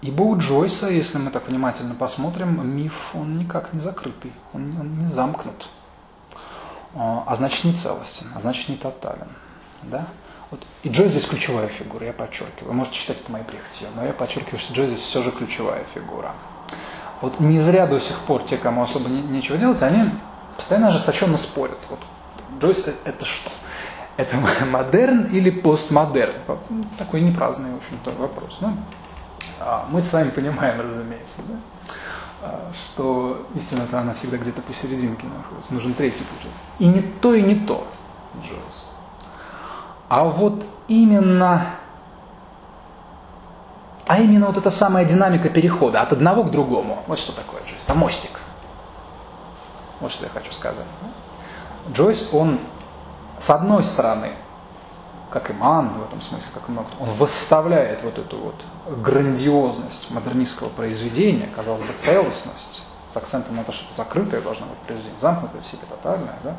A: Ибо у Джойса, если мы так внимательно посмотрим, миф, он никак не закрытый, он, он не замкнут, а, а значит не целостен, а значит не тотален. Да? Вот. И Джойс здесь ключевая фигура, я подчеркиваю. Вы можете считать это моей прихотью, но я подчеркиваю, что Джойс здесь все же ключевая фигура. Вот не зря до сих пор те, кому особо не, нечего делать, они постоянно ожесточенно спорят. Вот Джойс это что? Это модерн или постмодерн? Такой непраздный, в общем-то, вопрос. Ну, а мы с вами понимаем, разумеется, да? А, что истина-то она всегда где-то посерединке находится. Нужен третий путь. И не то, и не то, Джойс. А вот именно а именно вот эта самая динамика перехода от одного к другому. Вот что такое Джойс. Это мостик. Вот что я хочу сказать. Джойс, он с одной стороны, как и Ман в этом смысле, как много он восставляет вот эту вот грандиозность модернистского произведения, казалось бы, целостность, с акцентом на то, что это закрытое должно быть произведение, замкнутое в себе, тотальное, да?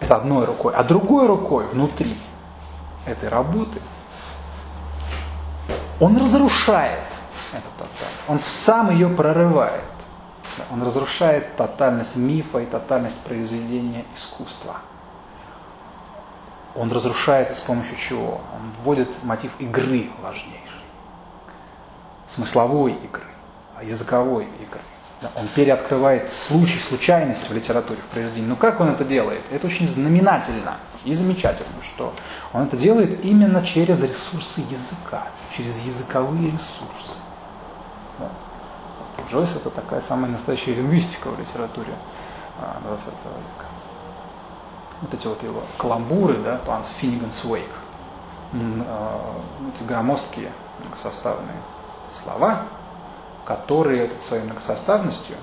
A: Это одной рукой. А другой рукой внутри этой работы – он разрушает эту тотальность. Он сам ее прорывает. Он разрушает тотальность мифа и тотальность произведения искусства. Он разрушает с помощью чего? Он вводит мотив игры важнейший. Смысловой игры, языковой игры. Он переоткрывает случай, случайность в литературе, в произведении. Но как он это делает? Это очень знаменательно и замечательно, что он это делает именно через ресурсы языка, через языковые ресурсы. Джойс это такая самая настоящая лингвистика в литературе 20 а, века. Вот эти вот его каламбуры, да, план Финниганс Уэйк, эти громоздкие составные слова, которые своей многосоставностью,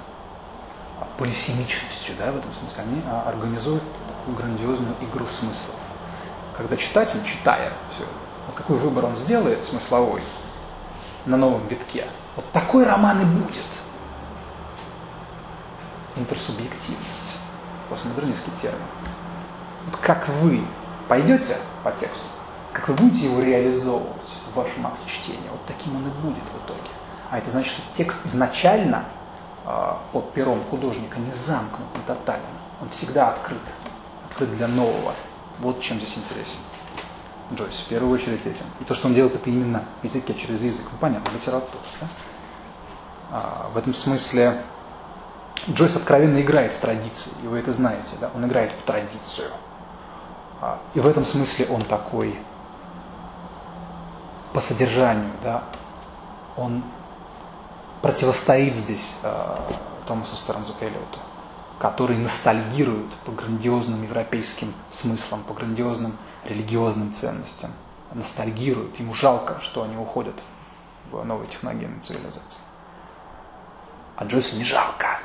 A: полисемичностью, да, в этом смысле, они а, организуют грандиозную игру смыслов. Когда читатель, читая все это, вот какой выбор он сделает смысловой на новом витке, вот такой роман и будет. Интерсубъективность. Постмодернистский термин. Вот как вы пойдете по тексту, как вы будете его реализовывать в вашем акте чтения, вот таким он и будет в итоге. А это значит, что текст изначально э, под пером художника не замкнут, не тотален. Он всегда открыт, открыт для нового. Вот чем здесь интересен Джойс, в первую очередь этим. И то, что он делает, это именно языке, через язык. Ну, понятно, литература. Да? А, в этом смысле Джойс откровенно играет с традицией, и вы это знаете. Да? Он играет в традицию. А, и в этом смысле он такой по содержанию, да, он противостоит здесь э, Томасу Стернзу Эллиоту, который ностальгирует по грандиозным европейским смыслам, по грандиозным религиозным ценностям, ностальгирует, ему жалко, что они уходят в новую техногенную цивилизацию. А Джойсу не жалко.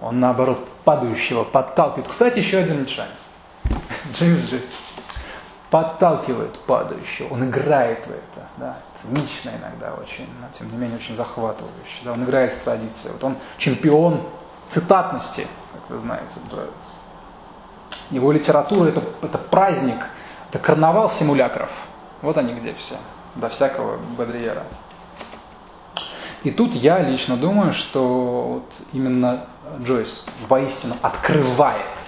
A: Он, наоборот, падающего подталкивает. Кстати, еще один шанс. Джеймс Джойс подталкивает падающего, он играет в это, да, цинично иногда очень, но тем не менее очень захватывающе, да, он играет с традицией, вот он чемпион цитатности, как вы знаете, Джойс. Его литература это, это праздник, это карнавал симулякров. Вот они где все, до всякого Бадриера. И тут я лично думаю, что вот именно Джойс воистину открывает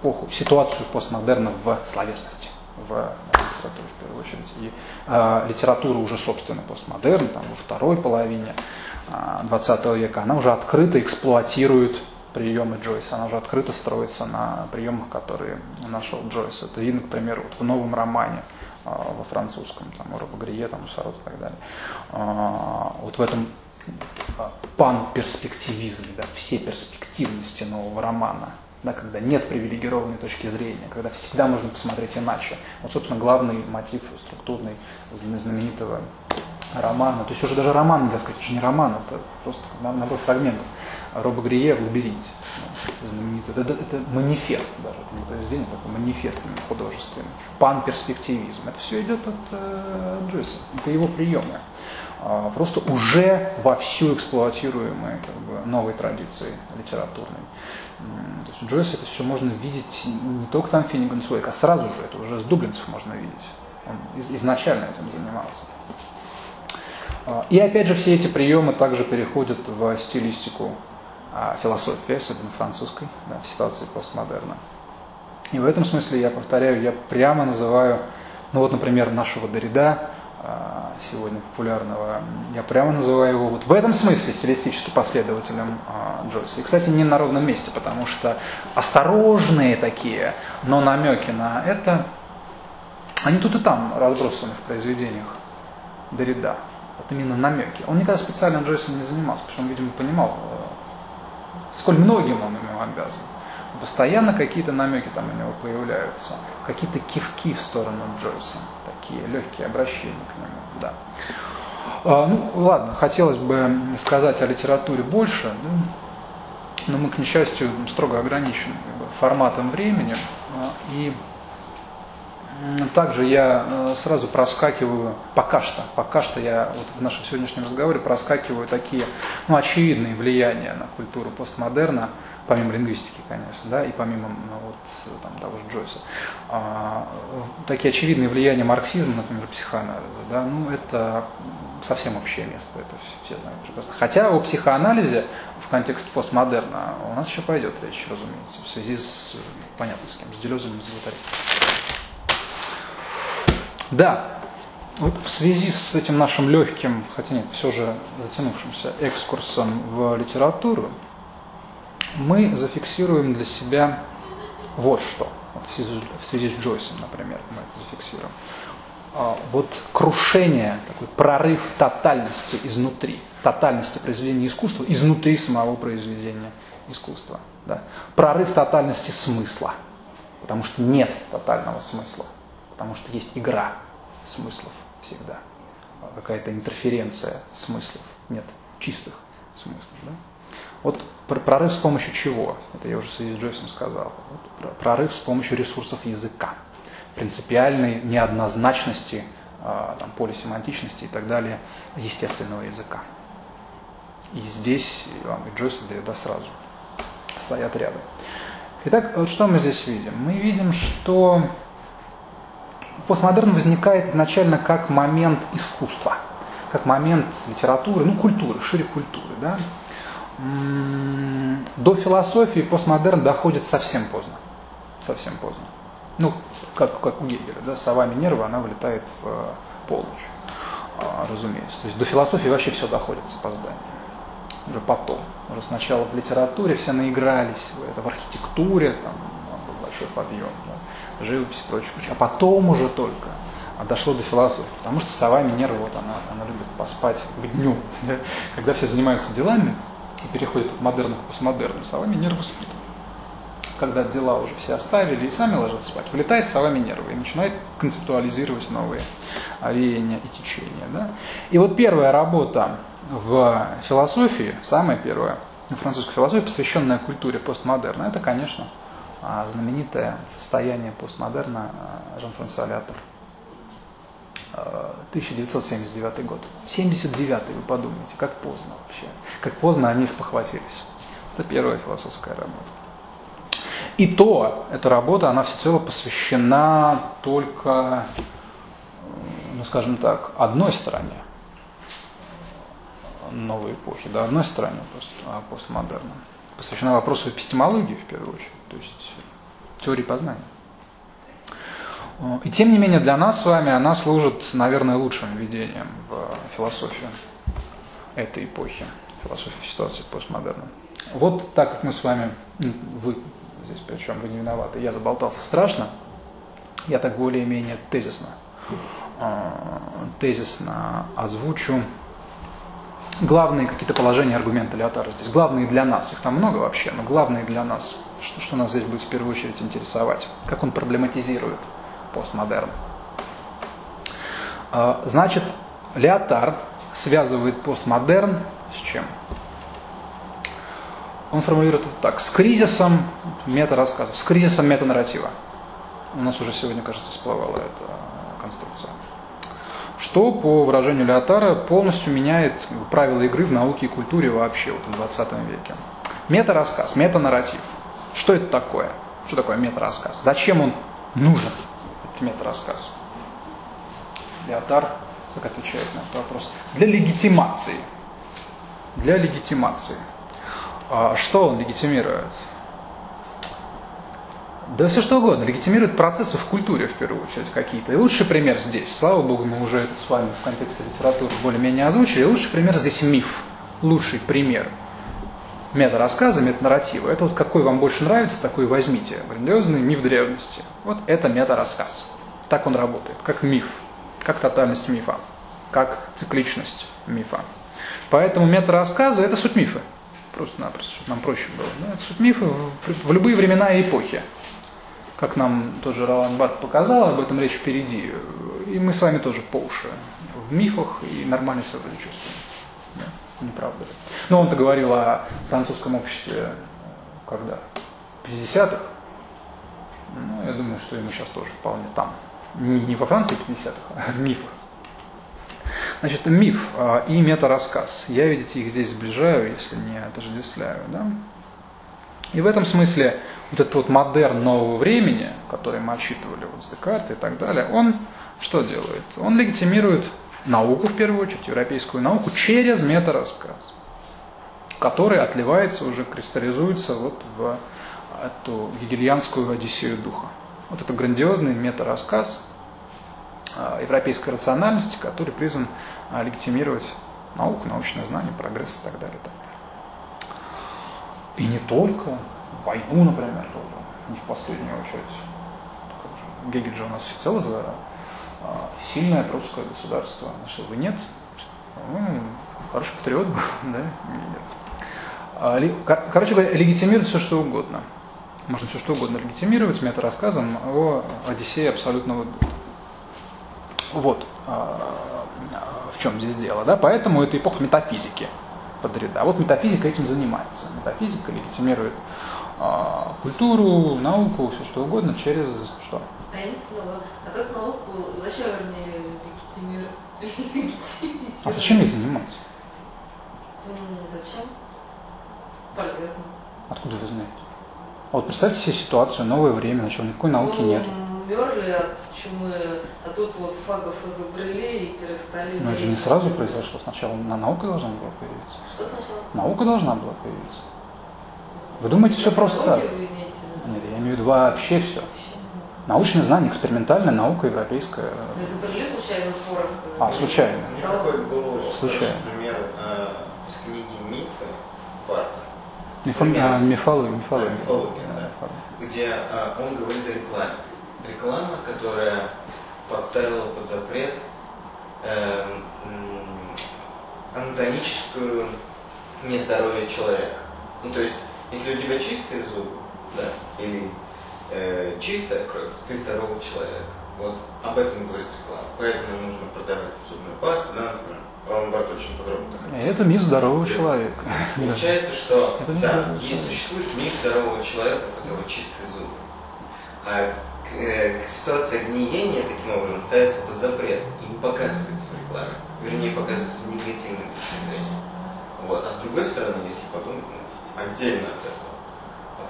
A: эпоху, ситуацию постмодерна в словесности, в литературе в первую очередь. И э, литература уже, собственно, постмодерн, там, во второй половине э, 20 века, она уже открыто эксплуатирует приемы Джойса, она уже открыто строится на приемах, которые нашел Джойс. Это видно, к примеру, вот в новом романе во французском, там, у Робогрие, там, у Сарот и так далее. Э, вот в этом пан-перспективизме, да, все перспективности нового романа, да, когда нет привилегированной точки зрения, когда всегда можно посмотреть иначе. Вот, собственно, главный мотив структурный знаменитого романа. То есть уже даже роман, нельзя сказать, уже не роман, это просто набор фрагментов. Роба Грие в «Лабиринте». Знаменитый. Это, это манифест даже, это не произведение, это манифест именно художественный. Пан-перспективизм. Это все идет от э, Джойса. Это его приемы. А, просто уже вовсю эксплуатируемые как бы, новой традиции литературной. То есть Джойс это все можно видеть не только там Финниган Суэйк, а сразу же, это уже с дублинцев можно видеть. Он изначально этим занимался. А, и опять же все эти приемы также переходят в стилистику философии, особенно французской, да, в ситуации постмодерна. И в этом смысле я повторяю, я прямо называю, ну вот, например, нашего Дорида, а, сегодня популярного, я прямо называю его вот в этом смысле стилистически последователем а, Джойса. И, кстати, не на ровном месте, потому что осторожные такие, но намеки на это, они тут и там разбросаны в произведениях Дорида. Вот именно намеки. Он никогда специально Джойсом не занимался, потому что он, видимо, понимал, э, сколь многим он ему обязан. Постоянно какие-то намеки там у него появляются, какие-то кивки в сторону Джойса, такие легкие обращения к нему, да. А, ну, ладно, хотелось бы сказать о литературе больше, ну, но мы, к несчастью, строго ограничены форматом времени. А, и также я э, сразу проскакиваю, пока что, пока что я вот в нашем сегодняшнем разговоре проскакиваю такие ну, очевидные влияния на культуру постмодерна, помимо лингвистики, конечно, да, и помимо ну, вот, там, того же Джойса, а, такие очевидные влияния марксизма, например, психоанализа, да, ну, это совсем общее место, это все, все знают прекрасно. Хотя о психоанализе в контексте постмодерна у нас еще пойдет речь, разумеется, в связи с, понятно с кем, с Делезом и с Да, вот в связи с этим нашим легким, хотя нет, все же затянувшимся экскурсом в литературу, мы зафиксируем для себя вот что. Вот в, связи, в связи с Джойсом, например, мы это зафиксируем. А, вот крушение, такой прорыв тотальности изнутри, тотальности произведения искусства изнутри самого произведения искусства. Да. Прорыв тотальности смысла, потому что нет тотального смысла, потому что есть игра смыслов всегда, какая-то интерференция смыслов, нет чистых смыслов. Да? Вот прорыв с помощью чего? Это я уже в связи с Джойсом сказал. Вот прорыв с помощью ресурсов языка, принципиальной неоднозначности, а, там, полисемантичности и так далее естественного языка. И здесь и Джойс и Derrida сразу стоят рядом. Итак, вот что мы здесь видим? Мы видим, что постмодерн возникает изначально как момент искусства, как момент литературы, ну, культуры, шире культуры. Да? до философии постмодерн доходит совсем поздно. Совсем поздно. Ну, как, как у Гегеля, да, сова Минерва, она вылетает в э, полночь, а, разумеется. То есть до философии вообще все доходит с опозданием. Уже потом. Уже сначала в литературе все наигрались, это в архитектуре, там, большой подъем. Живопись и прочее, прочее. А потом уже только дошло до философии. Потому что сова Минерва, вот она, она любит поспать к дню. Да? Когда все занимаются делами и переходят от модерна к постмодерну, сова Минерва спит. Когда дела уже все оставили и сами ложатся спать, вылетает сова Минерва и начинает концептуализировать новые веяния и течения. Да? И вот первая работа в философии, самая первая, французской философии, посвященная культуре постмодерна, это, конечно, а, знаменитое состояние постмодерна а, Жан-Франсуа Леатер. 1979 год. 79 вы подумайте, как поздно вообще. Как поздно они спохватились. Это первая философская работа. И то, эта работа, она всецело посвящена только, ну скажем так, одной стороне новой эпохи, да, одной стороне пост, а, постмодерна. Посвящена вопросу эпистемологии, в первую очередь, то есть теории познания. И тем не менее для нас с вами она служит, наверное, лучшим введением в философию этой эпохи, философию ситуации постмодерна. Вот так как мы с вами, вы здесь причем вы не виноваты, я заболтался страшно, я так более-менее тезисно, а, тезисно озвучу главные какие-то положения, аргументы Леотара здесь. Главные для нас, их там много вообще, но главные для нас, что, что нас здесь будет в первую очередь интересовать, как он проблематизирует постмодерн. А, значит, Леотар связывает постмодерн с чем? Он формулирует это так. С кризисом мета-рассказов, с кризисом метанарратива. У нас уже сегодня, кажется, всплывала эта конструкция. Что, по выражению Леотара, полностью меняет правила игры в науке и культуре вообще вот в 20 веке. Мета-рассказ, мета-нарратив. Что это такое? Что такое мета-рассказ? Зачем он нужен, этот мета-рассказ? Леотар как отвечает на этот вопрос? Для легитимации. Для легитимации. А что он легитимирует? Да все что угодно. Легитимирует процессы в культуре, в первую очередь, какие-то. И лучший пример здесь, слава богу, мы уже это с вами в контексте литературы более-менее озвучили, лучший пример здесь миф. Лучший пример мета-рассказа, мета-нарратива. Это вот какой вам больше нравится, такой возьмите. Грандиозный миф древности. Вот это мета-рассказ. Так он работает, как миф, как тотальность мифа, как цикличность мифа. Поэтому мета-рассказы – это суть мифа просто-напросто, нам проще было. Да? Это суть мифа в, в любые времена и эпохи. Как нам тот же Ролан Барт показал, об этом речь впереди. И мы с вами тоже по уши в мифах и нормально себя чувствуем. Да? Не правда ли? Но он-то говорил о французском обществе когда? 50-х. Ну, я думаю, что мы сейчас тоже вполне там. Не, не во Франции 50-х, а в мифах. Значит, миф а, и мета-рассказ. Я, видите, их здесь сближаю, если не отождествляю. Да? И в этом смысле вот этот вот модерн нового времени, который мы отчитывали вот с Декарта и так далее, он что делает? Он легитимирует науку, в первую очередь, европейскую науку, через мета-рассказ, который отливается, уже кристаллизуется вот в эту гегельянскую Одиссею духа. Вот это грандиозный мета-рассказ а, европейской рациональности, который призван а, легитимировать науку, научное знание, прогресс и так далее. И, не только войну, например, тоже, не в последнюю очередь. Гегель же у нас всецело за сильное прусское государство. А что вы нет? Ну, хороший патриот был, да? Нет. Короче говоря, легитимировать все, что угодно. Можно все, что угодно легитимировать мета-рассказом о Одиссее абсолютного духа. Вот в чем здесь дело. Да? Поэтому это эпоха метафизики подряда. Вот метафизика этим занимается. Метафизика легитимирует а, культуру, науку, все что угодно через что?
B: А поняла, а как науку, зачем вернее легитимировать?
A: А зачем ей заниматься?
B: Зачем? Полезно.
A: Откуда вы знаете? Вот представьте себе ситуацию, новое время, начало, никакой науки
B: ну,
A: нет.
B: Мерли от чумы, а тут вот фагов изобрели и перестали.
A: Но это же не сразу произошло. Сначала на наука должна была появиться.
B: Что сначала?
A: Наука должна была появиться. Вы думаете, все просто так? Нет, я имею в виду вообще все. Научное знание, экспериментальная наука европейская.
B: Но изобрели случайно порох?
A: А, случайно.
C: Мне приходит в голову
A: Случайно.
C: например, э, с книги «Мифы» Барта.
A: Мифо- а, мифология,
C: Да,
A: мифология.
C: мифология,
A: Да,
C: да.
A: мифология.
C: где а, он говорит о рекламе. Реклама, которая подставила под запрет м, анатомическую нездоровье человека. Ну, то есть, если у тебя чистые зубы, да, или э, чистая кровь, ты здоровый человек. Вот об этом говорит реклама. Поэтому нужно продавать зубную пасту, да, например. Алан Барт очень подробно так
A: И Это миф здорового человека. Да.
C: Получается, что
A: Это
C: да, есть существует миф здорового человека, у которого чистые зубы. А к, э, к ситуации гниения таким образом ставится под запрет и не показывается в рекламе. Вернее, показывается с негативной точки зрения. Вот. А с другой стороны, если подумать, ну, отдельно от этого,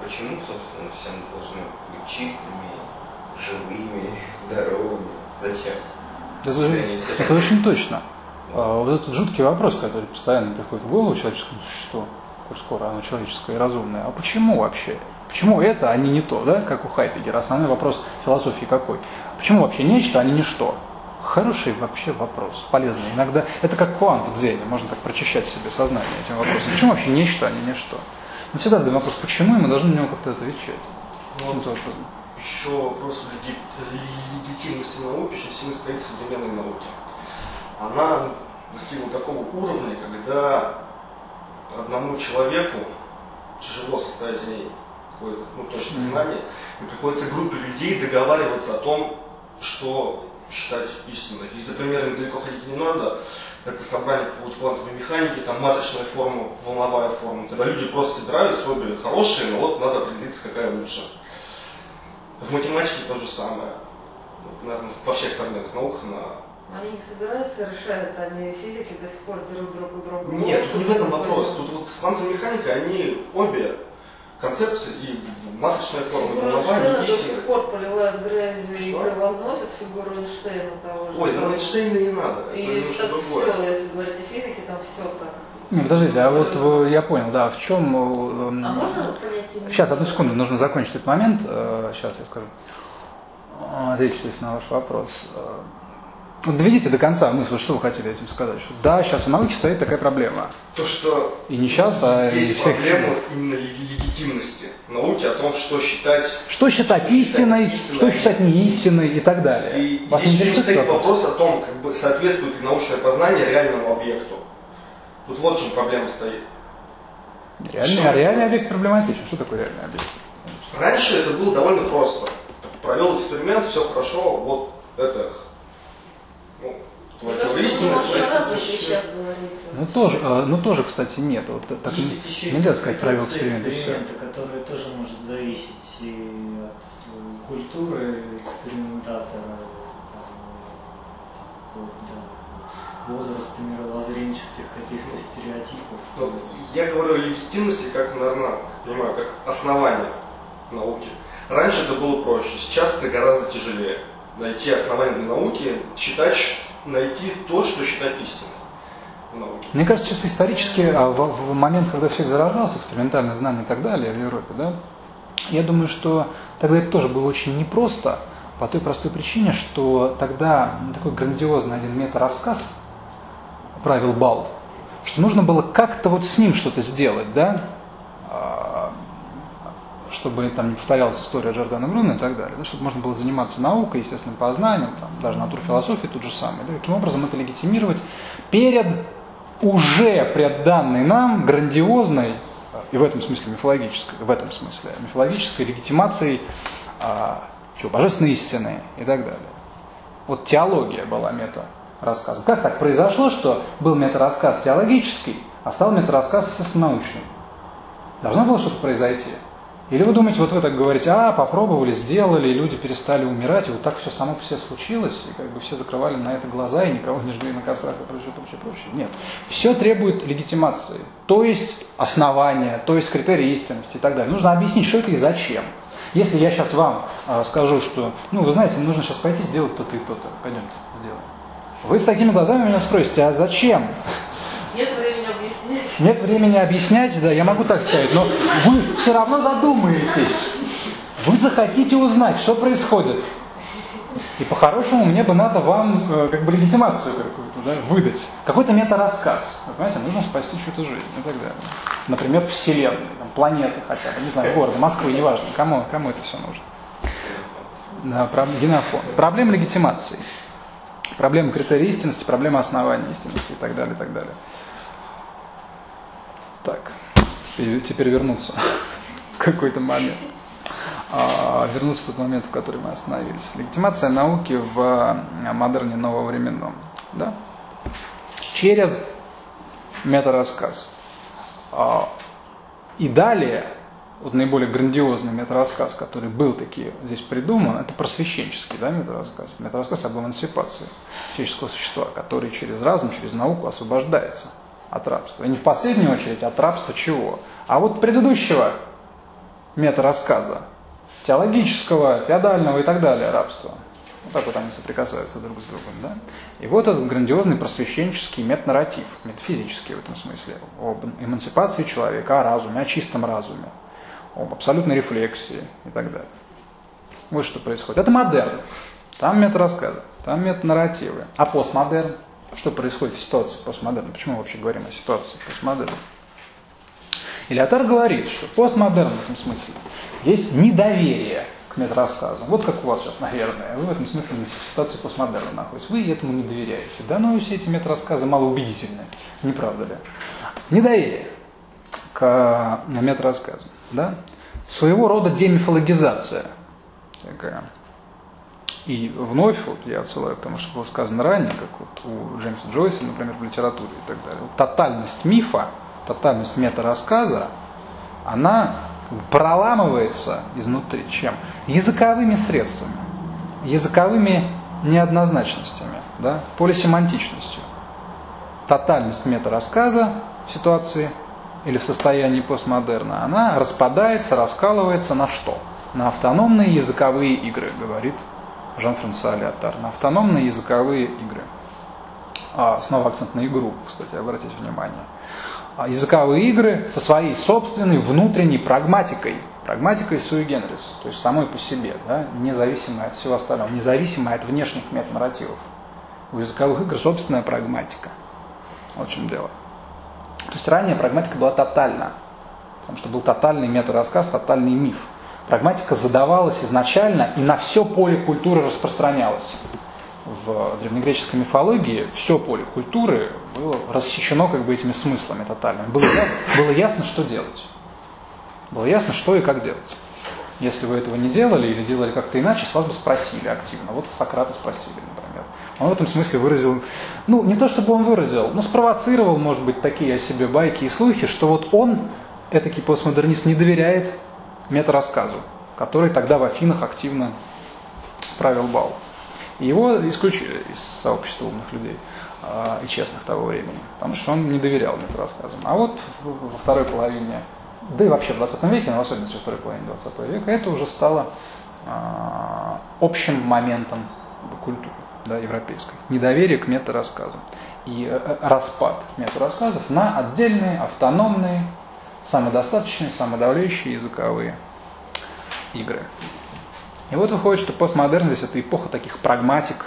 C: почему, собственно, все мы должны быть чистыми, живыми, здоровыми? Зачем?
A: Это,
C: Вселенной.
A: это очень точно. А, Вот этот жуткий вопрос, который постоянно приходит в голову человеческому существу, коль скоро оно человеческое и разумное. А почему вообще? Почему это, а не не то, да, как у Хайдегера? Основной вопрос философии какой? Почему вообще нечто, а не ничто? Хороший вообще вопрос, полезный. Иногда это как квант в дзене, можно так прочищать себе сознание этим вопросом. Почему вообще нечто, а не ничто? Мы всегда задаем вопрос, почему, и мы должны на него как-то отвечать.
E: Ну,
A: Каким-то образом.
E: Еще вопрос леги- легитимности науки очень сильно стоит современной науке. Она достигла такого уровня, когда одному человеку тяжело составить о ней какое-то ну, точное знание, и приходится группе людей договариваться о том, что считать истиной. И за примером далеко ходить не надо. Это собрание по квантовой механики, там маточная форма, волновая форма. Когда люди просто собираются, обе хорошие, но вот надо определиться, какая лучше. В математике то же самое. Вот, наверное, во всех современных науках на...
B: Они не собираются, решают, они физики до сих пор дерут друг у друга.
E: Нет, тут не в этом вопрос. Тут вот с квантовой механикой они обе концепции, и маточная форма, волновая,
B: Эйнштейна
E: они
B: до сих пор поливают грязью и превозносят фигуру Эйнштейна того же.
E: Ой, ну Эйнштейна не надо, это
B: И
E: другое.
B: все, если говорить о физике, там все так.
A: Не, подождите, а вот вы- я понял, да, в чем...
B: А можно?
A: Сейчас, одну секунду, нужно закончить этот момент. Э, Сейчас я скажу. Э, Ответить то есть, на ваш вопрос. Доведите до конца мысль, что вы хотели этим сказать. Что да, сейчас в науке стоит такая проблема.
E: То, что
A: И не сейчас, а и
E: есть
A: всех...
E: проблема именно леги- легитимности науки, о том, что считать
A: Что считать истиной,
E: истиной,
A: что считать неистиной и так далее.
E: И
A: Вас
E: здесь
A: интересует
E: стоит
A: этот
E: вопрос о том, как бы соответствует ли научное познание реальному объекту. Тут вот в чем проблема стоит.
A: Реальный, а реальный объект проблематичен. Что такое реальный объект?
E: Раньше это было довольно просто. Провел эксперимент, все хорошо, вот это, ну,
B: Мне
E: твоя
B: кажется,
E: истина,
B: немножко
E: твоя
B: о разных
E: истина.
B: вещах говорится.
A: Ну тоже, э, ну тоже, кстати, нет. Вот так
D: Есть
A: не- нельзя сказать правил эксперимента.
D: эксперимента, которая тоже может зависеть и от э, культуры экспериментатора, там, вплоть до возраста мировоззренческих каких-то стереотипов.
E: Ну, Я говорю о легитимности как, как понимаю, как основание науки. Раньше это было проще, сейчас это гораздо тяжелее. Найти основание для науки, считать, найти то, что считать истиной.
A: Мне кажется, чисто исторически, а в, в момент, когда все это зарождалось, экспериментальное знание и так далее в Европе, да, я думаю, что тогда это тоже было очень непросто, по той простой причине, что тогда такой грандиозный один мета-рассказ правил Балд, что нужно было как-то вот с ним что-то сделать, да, а, чтобы там не повторялась история Джордана Бруно и так далее, да, чтобы можно было заниматься наукой, естественным познанием, там, даже натурфилософией тут же самое. Да, таким образом это легитимировать перед уже предданной нам грандиозной, а, и в этом смысле мифологической, в этом смысле мифологической легитимацией а, чего, божественной истины и так далее. Вот теология была мета-рассказом. Как так произошло, что был мета-рассказ теологический, а стал мета-рассказ естественно-научным? Должно было что-то произойти. Или вы думаете, вот вы так говорите, а, попробовали, сделали, и люди перестали умирать, и вот так все само по себе случилось, и как бы все закрывали на это глаза, и никого не жгли на кострах и прочее, прочее, прочее. Нет. Все требует легитимации, то есть основания, то есть критерии истинности и так далее. Нужно объяснить, что это и зачем. Если я сейчас вам э, скажу, что, ну, вы знаете, нужно сейчас пойти сделать то-то и то-то, пойдемте, сделаем. Вы с такими глазами меня спросите, а зачем?
B: Нет времени объяснять.
A: Да, я могу так сказать, но вы все равно задумаетесь. Вы захотите узнать, что происходит. И по-хорошему мне бы надо вам э, как бы легитимацию какую-то да, выдать. Какой-то мета-рассказ. Вы понимаете, нужно спасти чью-то жизнь и так далее. Например, Вселенной, там, планеты хотя бы, не знаю, города, Москвы, неважно. Кому, кому это все нужно? Да, проб... генофон. Проблема легитимации. Проблема критерия истинности, проблема основания истинности и так далее, и так далее. Так, теперь вернуться в какой-то момент. А, вернуться в тот момент, в который мы остановились. Легитимация науки в а, модерне нововременном. Да? Через метарассказ. А, и далее, вот наиболее грандиозный метарассказ, который был таки здесь придуман, это просвещенческий да, метарассказ. Метарассказ об эмансипации человеческого существа, который через разум, через науку освобождается от рабства. И не в последнюю очередь от рабства чего? А вот предыдущего метарассказа, теологического, феодального и так далее рабства. Вот так вот они соприкасаются друг с другом. Да? И вот этот грандиозный просвещенческий метанарратив, метафизический в этом смысле, об эмансипации человека, о разуме, о чистом разуме, об абсолютной рефлексии и так далее. Вот что происходит. Это модерн. Там метарассказы, там метанарративы. А постмодерн? Что происходит в ситуации постмодерна? Почему мы вообще говорим о ситуации постмодерна? Илиатар говорит, что постмодерн в этом смысле есть недоверие к метарассказам. Вот как у вас сейчас, наверное. Вы в этом смысле в ситуации постмодерна находитесь. Вы этому не доверяете. Да, но все эти метарассказы малоубедительны. Не правда ли? Недоверие к метарассказам. Да? Своего рода демифологизация такая. И вновь вот я отсылаю к тому, что было сказано ранее, как вот у Джеймса Джойса, например, в литературе и так далее. Тотальность мифа, тотальность метарассказа, она проламывается изнутри чем? Языковыми средствами, языковыми неоднозначностями, да, полисемантичностью. Тотальность метарассказа в ситуации или в состоянии постмодерна, она распадается, раскалывается на что? На автономные языковые игры, говорит Жан-Франсуа Леотар, на автономные языковые игры. А, снова акцент на игру, кстати, обратите внимание. А, языковые игры со своей собственной внутренней прагматикой, прагматикой sui generis, то есть самой по себе, да, независимой от всего остального, независимой от внешних метанарративов. У языковых игр собственная прагматика. В чем дело. То есть ранее прагматика была тотальна, потому что был тотальный метарассказ, тотальный миф. Прагматика задавалась изначально и на все поле культуры распространялась в древнегреческой мифологии все поле культуры было рассечено как бы этими смыслами тотальными. Было, было ясно, что делать. Было ясно, что и как делать. Если вы этого не делали или делали как-то иначе, с вас бы спросили активно. Вот Сократа спросили, например. Он в этом смысле выразил, ну, не то чтобы он выразил, но спровоцировал, может быть, такие о себе байки и слухи, что вот он, этакий постмодернист, не доверяет метарассказу, который тогда в Афинах активно правил бал. Его исключили из сообщества умных людей э, и честных того времени, потому что он не доверял мне рассказам. А вот во второй половине, да и вообще в 20 веке, но в особенности во второй половине 20 века, это уже стало э, общим моментом культуры да, европейской. Недоверие к метарассказам и э, распад метарассказов на отдельные, автономные, самодостаточные, самодавляющие языковые игры. И вот выходит, что постмодерн здесь это эпоха таких прагматик,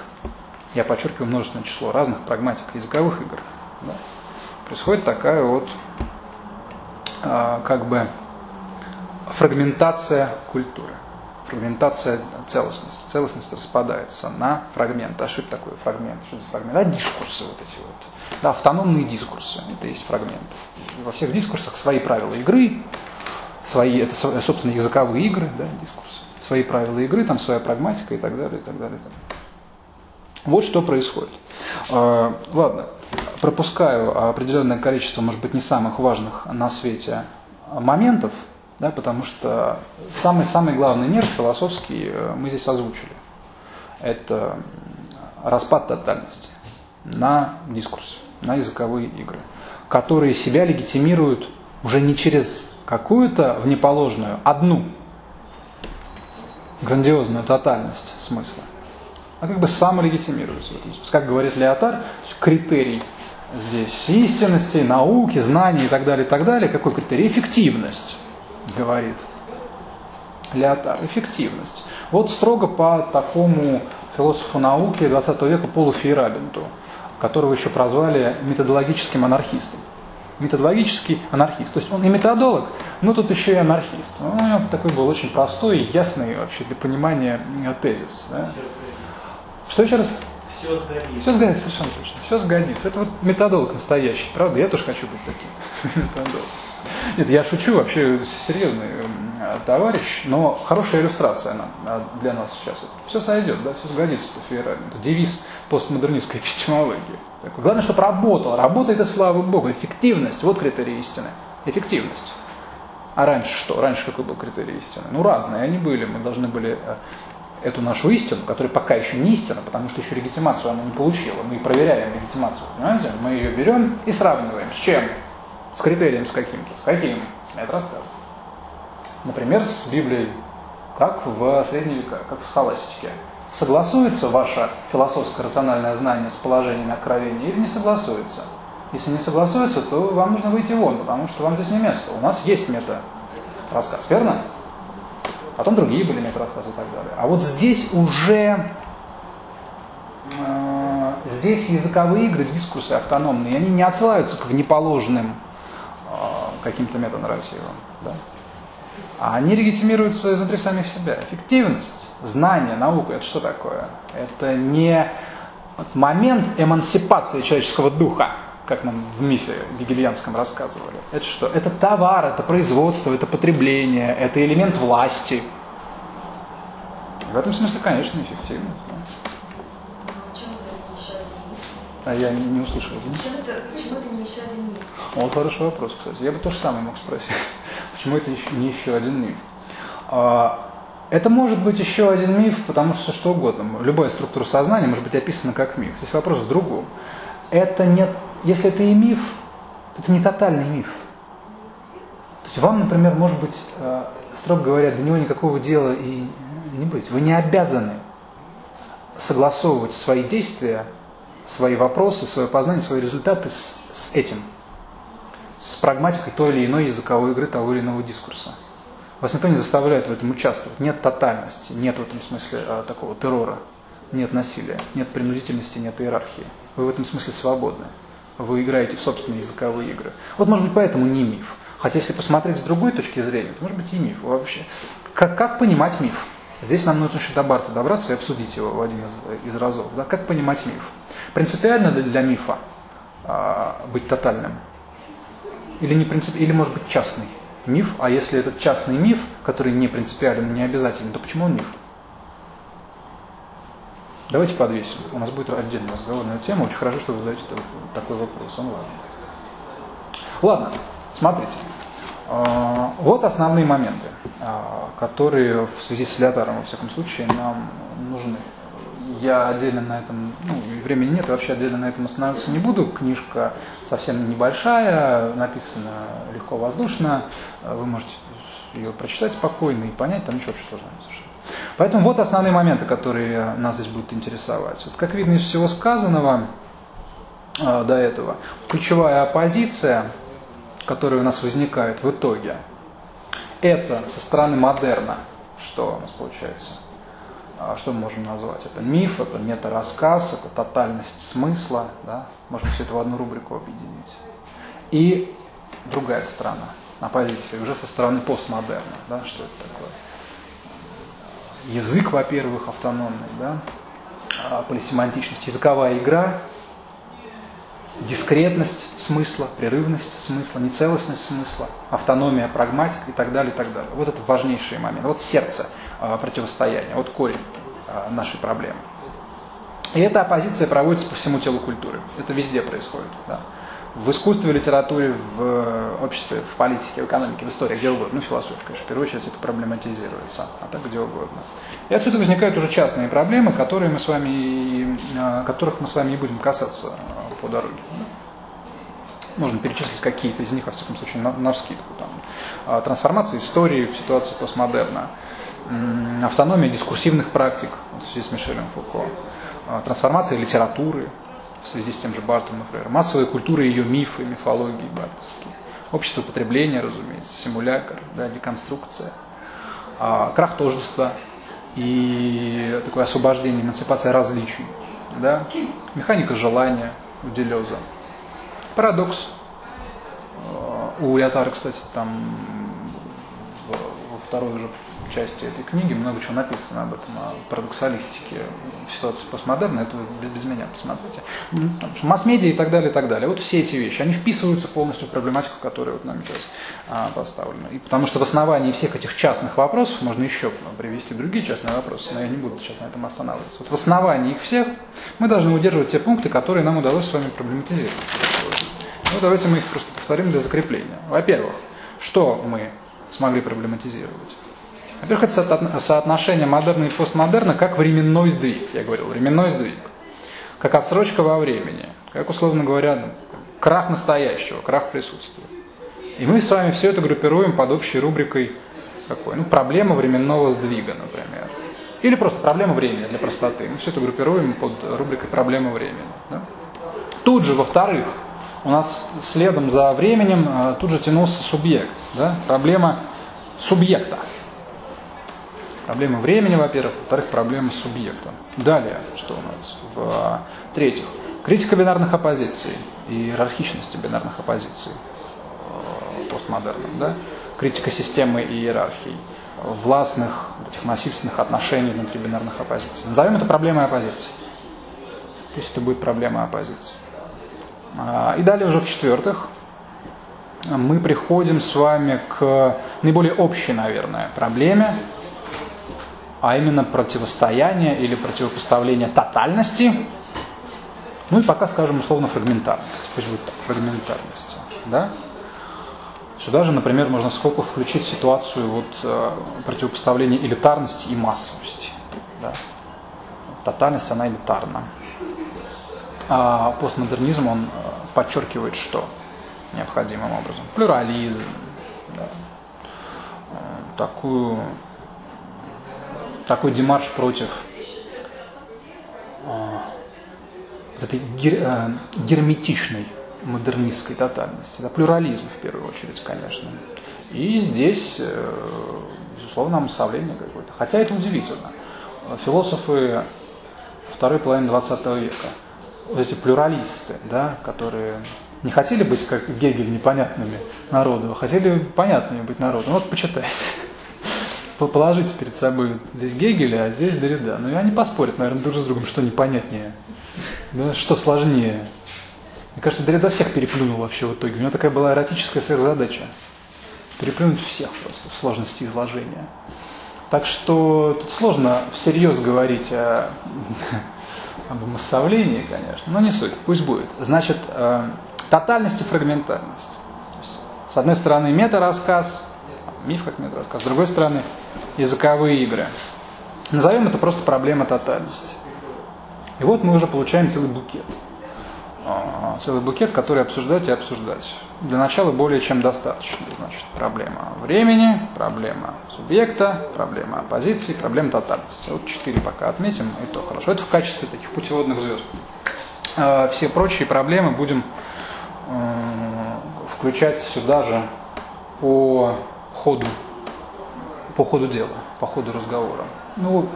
A: я подчеркиваю множественное число разных прагматик языковых игр. Да. Происходит такая вот а, как бы фрагментация культуры, фрагментация целостности. Целостность распадается на фрагменты. А что это такое фрагмент? Что это фрагмент? А дискурсы вот эти вот. Да, автономные дискурсы, это есть фрагменты. Во всех дискурсах свои правила игры, свои, это, собственно, языковые игры, да, дискурсы свои правила игры, там своя прагматика и так далее, и так далее. И так далее. Вот что происходит. А, ладно, пропускаю определенное количество, может быть, не самых важных на свете моментов, да, потому что самый-самый главный нерв философский э, мы здесь озвучили. Это распад тотальности на дискурс, на языковые игры, которые себя легитимируют уже не через какую-то внеположную, одну грандиозную тотальность смысла, а как бы этом. Как говорит Леотар, критерий здесь истинности, науки, знаний и так далее, и так далее. Какой критерий? Эффективность, говорит Леотар. Эффективность. Вот строго по такому философу науки 20 века Полу Фейрабенту, которого еще прозвали методологическим анархистом. Методологический анархист. То есть он и методолог, но тут еще и анархист. Ну, у него такой был очень простой и ясный вообще для понимания тезис. Да? Что еще раз?
D: Все сгодится.
A: Все сгодится, совершенно точно. Все сгодится. Это вот методолог настоящий, правда? Я тоже хочу быть таким методолог. Нет, я шучу, вообще серьезный товарищ, но хорошая иллюстрация она для нас сейчас. Все сойдет, да, все сгодится по Фейерабелю. Это девиз постмодернистской эпистемологии. Главное, чтобы работало. Работает и слава Богу. Эффективность, вот критерий истины. Эффективность. А раньше что? Раньше какой был критерий истины? Ну, разные они были. Мы должны были эту нашу истину, которая пока еще не истина, потому что еще легитимацию она не получила. Мы проверяем легитимацию, понимаете? Мы ее берем и сравниваем. С чем? С критерием с каким-то. С каким? Это расскажу. Например, с Библией, как в средние века, как в схоластике. Согласуется ваше философское рациональное знание с положением откровения или не согласуется? Если не согласуется, то вам нужно выйти вон, потому что вам здесь не место. У нас есть мета-рассказ, верно? Потом другие были мета-рассказы и так далее. А вот здесь уже э, здесь языковые игры, дискурсы автономные, они не отсылаются к внеположным каким-то метанарративам. Да? А они легитимируются изнутри самих себя. Эффективность, знание, наука – это что такое? Это не момент эмансипации человеческого духа, как нам в мифе гегельянском рассказывали. Это что? Это товар, это производство, это потребление, это элемент власти. В этом смысле, конечно, эффективно. А я не, не услышал.
B: Почему это, почему это не еще один миф?
A: Вот хороший вопрос, кстати. Я бы то же самое мог спросить. Почему это еще, не еще один миф? А, это может быть еще один миф, потому что что угодно. Любая структура сознания может быть описана как миф. Здесь вопрос в другом. Это не, если это и миф, это не тотальный миф. То есть вам, например, может быть, э, строго говоря, до него никакого дела и не быть. Вы не обязаны согласовывать свои действия, свои вопросы, свое познание, свои результаты с, с этим с прагматикой той или иной языковой игры того или иного дискурса. Вас никто не заставляет в этом участвовать. Нет тотальности, нет в этом смысле а, такого террора, нет насилия, нет принудительности, нет иерархии. Вы в этом смысле свободны. Вы играете в собственные языковые игры. Вот, может быть, поэтому не миф. Хотя, если посмотреть с другой точки зрения, то, может быть, и миф вообще. Как, как понимать миф? Здесь нам нужно еще до Барта добраться и обсудить его в один из, из разов. Да? Как понимать миф? Принципиально для, для мифа а, быть тотальным – или, не принцип... или может быть частный миф, а если этот частный миф, который не принципиален, не обязателен, то почему он миф? Давайте подвесим. У нас будет отдельный разговор тему. Очень хорошо, что вы задаете такой вопрос. Он важен. Ладно, смотрите. А, вот основные моменты, а, которые в связи с Леотаром, во всяком случае, нам нужны я отдельно на этом, ну, времени нет, вообще отдельно на этом останавливаться не буду. Книжка совсем небольшая, написана легко, воздушно. Вы можете ее прочитать спокойно и понять, там ничего очень сложного совершенно. Поэтому вот основные моменты, которые нас здесь будут интересовать. Вот, как видно из всего сказанного э, до этого, ключевая оппозиция, которая у нас возникает в итоге, это со стороны модерна, что у нас получается – что мы можем назвать? Это миф, это мета-рассказ, это тотальность смысла, да? можно все это в одну рубрику объединить. И другая сторона, на позиции уже со стороны постмодерна, да? что это такое? Язык, во-первых, автономный, да? А полисемантичность, языковая игра, дискретность смысла, прерывность смысла, нецелостность смысла, автономия, прагматика и так далее, и так далее. Вот это важнейшие моменты. Вот сердце а, противостояния, вот корень а, нашей проблемы. И эта оппозиция проводится по всему телу культуры. Это везде происходит. Да. В искусстве, в литературе, в э, обществе, в политике, в экономике, в истории, где угодно. Ну, философия, конечно, в первую очередь это проблематизируется, а так где угодно. И отсюда возникают уже частные проблемы, которые мы с вами, а, которых мы с вами и будем касаться по дороге. Можно перечислить какие-то из них, во всяком случае, на, на вскидку. Там. Трансформация истории в ситуации постмодерна автономия дискурсивных практик в связи с Мишелем Фуко, а, трансформация литературы в связи с тем же Бартом, например, массовая культура ее мифы, мифологии бартовские, общество потребления, разумеется, симулякр, да, деконструкция, а, крах тождества и такое освобождение, эмансипация различий. Да? Механика желания у Делеза. Парадокс. А, у Леотара, кстати, там во второй уже части этой книги много чего написано об этом, о парадоксалистике в ситуации постмодерна, это без, без меня посмотрите. Потому что масс-медиа и так далее, и так далее. Вот все эти вещи, они вписываются полностью в проблематику, которая вот нам сейчас а, поставлена. И потому что в основании всех этих частных вопросов можно еще привести другие частные вопросы, но я не буду сейчас на этом останавливаться. Вот в основании их всех мы должны удерживать те пункты, которые нам удалось с вами проблематизировать. Ну, давайте мы их просто повторим для закрепления. Во-первых, что мы смогли проблематизировать? Во-первых, это соотношение модерна и постмодерна как временной сдвиг, я говорил, временной сдвиг, как отсрочка во времени, как, условно говоря, крах настоящего, крах присутствия. И мы с вами все это группируем под общей рубрикой какой? Ну, проблема временного сдвига, например. Или просто проблема времени для простоты. Мы все это группируем под рубрикой проблема времени. Да? Тут же, во-вторых, у нас следом за временем э, тут же тянулся субъект. Да? Проблема субъекта. Проблема времени, во-первых, во-вторых, проблема субъекта. Далее, что у нас? В-третьих, критика бинарных оппозиций и иерархичности бинарных оппозиций э, постмодерном, да? критика системы и иерархий, властных, этих насильственных отношений внутри бинарных оппозиций. Назовем это проблемой оппозиции. Пусть это будет проблема оппозиции. А, и далее уже в-четвертых, мы приходим с вами к наиболее общей, наверное, проблеме, а именно противостояние или противопоставление тотальности, ну и пока скажем условно фрагментарности, пусть будет так, фрагментарности, да? Сюда же, например, можно сколько включить ситуацию вот, э, противопоставления элитарности и массовости. Да? Тотальность, она элитарна. А постмодернизм, он э, подчеркивает что? Необходимым образом. Плюрализм, да? Э, такую такой демарш против а, этой гер, а, герметичной модернистской тотальности. Да, плюрализм в первую очередь, конечно. И здесь, э, безусловно, обособление какое-то. Хотя это удивительно. Философы второй половины 20 века, вот эти плюралисты, да, которые не хотели быть, как Гегель, непонятными народу, а хотели понятными быть народу. Ну, вот почитайте положите перед собой здесь Гегеля, а здесь Derrida. Ну и они поспорят, наверное, друг с другом, что непонятнее, да, что сложнее. Мне кажется, Derrida всех переплюнул вообще в итоге. У него такая была эротическая сверхзадача. Переплюнуть всех просто в сложности изложения. Так что тут сложно всерьез говорить о, об массовлении, конечно, но не суть, пусть будет. Значит, э, тотальность и фрагментальность. С одной стороны, мета-рассказ, миф как мета-рассказ, с другой стороны, языковые игры. Назовем это просто проблема тотальности. И вот мы уже получаем целый букет. А, целый букет, который обсуждать и обсуждать. Для начала более чем достаточно. Значит, проблема времени, проблема субъекта, проблема оппозиции, проблема тотальности. Вот четыре пока отметим, и то хорошо. Это в качестве таких путеводных звезд. А, все прочие проблемы будем включать сюда же по ходу по ходу дела, по ходу разговора. Ну,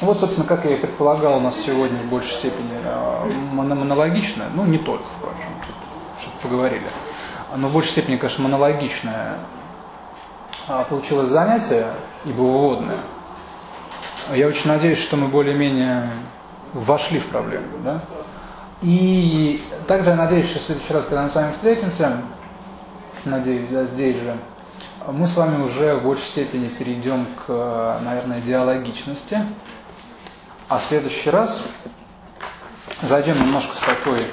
A: вот, собственно, как я и предполагал, у нас сегодня в большей степени э, монологичное, ну, не только, впрочем, что-то поговорили, но в большей степени, конечно, монологичное а, получилось занятие, ибо вводное. Я очень надеюсь, что мы более-менее вошли в проблему, да? И также я надеюсь, что в следующий раз, когда мы с вами встретимся, надеюсь, да, здесь же, мы с вами уже в большей степени перейдем к, наверное, диалогичности. А в следующий раз зайдем немножко с такой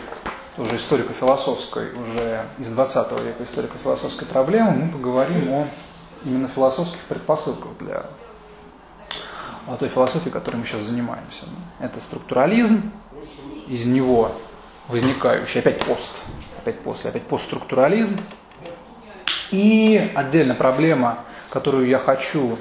A: уже историко-философской, уже из 20 века историко-философской проблемы, мы поговорим о именно философских предпосылках для о той философии, которой мы сейчас занимаемся. Это структурализм, из него возникающий, опять пост, опять после, опять постструктурализм, и отдельно проблема, которую я хочу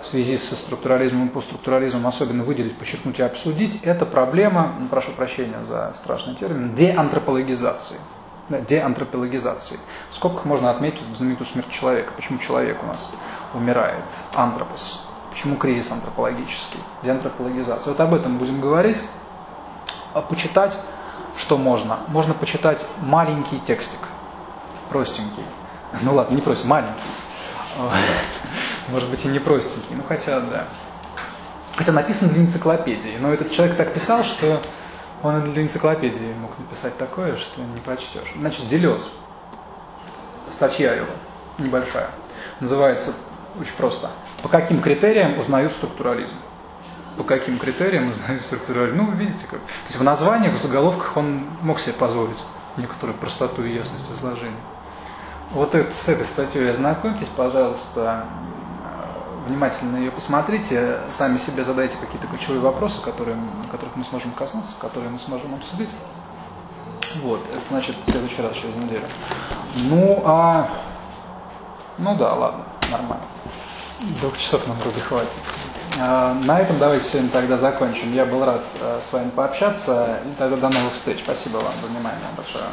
A: в связи со структурализмом и постструктурализмом особенно выделить, подчеркнуть и обсудить, это проблема, ну, прошу прощения за страшный термин, деантропологизации. да, деантропологизации. Сколько можно отметить знаменитую смерть человека? Почему человек у нас умирает? Антропос. Почему кризис антропологический? Деантропологизация. Вот об этом будем говорить. А почитать что можно? Можно почитать маленький текстик, простенький. Ну ладно, не простенький, маленький. Может быть и не простенький, ну хотя да. Хотя написан для энциклопедии, но этот человек так писал, что он и для энциклопедии мог написать такое, что не прочтешь. Значит, Делез, статья его, небольшая, называется очень просто. По каким критериям узнают структурализм? По каким критериям узнают структурализм? Ну, вы видите, как. То есть в названиях, в заголовках он мог себе позволить некоторую простоту и ясность изложения. Вот с этой статьей ознакомьтесь, пожалуйста, внимательно ее посмотрите, сами себе задайте какие-то ключевые вопросы, которые, которых мы сможем коснуться, которые мы сможем обсудить. Вот, это значит в следующий раз, через неделю. Ну, а... Ну да, ладно, нормально. Двух часов нам вроде хватит. А, на этом давайте сегодня тогда закончим. Я был рад а, с вами пообщаться. И тогда до новых встреч. Спасибо вам за внимание большое.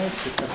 E: genética